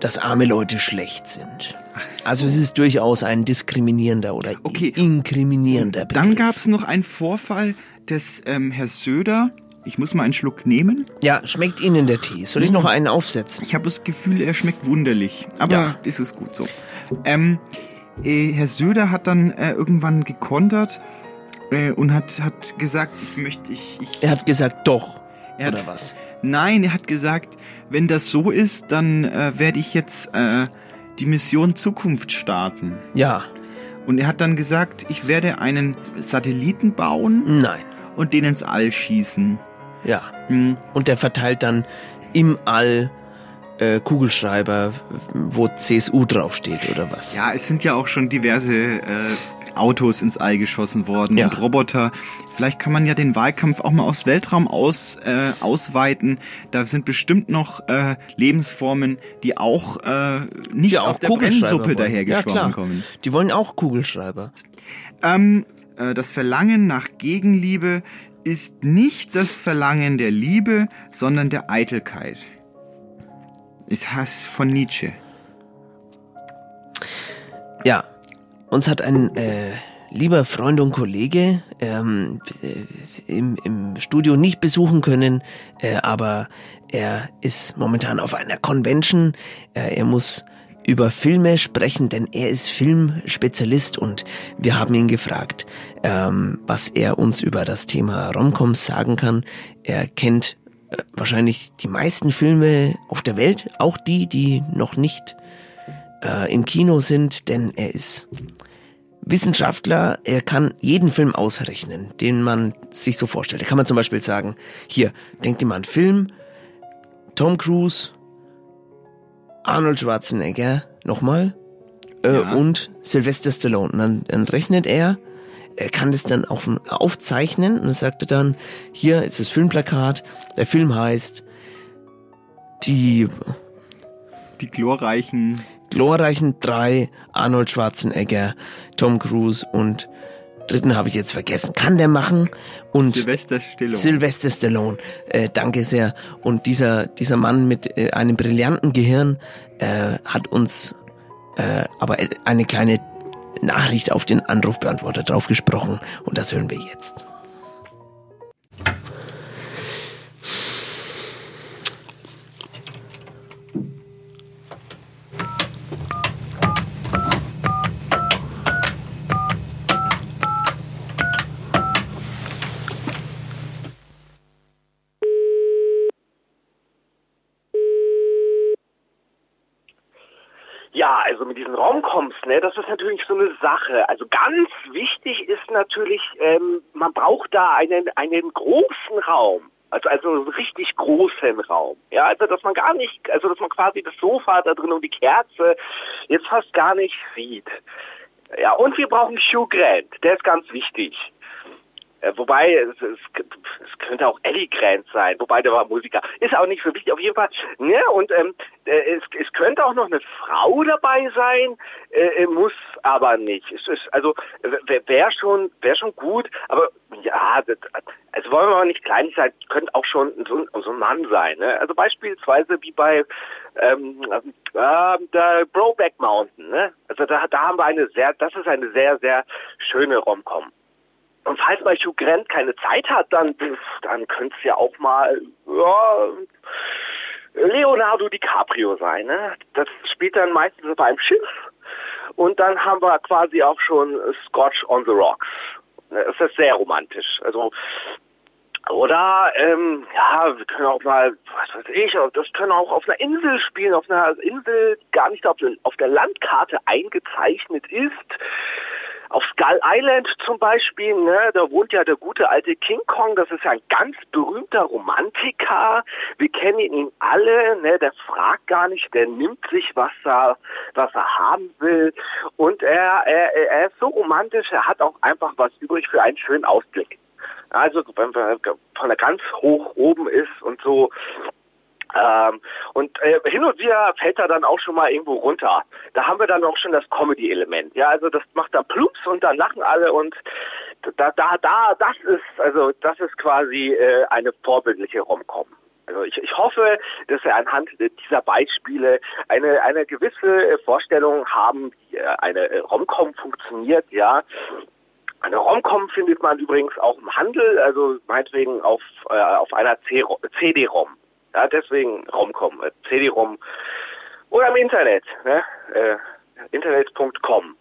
dass arme Leute schlecht sind. Also es ist durchaus ein diskriminierender oder inkriminierender Begriff. Dann gab es noch einen Vorfall, dass ähm, Herr Söder, ich muss mal einen Schluck nehmen. Ja, schmeckt Ihnen der Tee? Soll ich noch einen aufsetzen? Ich habe das Gefühl, er schmeckt wunderlich. Aber Ja. ist gut so. Ähm, äh, Herr Söder hat dann äh, irgendwann gekontert äh, und hat, hat gesagt, ich möchte, ich, ich Er hat gesagt, doch. Er hat, Oder was? Nein, er hat gesagt, wenn das so ist, dann äh, werde ich jetzt äh, die Mission Zukunft starten. Ja. Und er hat dann gesagt, ich werde einen Satelliten bauen. Nein. Und den ins All schießen. Ja. Hm. Und der verteilt dann im All äh, Kugelschreiber, wo CSU draufsteht oder was. Ja, es sind ja auch schon diverse äh, Autos ins All geschossen worden Ja. und Roboter. Vielleicht kann man ja den Wahlkampf auch mal aufs Weltraum aus, äh, ausweiten. Da sind bestimmt noch äh, Lebensformen, die auch äh, nicht Die auch auf der Kugelschreiber Brennsuppe dahergeschwommen Ja, klar. kommen. Die wollen auch Kugelschreiber. Ähm, äh, das Verlangen nach Gegenliebe ist nicht das Verlangen der Liebe, sondern der Eitelkeit. Ist Hass von Nietzsche. Ja, uns hat ein äh, lieber Freund und Kollege ähm, äh, im, im Studio nicht besuchen können, äh, aber er ist momentan auf einer Convention. Äh, er muss über Filme sprechen, denn er ist Filmspezialist und wir haben ihn gefragt, ähm, was er uns über das Thema Romcoms sagen kann. Er kennt äh, wahrscheinlich die meisten Filme auf der Welt, auch die, die noch nicht äh, im Kino sind, denn er ist Wissenschaftler, er kann jeden Film ausrechnen, den man sich so vorstellt. Da kann man zum Beispiel sagen, hier, denkt ihr mal an einen Film, Tom Cruise, Arnold Schwarzenegger, nochmal, äh, und Sylvester Stallone. Und dann, dann rechnet er, er kann das dann auf, aufzeichnen und dann sagt er dann, hier ist das Filmplakat, der Film heißt die Die glorreichen glorreichen drei Arnold Schwarzenegger, Tom Cruise und dritten habe ich jetzt vergessen. Kann der machen? Und Sylvester Stallone. Sylvester Stallone. Äh, danke sehr. Und dieser dieser Mann mit äh, einem brillanten Gehirn äh, hat uns äh, aber eine kleine Nachricht auf den Anrufbeantworter drauf gesprochen und das hören wir jetzt. Ja, also mit diesen Romcoms, ne, das ist natürlich so eine Sache. Also ganz wichtig ist natürlich, ähm, man braucht da einen einen großen Raum. Also, also einen richtig großen Raum. Ja, also dass man gar nicht, also dass man quasi das Sofa da drin und die Kerze jetzt fast gar nicht sieht. Ja, und wir brauchen Hugh Grant, der ist ganz wichtig. Äh, Wobei, es, es, es könnte auch Eddie Grant sein, wobei der war Musiker. Ist auch nicht so wichtig, auf jeden Fall. Ne? Und ähm, äh, es, es könnte auch noch eine Frau dabei sein, äh, äh, muss aber nicht. Es ist, also wäre wär schon, wär schon gut, aber ja, das, also wollen wir mal nicht kleinlich sein, könnte auch schon so, so ein Mann sein. Ne? Also beispielsweise wie bei ähm, äh, der Broback Mountain. Ne? Also da, da haben wir eine sehr, das ist eine sehr, sehr schöne Romcom. Und falls mal Hugh Grant keine Zeit hat, dann, dann könnte es ja auch mal, ja, Leonardo DiCaprio sein, ne? Das spielt dann meistens auf einem Schiff. Und dann haben wir quasi auch schon Scotch on the Rocks. Das ist sehr romantisch. Also, oder, ähm, ja, wir können auch mal, was weiß ich, das können auch auf einer Insel spielen, auf einer Insel, gar nicht auf der Landkarte eingezeichnet ist. Auf Skull Island zum Beispiel, ne, da wohnt ja der gute alte King Kong, das ist ja ein ganz berühmter Romantiker. Wir kennen ihn alle, ne, der fragt gar nicht, der nimmt sich, was er, was er haben will. Und er, er, er ist so romantisch, er hat auch einfach was übrig für einen schönen Ausblick. Also, wenn man von der ganz hoch oben ist und so, ähm, und äh, hin und wieder fällt er dann auch schon mal irgendwo runter. Da haben wir dann auch schon das Comedy-Element. Ja, also das macht dann plups und dann lachen alle und da, da, da, das ist, also das ist quasi äh, eine vorbildliche Romcom. Also ich, ich hoffe, dass wir anhand dieser Beispiele eine, eine gewisse Vorstellung haben, wie äh, eine Romcom funktioniert, ja. Eine Romcom findet man übrigens auch im Handel, also meinetwegen auf, äh, auf einer CD-ROM. Ja, deswegen Romcom, äh, CD-ROM. Oder im Internet, ne? Äh, internet.com.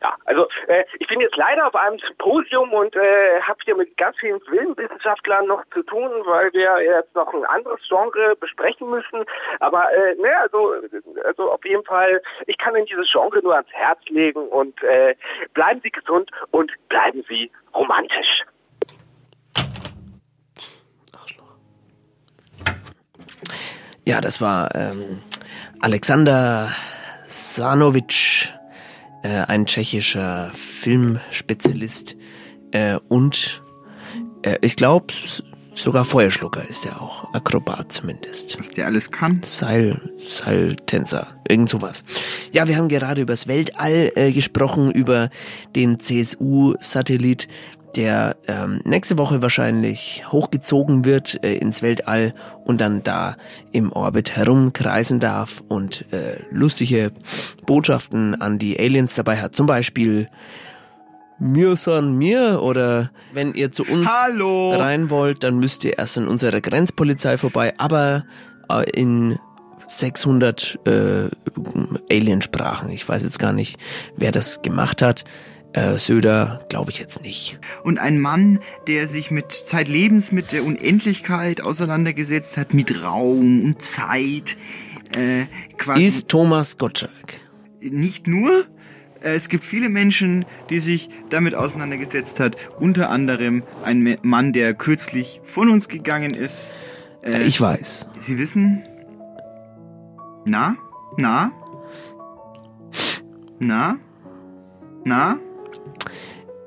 Ja, also äh, ich bin jetzt leider auf einem Symposium und äh, habe hier mit ganz vielen Filmwissenschaftlern noch zu tun, weil wir jetzt noch ein anderes Genre besprechen müssen. Aber äh, ne, also also auf jeden Fall, ich kann Ihnen dieses Genre nur ans Herz legen und äh, bleiben Sie gesund und bleiben Sie romantisch. Ja, das war ähm, Alexander Sanovic, äh, ein tschechischer Filmspezialist äh, und äh, ich glaube sogar Feuerschlucker ist er auch, Akrobat zumindest. Was der alles kann? Seil, Seiltänzer, irgend sowas. Ja, wir haben gerade übers Weltall äh, gesprochen, über den CSU-Satellit, der ähm, nächste Woche wahrscheinlich hochgezogen wird äh, ins Weltall und dann da im Orbit herumkreisen darf und äh, lustige Botschaften an die Aliens dabei hat. Zum Beispiel mir san mir oder wenn ihr zu uns Hallo. rein wollt, dann müsst ihr erst an unserer Grenzpolizei vorbei, aber äh, in 600 äh, Aliensprachen. Ich weiß jetzt gar nicht, wer das gemacht hat. Äh, Söder glaube ich jetzt nicht. Und ein Mann, der sich mit zeitlebens mit der Unendlichkeit auseinandergesetzt hat, mit Raum und Zeit. Äh, quasi Ist Thomas Gottschalk. nicht nur. äh, Es gibt viele Menschen, die sich damit auseinandergesetzt hat. Unter anderem ein Mann, der kürzlich von uns gegangen ist. Äh, Ich weiß. Sie wissen? Na? Na? Na? Na?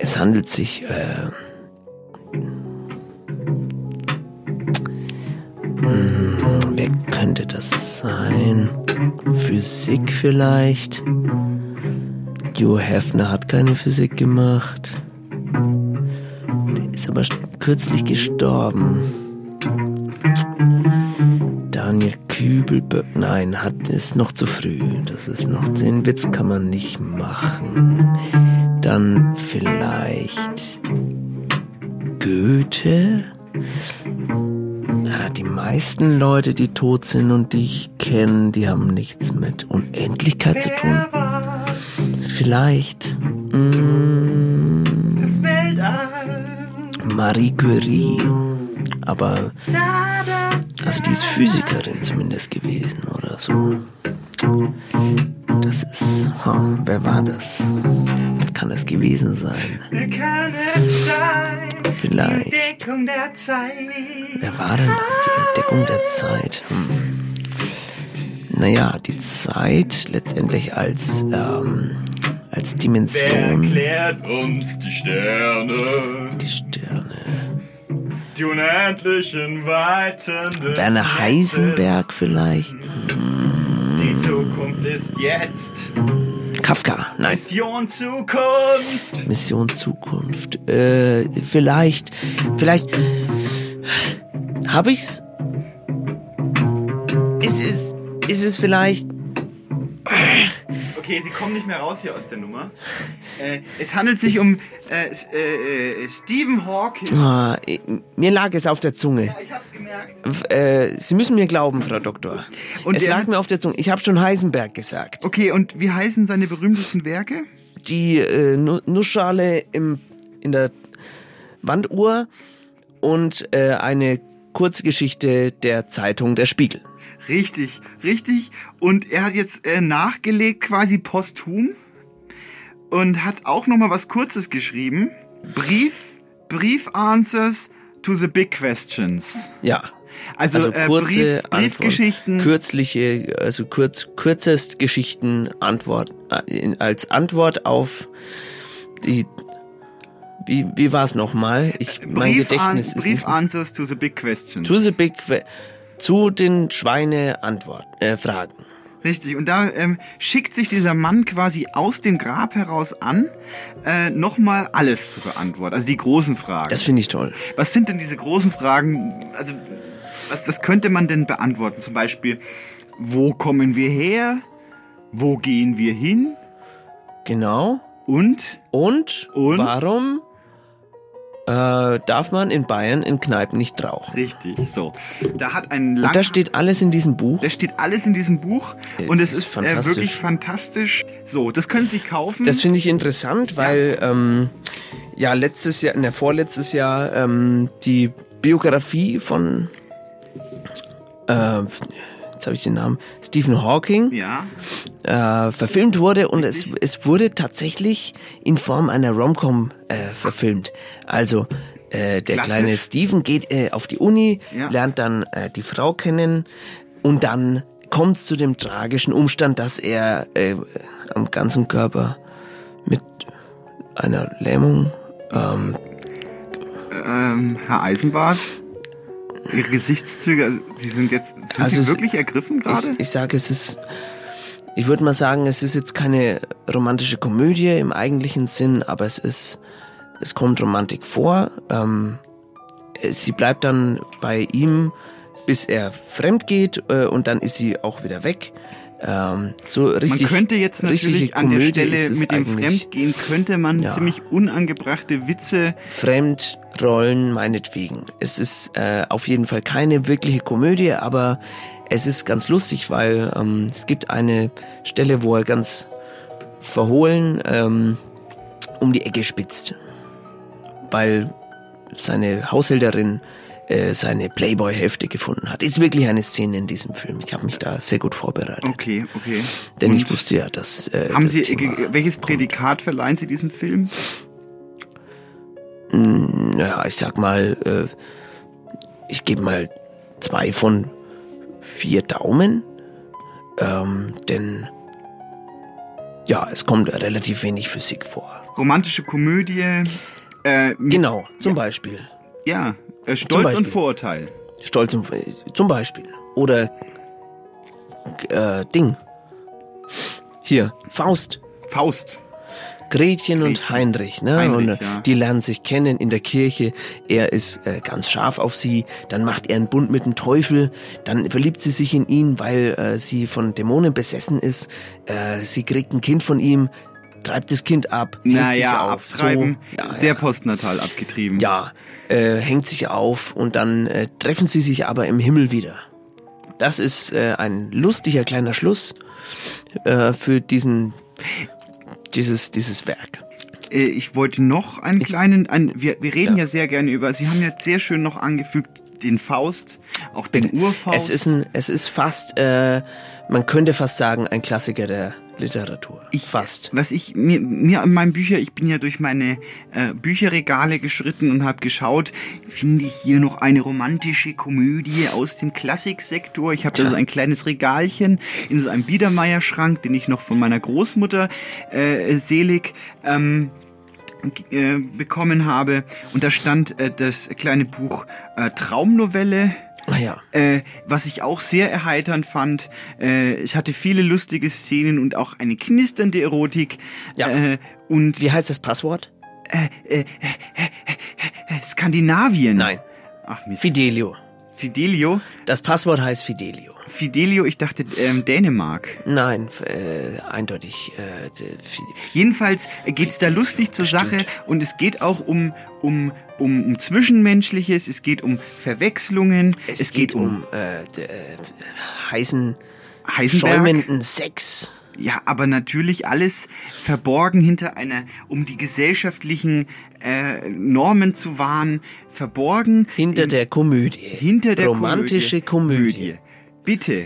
Es handelt sich äh, hm, wer könnte das sein? Physik vielleicht? Jo Hefner hat keine Physik gemacht. Der ist aber kürzlich gestorben. Daniel Kübelböck, nein, hat ist noch zu früh. Das ist noch, den Witz kann man nicht machen. Dann vielleicht Goethe? Ja, die meisten Leute, die tot sind und die ich kenne, die haben nichts mit Unendlichkeit zu tun. Vielleicht mm, Das Weltall. Marie Curie. Aber also die ist Physikerin zumindest gewesen oder so. Das ist, ha, wer war das? Kann das gewesen sein? Wer es? Vielleicht. Die Entdeckung der Zeit. Wer war denn die Entdeckung der Zeit? Hm. Naja, die Zeit letztendlich als, ähm, als Wer Dimension. erklärt uns die Sterne? Die Sterne. Die unendlichen Weiten Werner. Heisenberg vielleicht? Die Zukunft ist jetzt. Kafka, nein. Mission Zukunft. Mission Zukunft. Äh, vielleicht, vielleicht habe ich's. Ist es, ist es vielleicht? Okay, Sie kommen nicht mehr raus hier aus der Nummer. Äh, es handelt sich um äh, äh, äh, Stephen Hawking. Eh, mir lag es auf der Zunge. Ich hab's gemerkt. Äh, Sie müssen mir glauben, Frau Doktor. Und es lag mir auf der Zunge. Ich habe schon Heisenberg gesagt. Okay, und wie heißen seine berühmtesten Werke? Die Nu- Nussschale im, in der Wanduhr und eine Kurzgeschichte der Zeitung Der Spiegel. Richtig, richtig. Und er hat jetzt äh, nachgelegt, quasi posthum. Und hat auch noch mal was Kurzes geschrieben. Brief, Brief Answers to the Big Questions. Ja. Also, äh, kurze Brief- Antwort, Briefgeschichten. kürzliche, also kurz, kürzest Geschichten Antwort äh, als Antwort auf die wie, wie war es nochmal? Ich mein Brief, Gedächtnis an, ist Brief nicht, Answers to the Big Questions. to the big que- zu den Schweine Antwort äh, Fragen. Richtig, und da ähm, schickt sich dieser Mann quasi aus dem Grab heraus an, äh, nochmal alles zu beantworten, also die großen Fragen. Das finde ich toll. Was sind denn diese großen Fragen? Also, was, was könnte man denn beantworten? Zum Beispiel, wo kommen wir her? Wo gehen wir hin? Genau. Und? Und, Und? warum äh, darf man in Bayern in Kneipen nicht rauchen? Richtig, so. Da hat ein lang Und das steht alles in diesem Buch. Das steht alles in diesem Buch Es und es ist ist, äh, wirklich fantastisch. So, das können Sie kaufen. Das finde ich interessant, weil ähm, ja letztes Jahr, ne vorletztes Jahr ähm, die Biografie von äh, jetzt habe ich den Namen Stephen Hawking ja. äh, verfilmt wurde und es, es wurde tatsächlich in Form einer Romcom äh, verfilmt. Also äh, der Klassisch. kleine Stephen geht äh, auf die Uni, Ja. lernt dann äh, die Frau kennen und dann kommt es zu dem tragischen Umstand, dass er äh, am ganzen Körper mit einer Lähmung ähm, Ähm, Herr Eisenbart, Ihre Gesichtszüge, also Sie sind jetzt, sind Also Sie es- wirklich ergriffen gerade? Ich, ich sage, es ist, ich würde mal sagen, es ist jetzt keine romantische Komödie im eigentlichen Sinn, aber es ist, es kommt Romantik vor. Ähm, äh, sie bleibt dann bei ihm, bis er fremd geht äh, und dann ist sie auch wieder weg. Ähm, so richtig, man könnte jetzt natürlich an der Stelle es mit dem. Fremdgehen, könnte man Ja. ziemlich unangebrachte Witze Fremdrollen meinetwegen. Es ist äh, auf jeden Fall keine wirkliche Komödie, aber es ist ganz lustig, weil ähm, es gibt eine Stelle, wo er ganz verhohlen ähm, um die Ecke spitzt, weil seine Haushälterin äh, seine Playboy-Hefte gefunden hat. Ist wirklich eine Szene in diesem Film. Ich habe mich da sehr gut vorbereitet. Okay, okay. Denn Und ich wusste ja, dass äh, Haben das Sie, Thema, welches Prädikat verleihen Sie diesem Film? Mm, Ja, ich sag mal, äh, ich gebe mal zwei von vier Daumen. Ähm, denn ja, es kommt relativ wenig Physik vor. Romantische Komödie. Äh, Genau, zum Beispiel. Ja, äh, Stolz Beispiel. und Vorurteil. Stolz und zum Beispiel. Oder äh, Ding. Hier, Faust. Faust. Gretchen und Heinrich, ne? Heinrich, und äh, ja. die lernen sich kennen in der Kirche. Er ist äh, ganz scharf auf sie. Dann macht er einen Bund mit dem Teufel. Dann verliebt sie sich in ihn, weil äh, sie von Dämonen besessen ist. Äh, sie kriegt ein Kind von ihm, treibt das Kind ab, hängt sich Naja, auf. abtreiben. So, ja, sehr postnatal abgetrieben. ja, äh, hängt sich auf und dann äh, treffen sie sich aber im Himmel wieder. Das ist ein lustiger kleiner Schluss für diesen dieses dieses Werk. Äh, Ich wollte noch einen kleinen, ein, wir, wir reden ja. sehr gerne über, Sie haben jetzt sehr schön noch angefügt, den Faust, auch den Urfaust. Es ist ein es ist fast äh, man könnte fast sagen ein Klassiker der Literatur. fast. Was ich mir, mir in meinen Büchern, ich bin ja durch meine äh, Bücherregale geschritten und habe geschaut, finde ich hier noch eine romantische Komödie aus dem Klassiksektor. Ich habe da so ein kleines Regalchen in so einem Biedermeierschrank, den ich noch von meiner Großmutter äh, selig ähm, äh, bekommen habe. Und da stand äh, das kleine Buch äh, Traumnovelle. Ah ja. Äh, was ich auch sehr erheiternd fand. Äh, es hatte viele lustige Szenen und auch eine knisternde Erotik. Ja. Äh, und Wie heißt das Passwort? Äh, äh, äh, äh, Skandinavien. Nein. Ach Mist. Fidelio. Fidelio? Das Passwort heißt Fidelio. Fidelio, ich dachte ähm, Dänemark. Nein, äh, eindeutig. Äh, Jedenfalls geht's da lustig zur Sache und es geht auch um, um, um, um Zwischenmenschliches, es geht um Verwechslungen, es, geht, um, äh, d- äh, heißen, Heisenberg. schäumenden Sex. Ja, aber natürlich alles verborgen hinter einer, um die gesellschaftlichen äh, Normen zu wahren, verborgen. Hinter der Komödie. Hinter der Romantische Komödie. Komödie. Bitte.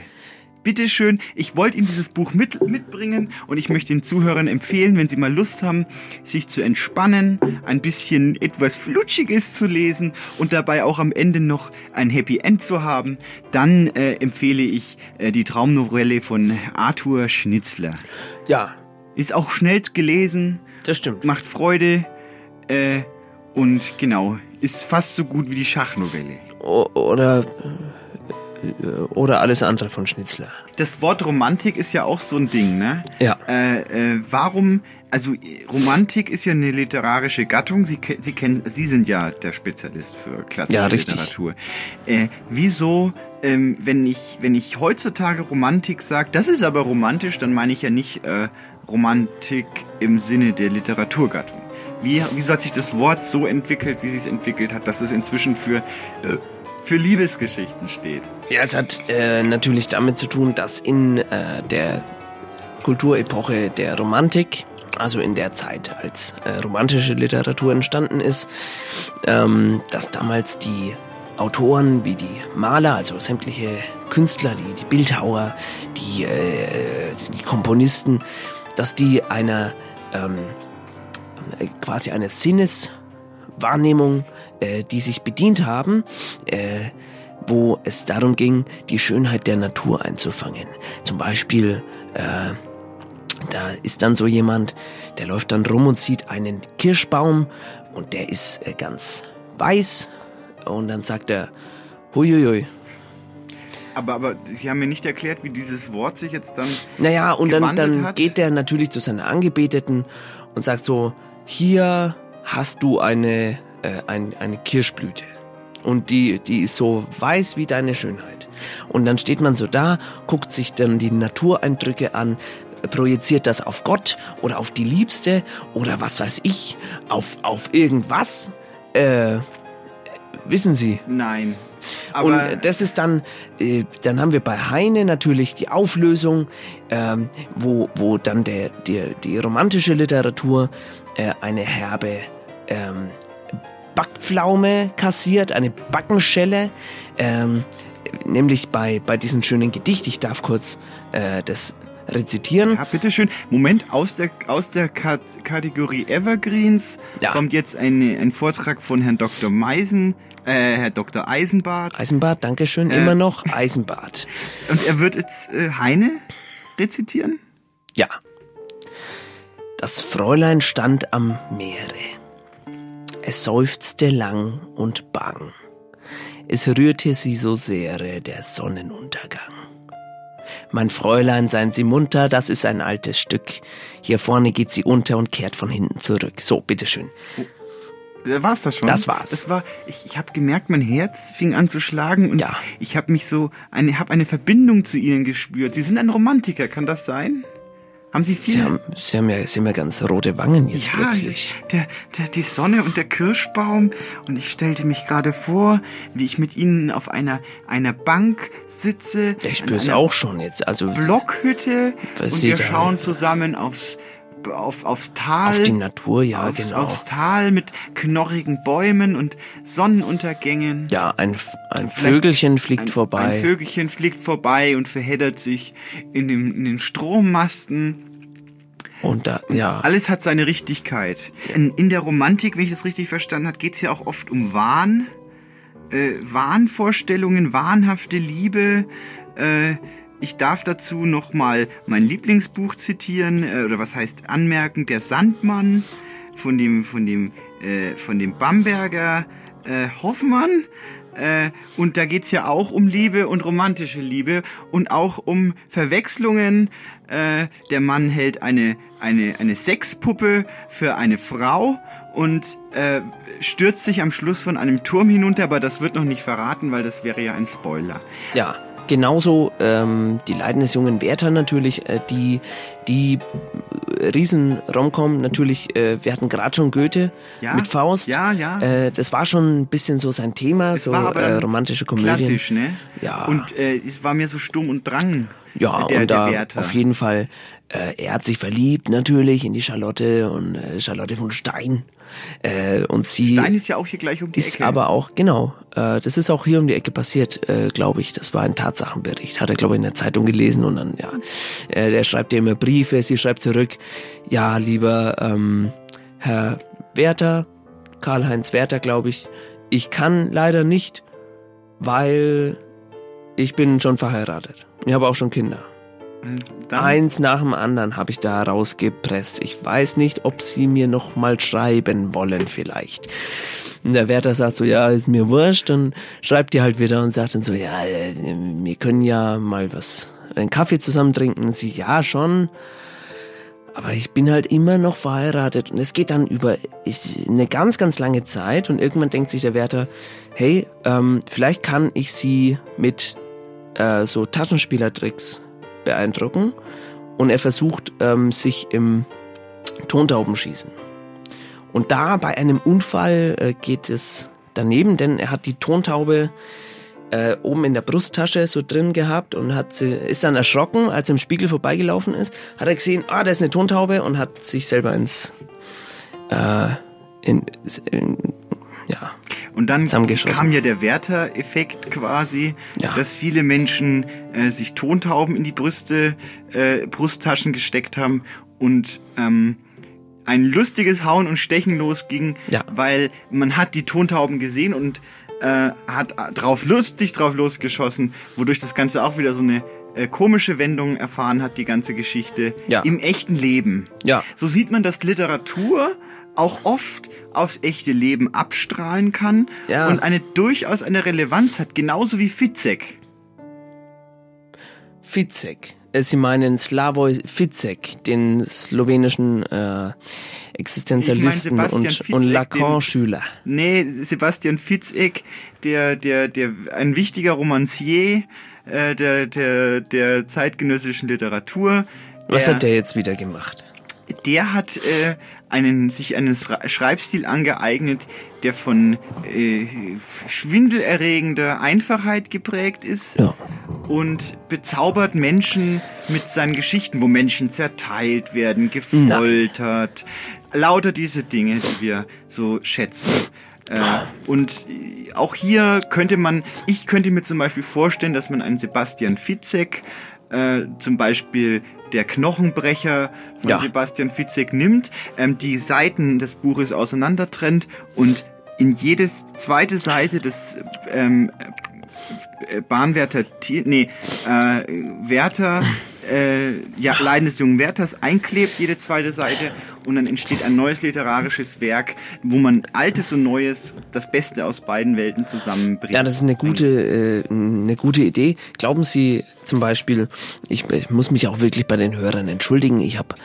Bitte schön, ich wollte Ihnen dieses Buch mit, mitbringen und ich möchte den Zuhörern empfehlen, wenn Sie mal Lust haben, sich zu entspannen, ein bisschen etwas Flutschiges zu lesen und dabei auch am Ende noch ein Happy End zu haben, dann äh, empfehle ich äh, die Traumnovelle von Arthur Schnitzler. Ja. Ist auch schnell gelesen. Das stimmt. Macht Freude. Äh, und genau, ist fast so gut wie die Schachnovelle. Oder, äh, oder alles andere von Schnitzler. Das Wort Romantik ist ja auch so ein Ding, ne? Ja. Äh, äh, warum, also äh, Romantik ist ja eine literarische Gattung. Sie, Sie kennen, Sie sind ja der Spezialist für klassische Ja, richtig. Literatur. Äh, wieso, ähm, wenn ich, wenn ich heutzutage Romantik sage, das ist aber romantisch, dann meine ich ja nicht äh, Romantik im Sinne der Literaturgattung. Wie, wieso hat sich das Wort so entwickelt, wie sie es entwickelt hat, dass es inzwischen für, äh, für Liebesgeschichten steht? Ja, es hat äh, natürlich damit zu tun, dass in äh, der Kulturepoche der Romantik, also in der Zeit, als äh, romantische Literatur entstanden ist, ähm, dass damals die Autoren wie die Maler, also sämtliche Künstler, die, die Bildhauer, die, äh, die Komponisten, dass die einer ähm, äh, quasi eine Sinneswahrnehmung, äh, die sich bedient haben, äh, wo es darum ging, die Schönheit der Natur einzufangen. Zum Beispiel, äh, da ist dann so jemand, der läuft dann rum und sieht einen Kirschbaum und der ist äh, ganz weiß und dann sagt er, huiuiui, Aber, aber Sie haben mir nicht erklärt, wie dieses Wort sich jetzt dann. Naja, und dann, dann hat. geht der natürlich zu seiner Angebeteten und sagt so, hier hast du eine, äh, ein, eine Kirschblüte. Und die, die ist so weiß wie deine Schönheit. Und dann steht man so da, guckt sich dann die Natureindrücke an, projiziert das auf Gott oder auf die Liebste oder was weiß ich, auf, auf irgendwas. Äh, wissen Sie? Nein. und Aber- äh, das ist dann, äh, dann haben wir bei Heine natürlich die Auflösung, ähm, wo, wo dann der, der, die romantische Literatur äh, eine herbe ähm, Backpflaume kassiert, eine Backenschelle, ähm, nämlich bei, bei diesem schönen Gedicht. Ich darf kurz äh, das rezitieren. Ja, bitteschön. Moment, aus der, aus der Kat Kategorie Evergreens kommt jetzt eine, ein Vortrag von Herrn Dr. Meisen, äh, Herr Dr. Eisenbart. Eisenbart, Dankeschön, Äh, immer noch Eisenbart. Und er wird jetzt äh, Heine rezitieren? Ja. Das Fräulein stand am Meere. Es seufzte lang und bang. Es rührte sie so sehr der Sonnenuntergang. Mein Fräulein, seien Sie munter, das ist ein altes Stück. Hier vorne geht sie unter und kehrt von hinten zurück. So, bitteschön. Da war's das schon? Das war's. Das war, ich, ich habe gemerkt, mein Herz fing an zu schlagen und ich habe mich so, eine, habe eine Verbindung zu Ihnen gespürt. Sie sind ein Romantiker, kann das sein? Haben Sie viel? Sie haben, Sie haben, ja, Sie haben ja ganz rote Wangen jetzt ja, plötzlich. es- Der, der, die Sonne und der Kirschbaum. Und ich stellte mich gerade vor, wie ich mit Ihnen auf einer, einer Bank sitze. Ich an spür's einer auch schon jetzt. Also Blockhütte. Und wir da- schauen zusammen aufs, auf, aufs Tal. Auf die Natur, ja, aufs, genau. Aufs Tal mit knorrigen Bäumen und Sonnenuntergängen. Ja, ein, ein Vögelchen fliegt ein, vorbei. Ein Vögelchen fliegt vorbei und verheddert sich in, dem, in den Strommasten. Und da, ja. Alles hat seine Richtigkeit. In, in der Romantik, wenn ich das richtig verstanden habe, geht es ja auch oft um Wahn. Äh, Wahnvorstellungen, wahnhafte Liebe. Äh, ich darf dazu nochmal mein Lieblingsbuch zitieren, äh, oder was heißt anmerken, Der Sandmann von dem, von dem, äh, von dem Bamberger äh, Hoffmann. Äh, und da geht's ja auch um Liebe und romantische Liebe und auch um Verwechslungen. Äh, der Mann hält eine, eine, eine Sexpuppe für eine Frau und äh, stürzt sich am Schluss von einem Turm hinunter, aber das wird noch nicht verraten, weil das wäre ja ein Spoiler. Ja, genauso ähm, die Leiden des jungen Werther natürlich, äh, die, die äh, riesen Romcom natürlich, äh, wir hatten gerade schon Goethe Ja, mit Faust. ja, ja. Äh, das war schon ein bisschen so sein Thema, so war aber äh, romantische Komödien. Klassisch, ne? Ja. Und es war mir so Sturm und Drang. Ja, der, und der da auf jeden Fall, äh, er hat sich verliebt natürlich in die Charlotte und äh, Charlotte von Stein. Äh, und sie Stein ist ja auch hier gleich um die ist Ecke. aber auch, genau, äh, das ist auch hier um die Ecke passiert, äh, glaube ich. Das war ein Tatsachenbericht. Hat er, glaube ich, in der Zeitung gelesen und dann, ja, äh, der schreibt ihr immer Briefe, sie schreibt zurück, ja, lieber ähm, Herr Werther, Karl-Heinz Werther, glaube ich, ich kann leider nicht, weil ich bin schon verheiratet. Ich habe auch schon Kinder. Dann- Eins nach dem anderen habe ich da rausgepresst. Ich weiß nicht, ob sie mir noch mal schreiben wollen vielleicht. Und der Wärter sagt so, ja, ist mir wurscht. Und schreibt die halt wieder und sagt dann so, ja, äh, wir können ja mal was, einen Kaffee zusammen trinken. Sie, ja, schon. Aber ich bin halt immer noch verheiratet und es geht dann über eine ganz, ganz lange Zeit und irgendwann denkt sich der Wärter, hey, ähm, vielleicht kann ich sie mit äh, so Taschenspielertricks beeindrucken und er versucht ähm, sich im Tontaubenschießen. Und da bei einem Unfall äh, geht es daneben, denn er hat die Tontaube äh, oben in der Brusttasche so drin gehabt und hat sie, ist dann erschrocken, als er im Spiegel vorbeigelaufen ist, hat er gesehen, ah, da ist eine Tontaube und hat sich selber ins äh, in, in, ja, Und dann kam ja der Werther-Effekt quasi, dass viele Menschen äh, sich Tontauben in die Brüste, äh, Brusttaschen gesteckt haben und ähm, ein lustiges Hauen und Stechen losging, weil man hat die Tontauben gesehen und äh, hat drauf lustig drauf losgeschossen, wodurch das Ganze auch wieder so eine äh, komische Wendung erfahren hat, die ganze Geschichte Ja. im echten Leben. Ja. So sieht man, dass Literatur auch oft aufs echte Leben abstrahlen kann Ja. und eine durchaus eine Relevanz hat, genauso wie Fitzek. Fitzek. Äh, Sie meinen Slavoj Fitzek, den slowenischen äh, Existenzialisten Ich mein und, Fitzek, und Lacan-Schüler. Nee, Sebastian Fitzek, der, der, der, ein wichtiger Romancier äh, der, der, der zeitgenössischen Literatur. Was der, hat der jetzt wieder gemacht? Der hat äh, einen, sich einen Schreibstil angeeignet, der von äh, schwindelerregender Einfachheit geprägt ist Ja. und bezaubert Menschen mit seinen Geschichten, wo Menschen zerteilt werden, gefoltert, lauter diese Dinge, die wir so schätzen. Äh, und auch hier könnte man, ich könnte mir zum Beispiel vorstellen, dass man einen Sebastian Fitzek, äh, zum Beispiel der Knochenbrecher von Ja. Sebastian Fitzek nimmt, ähm, die Seiten des Buches auseinandertrennt und in jedes zweite Seite des ähm, äh, Bahnwärter, nee, äh, Wärter, äh, ja, Leiden des jungen Wärters einklebt, jede zweite Seite, und dann entsteht ein neues literarisches Werk, wo man Altes und Neues, das Beste aus beiden Welten zusammenbringt. Ja, das ist eine gute, äh, eine gute Idee. Glauben Sie zum Beispiel, ich, ich muss mich auch wirklich bei den Hörern entschuldigen. Ich habe,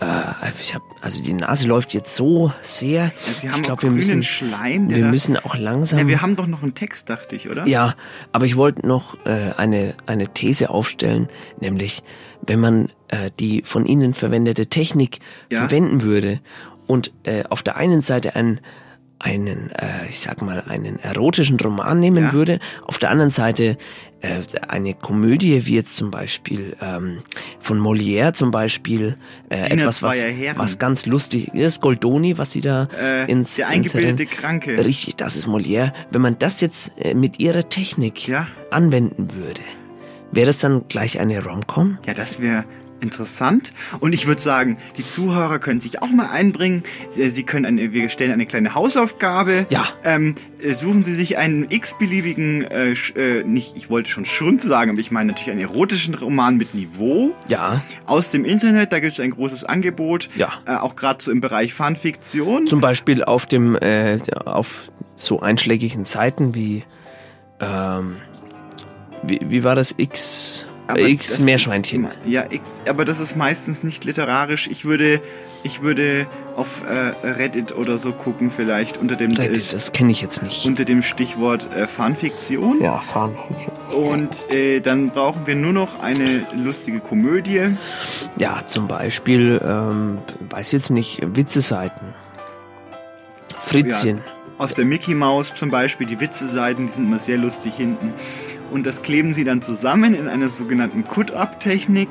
äh, ich habe, also die Nase läuft jetzt so sehr. Ja, Sie haben ich auch glaube, wir grünen müssen, Schleim. wir müssen auch langsam. Ja, wir haben doch noch einen Text, dachte ich, oder? Ja, aber ich wollte noch äh, eine, eine These aufstellen, nämlich wenn man äh, die von Ihnen verwendete Technik Ja. verwenden würde und äh, auf der einen Seite einen einen, äh, ich sag mal, einen erotischen Roman nehmen Ja. würde, auf der anderen Seite äh, eine Komödie, wie jetzt zum Beispiel ähm, von Molière zum Beispiel, äh, Diener etwas, was, was ganz lustig ist, Goldoni, was sie da Äh, ins der ins eingebildete Rennen- Kranke. Richtig, das ist Molière. Wenn man das jetzt äh, mit ihrer Technik anwenden würde, wäre das dann gleich eine Rom-Com? Ja, das wäre interessant. Und ich würde sagen, die Zuhörer können sich auch mal einbringen. Äh, Sie können eine, wir stellen eine kleine Hausaufgabe. Ja. Ähm, äh, suchen Sie sich einen x-beliebigen, äh, äh, nicht, ich wollte schon Schrund sagen, aber ich meine natürlich einen erotischen Roman mit Niveau. Ja. Aus dem Internet, da gibt es ein großes Angebot. Ja. Äh, auch gerade so im Bereich Fanfiktion. Zum Beispiel auf dem, äh, auf so einschlägigen Seiten wie, ähm, wie, wie war das? X, Aber äh, X Meerschweinchen. Ist, ja, X, aber das ist meistens nicht literarisch. Ich würde, ich würde auf äh, Reddit oder so gucken, vielleicht unter dem Reddit, das kenne ich jetzt nicht. unter dem Stichwort äh, Fanfiktion. Ja, Fanfiktion. Und äh, dann brauchen wir nur noch eine lustige Komödie. Ja, zum Beispiel, ähm, weiß jetzt nicht, Witzeseiten. Fritzchen. Ja, aus der Mickey Maus zum Beispiel, die Witze-Seiten, die sind immer sehr lustig hinten. Und das kleben sie dann zusammen in einer sogenannten Cut-Up-Technik.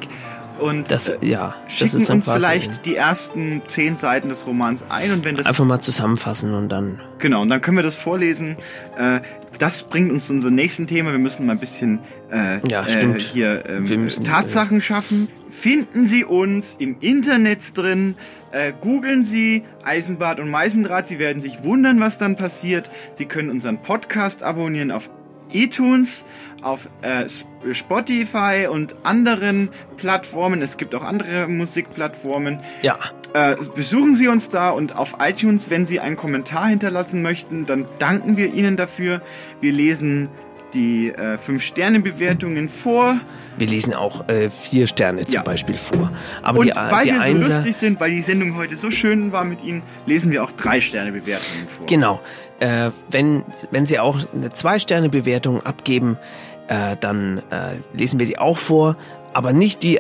Und Das, äh, ja, das schicken uns vielleicht die ersten zehn Seiten des Romans ein und wenn das Einfach mal zusammenfassen und dann. Genau, und dann können wir das vorlesen. Äh, das bringt uns zu unserem nächsten Thema. Wir müssen mal ein bisschen äh, Ja. Äh, hier ähm, Wir müssen, Tatsachen schaffen. Finden Sie uns im Internet drin. Äh, googeln Sie Eisenbad und Meisendraht. Sie werden sich wundern, was dann passiert. Sie können unseren Podcast abonnieren auf iTunes, auf äh, Sp- Spotify und anderen Plattformen. Es gibt auch andere Musikplattformen. Ja. Äh, besuchen Sie uns da und auf iTunes, wenn Sie einen Kommentar hinterlassen möchten, dann danken wir Ihnen dafür. Wir lesen die äh, 5-Sterne-Bewertungen vor. Wir lesen auch äh, vier Sterne zum Ja. Beispiel vor. Aber und die, weil die wir so Einser. lustig sind, weil die Sendung heute so schön war mit Ihnen, lesen wir auch 3-Sterne-Bewertungen vor. Genau. Äh, wenn, wenn Sie auch eine Zwei-Sterne-Bewertung abgeben, äh, dann äh, lesen wir die auch vor, aber nicht die,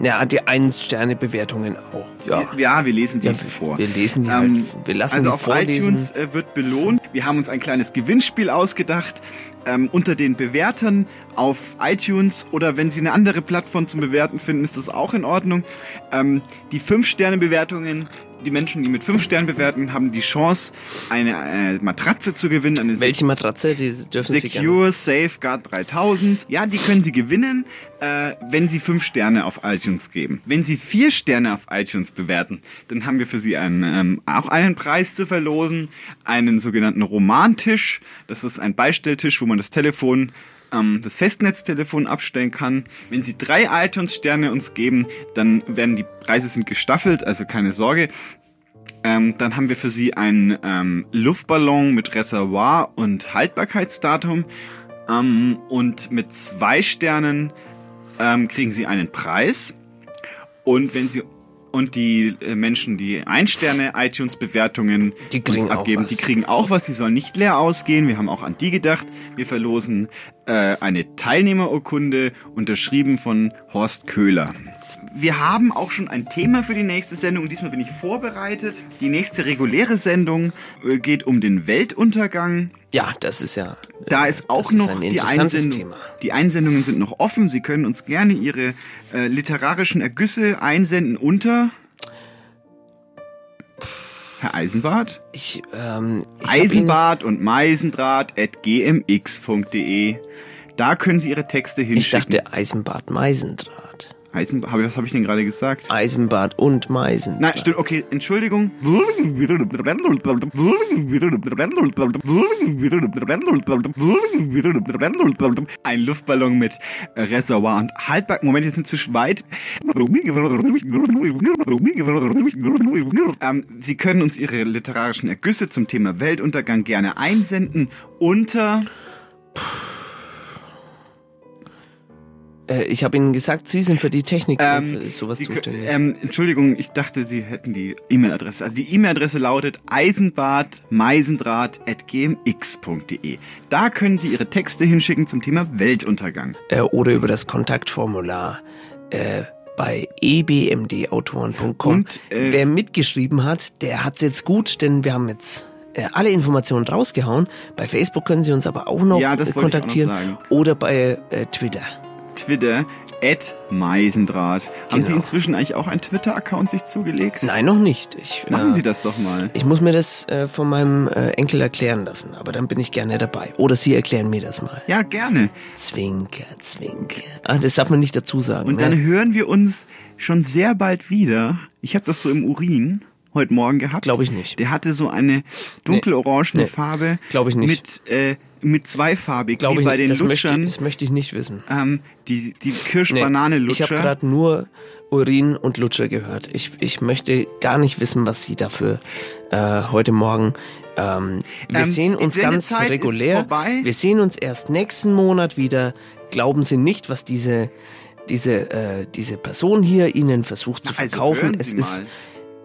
ja, die Ein-Sterne-Bewertungen auch. Ja. Ja, wir lesen die Ja, vor. wir lesen die halt. Wir lassen also die auf vorlesen. iTunes äh, wird belohnt. Wir haben uns ein kleines Gewinnspiel ausgedacht ähm, unter den Bewertern auf iTunes oder wenn Sie eine andere Plattform zum Bewerten finden, ist das auch in Ordnung. Ähm, die 5-Sterne-Bewertungen, die Menschen, die mit fünf Sternen bewerten, haben die Chance, eine äh, Matratze zu gewinnen. Eine Welche Matratze? Die dürfen Sie gerne. Secure Safeguard 3000. Ja, die können Sie gewinnen, äh, wenn Sie fünf Sterne auf iTunes geben. Wenn Sie vier Sterne auf iTunes bewerten, dann haben wir für Sie einen, ähm, auch einen Preis zu verlosen, einen sogenannten Romantisch. Das ist ein Beistelltisch, wo man das Telefon ähm, das Festnetztelefon abstellen kann. Wenn Sie drei iTunes-Sterne uns geben, dann werden die Preise sind gestaffelt, also keine Sorge. Ähm, dann haben wir für Sie einen ähm, Luftballon mit Reservoir und Haltbarkeitsdatum. Ähm, und mit zwei Sternen ähm, kriegen Sie einen Preis. Und wenn Sie und die äh, Menschen, die ein Sterne iTunes Bewertungen Die kriegen uns auch abgeben, die kriegen auch was. Die sollen nicht leer ausgehen. Wir haben auch an die gedacht. Wir verlosen äh, eine Teilnehmerurkunde unterschrieben von Horst Köhler. Wir haben auch schon ein Thema für die nächste Sendung. Diesmal bin ich vorbereitet. Die nächste reguläre Sendung äh, geht um den Weltuntergang. Ja, das ist ja. Da ist auch das ist noch ein die Einsendung. Thema. Die Einsendungen sind noch offen. Sie können uns gerne Ihre äh, literarischen Ergüsse einsenden unter Herr Eisenbart? Ich, ähm, ich Eisenbart und Meisendraht at gmx.de. Da können Sie Ihre Texte hinschicken. Ich dachte Eisenbad Meisendraht. Eisenbart, was habe ich denn gerade gesagt? Eisenbad und Meisendraht. Nein, stimmt, okay, Entschuldigung. Ein Luftballon mit Reservoir und Haltbar. Moment, jetzt sind zu weit. Ähm, Sie können uns Ihre literarischen Ergüsse zum Thema Weltuntergang gerne einsenden unter Äh, ich habe Ihnen gesagt, Sie sind für die Technik Ähm, und für sowas Sie zuständig. Ähm, Entschuldigung, ich dachte, Sie hätten die E-Mail-Adresse. Also die E-Mail-Adresse lautet eisenbadmeisendraht.gmx.de. Da können Sie Ihre Texte hinschicken zum Thema Weltuntergang. äh, oder über das Kontaktformular äh, bei ebmdautoren.com. Und, äh, Wer mitgeschrieben hat, der hat's jetzt gut, denn wir haben jetzt äh, alle Informationen rausgehauen. Bei Facebook können Sie uns aber auch noch Ja, das äh, auch noch kontaktieren oder bei äh, Twitter. Twitter, at Meisendraht. Haben Genau. Sie inzwischen eigentlich auch einen Twitter-Account sich zugelegt? Nein, noch nicht. Ich, Machen äh, Sie das doch mal. Ich muss mir das äh, von meinem äh, Enkel erklären lassen, aber dann bin ich gerne dabei. Oder Sie erklären mir das mal. Ja, gerne. Zwinker, zwinker. Ah, das darf man nicht dazu sagen. Und ne? dann hören wir uns schon sehr bald wieder. Ich habe das so im Urin heute Morgen gehabt. Glaube ich nicht. Der hatte so eine dunkelorangene Nee. Farbe. Glaube ich nicht. Mit, äh, mit zweifarbig, Glaube wie ich bei nicht. den das möchte, Lutschern. das möchte ich nicht wissen. ähm, die die Nee, Kirsch-Banane-Lutscher. ich habe gerade nur Urin und Lutscher gehört. Ich, ich möchte gar nicht wissen, was Sie dafür äh, heute Morgen. Ähm, wir Ähm, sehen uns ganz regulär. Wir sehen uns erst nächsten Monat wieder. Glauben Sie nicht, was diese diese äh, diese Person hier Ihnen versucht zu Na, also verkaufen. hören es ist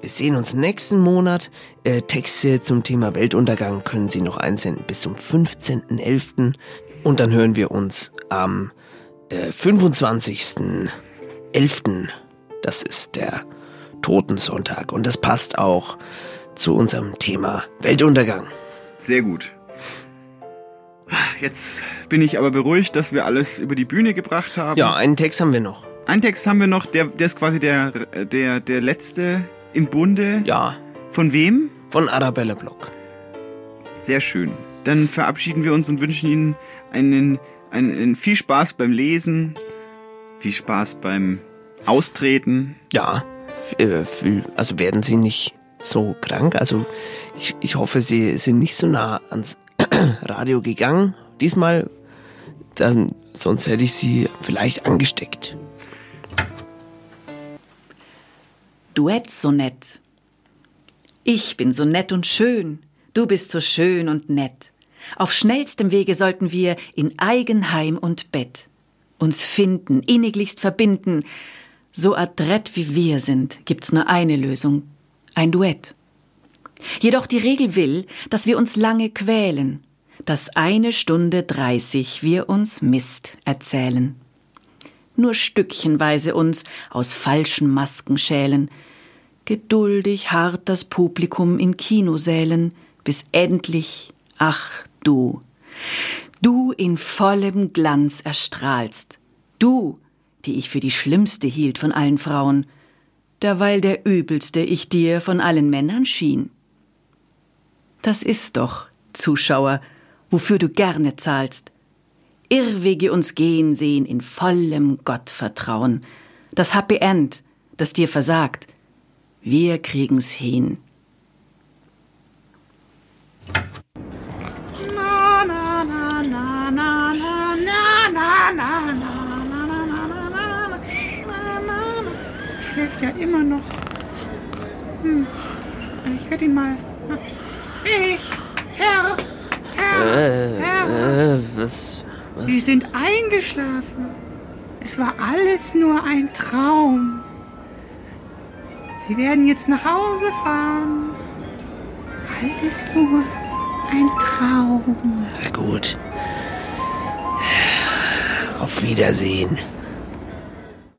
wir sehen uns nächsten Monat. Äh, Texte zum Thema Weltuntergang können Sie noch einsenden bis zum 15.11. Und dann hören wir uns am äh, 25.11. Das ist der Totensonntag. Und das passt auch zu unserem Thema Weltuntergang. Sehr gut. Jetzt bin ich aber beruhigt, dass wir alles über die Bühne gebracht haben. Ja, einen Text haben wir noch. Einen Text haben wir noch, der, der ist quasi der, der, der letzte im Bunde. Ja. Von wem? Von Arabella Block. Sehr schön. Dann verabschieden wir uns und wünschen Ihnen einen, einen, einen viel Spaß beim Lesen, viel Spaß beim Austreten. Ja, äh, also werden Sie nicht so krank. Also ich, ich hoffe, Sie sind nicht so nah ans Radio gegangen. Diesmal, dann, sonst hätte ich Sie vielleicht angesteckt. Duettsonett. Ich bin so nett und schön, du bist so schön und nett. Auf schnellstem Wege sollten wir in Eigenheim und Bett uns finden, inniglichst verbinden. So adrett wie wir sind, gibt's nur eine Lösung, ein Duett. Jedoch die Regel will, dass wir uns lange quälen, dass eine Stunde dreißig wir uns Mist erzählen. Nur stückchenweise uns aus falschen Masken schälen, geduldig harrt das Publikum in Kinosälen, bis endlich, ach du, du in vollem Glanz erstrahlst, du, die ich für die schlimmste hielt von allen Frauen, derweil der übelste ich dir von allen Männern schien. Das ist doch, Zuschauer, wofür du gerne zahlst. Irrwege uns gehen sehen in vollem Gottvertrauen. Das Happy End, das dir versagt, wir kriegen's hin. Na, na, na, na, na, na, na, na, na, na, na, na. Schläft ja immer noch. Hm. Ich werde ihn mal. Hey, Herr, Herr, Äh, Herr. äh, was, was? Sie sind eingeschlafen. Es war alles nur ein Traum. Sie werden jetzt nach Hause fahren. Alles nur ein Traum. Na gut. Auf Wiedersehen.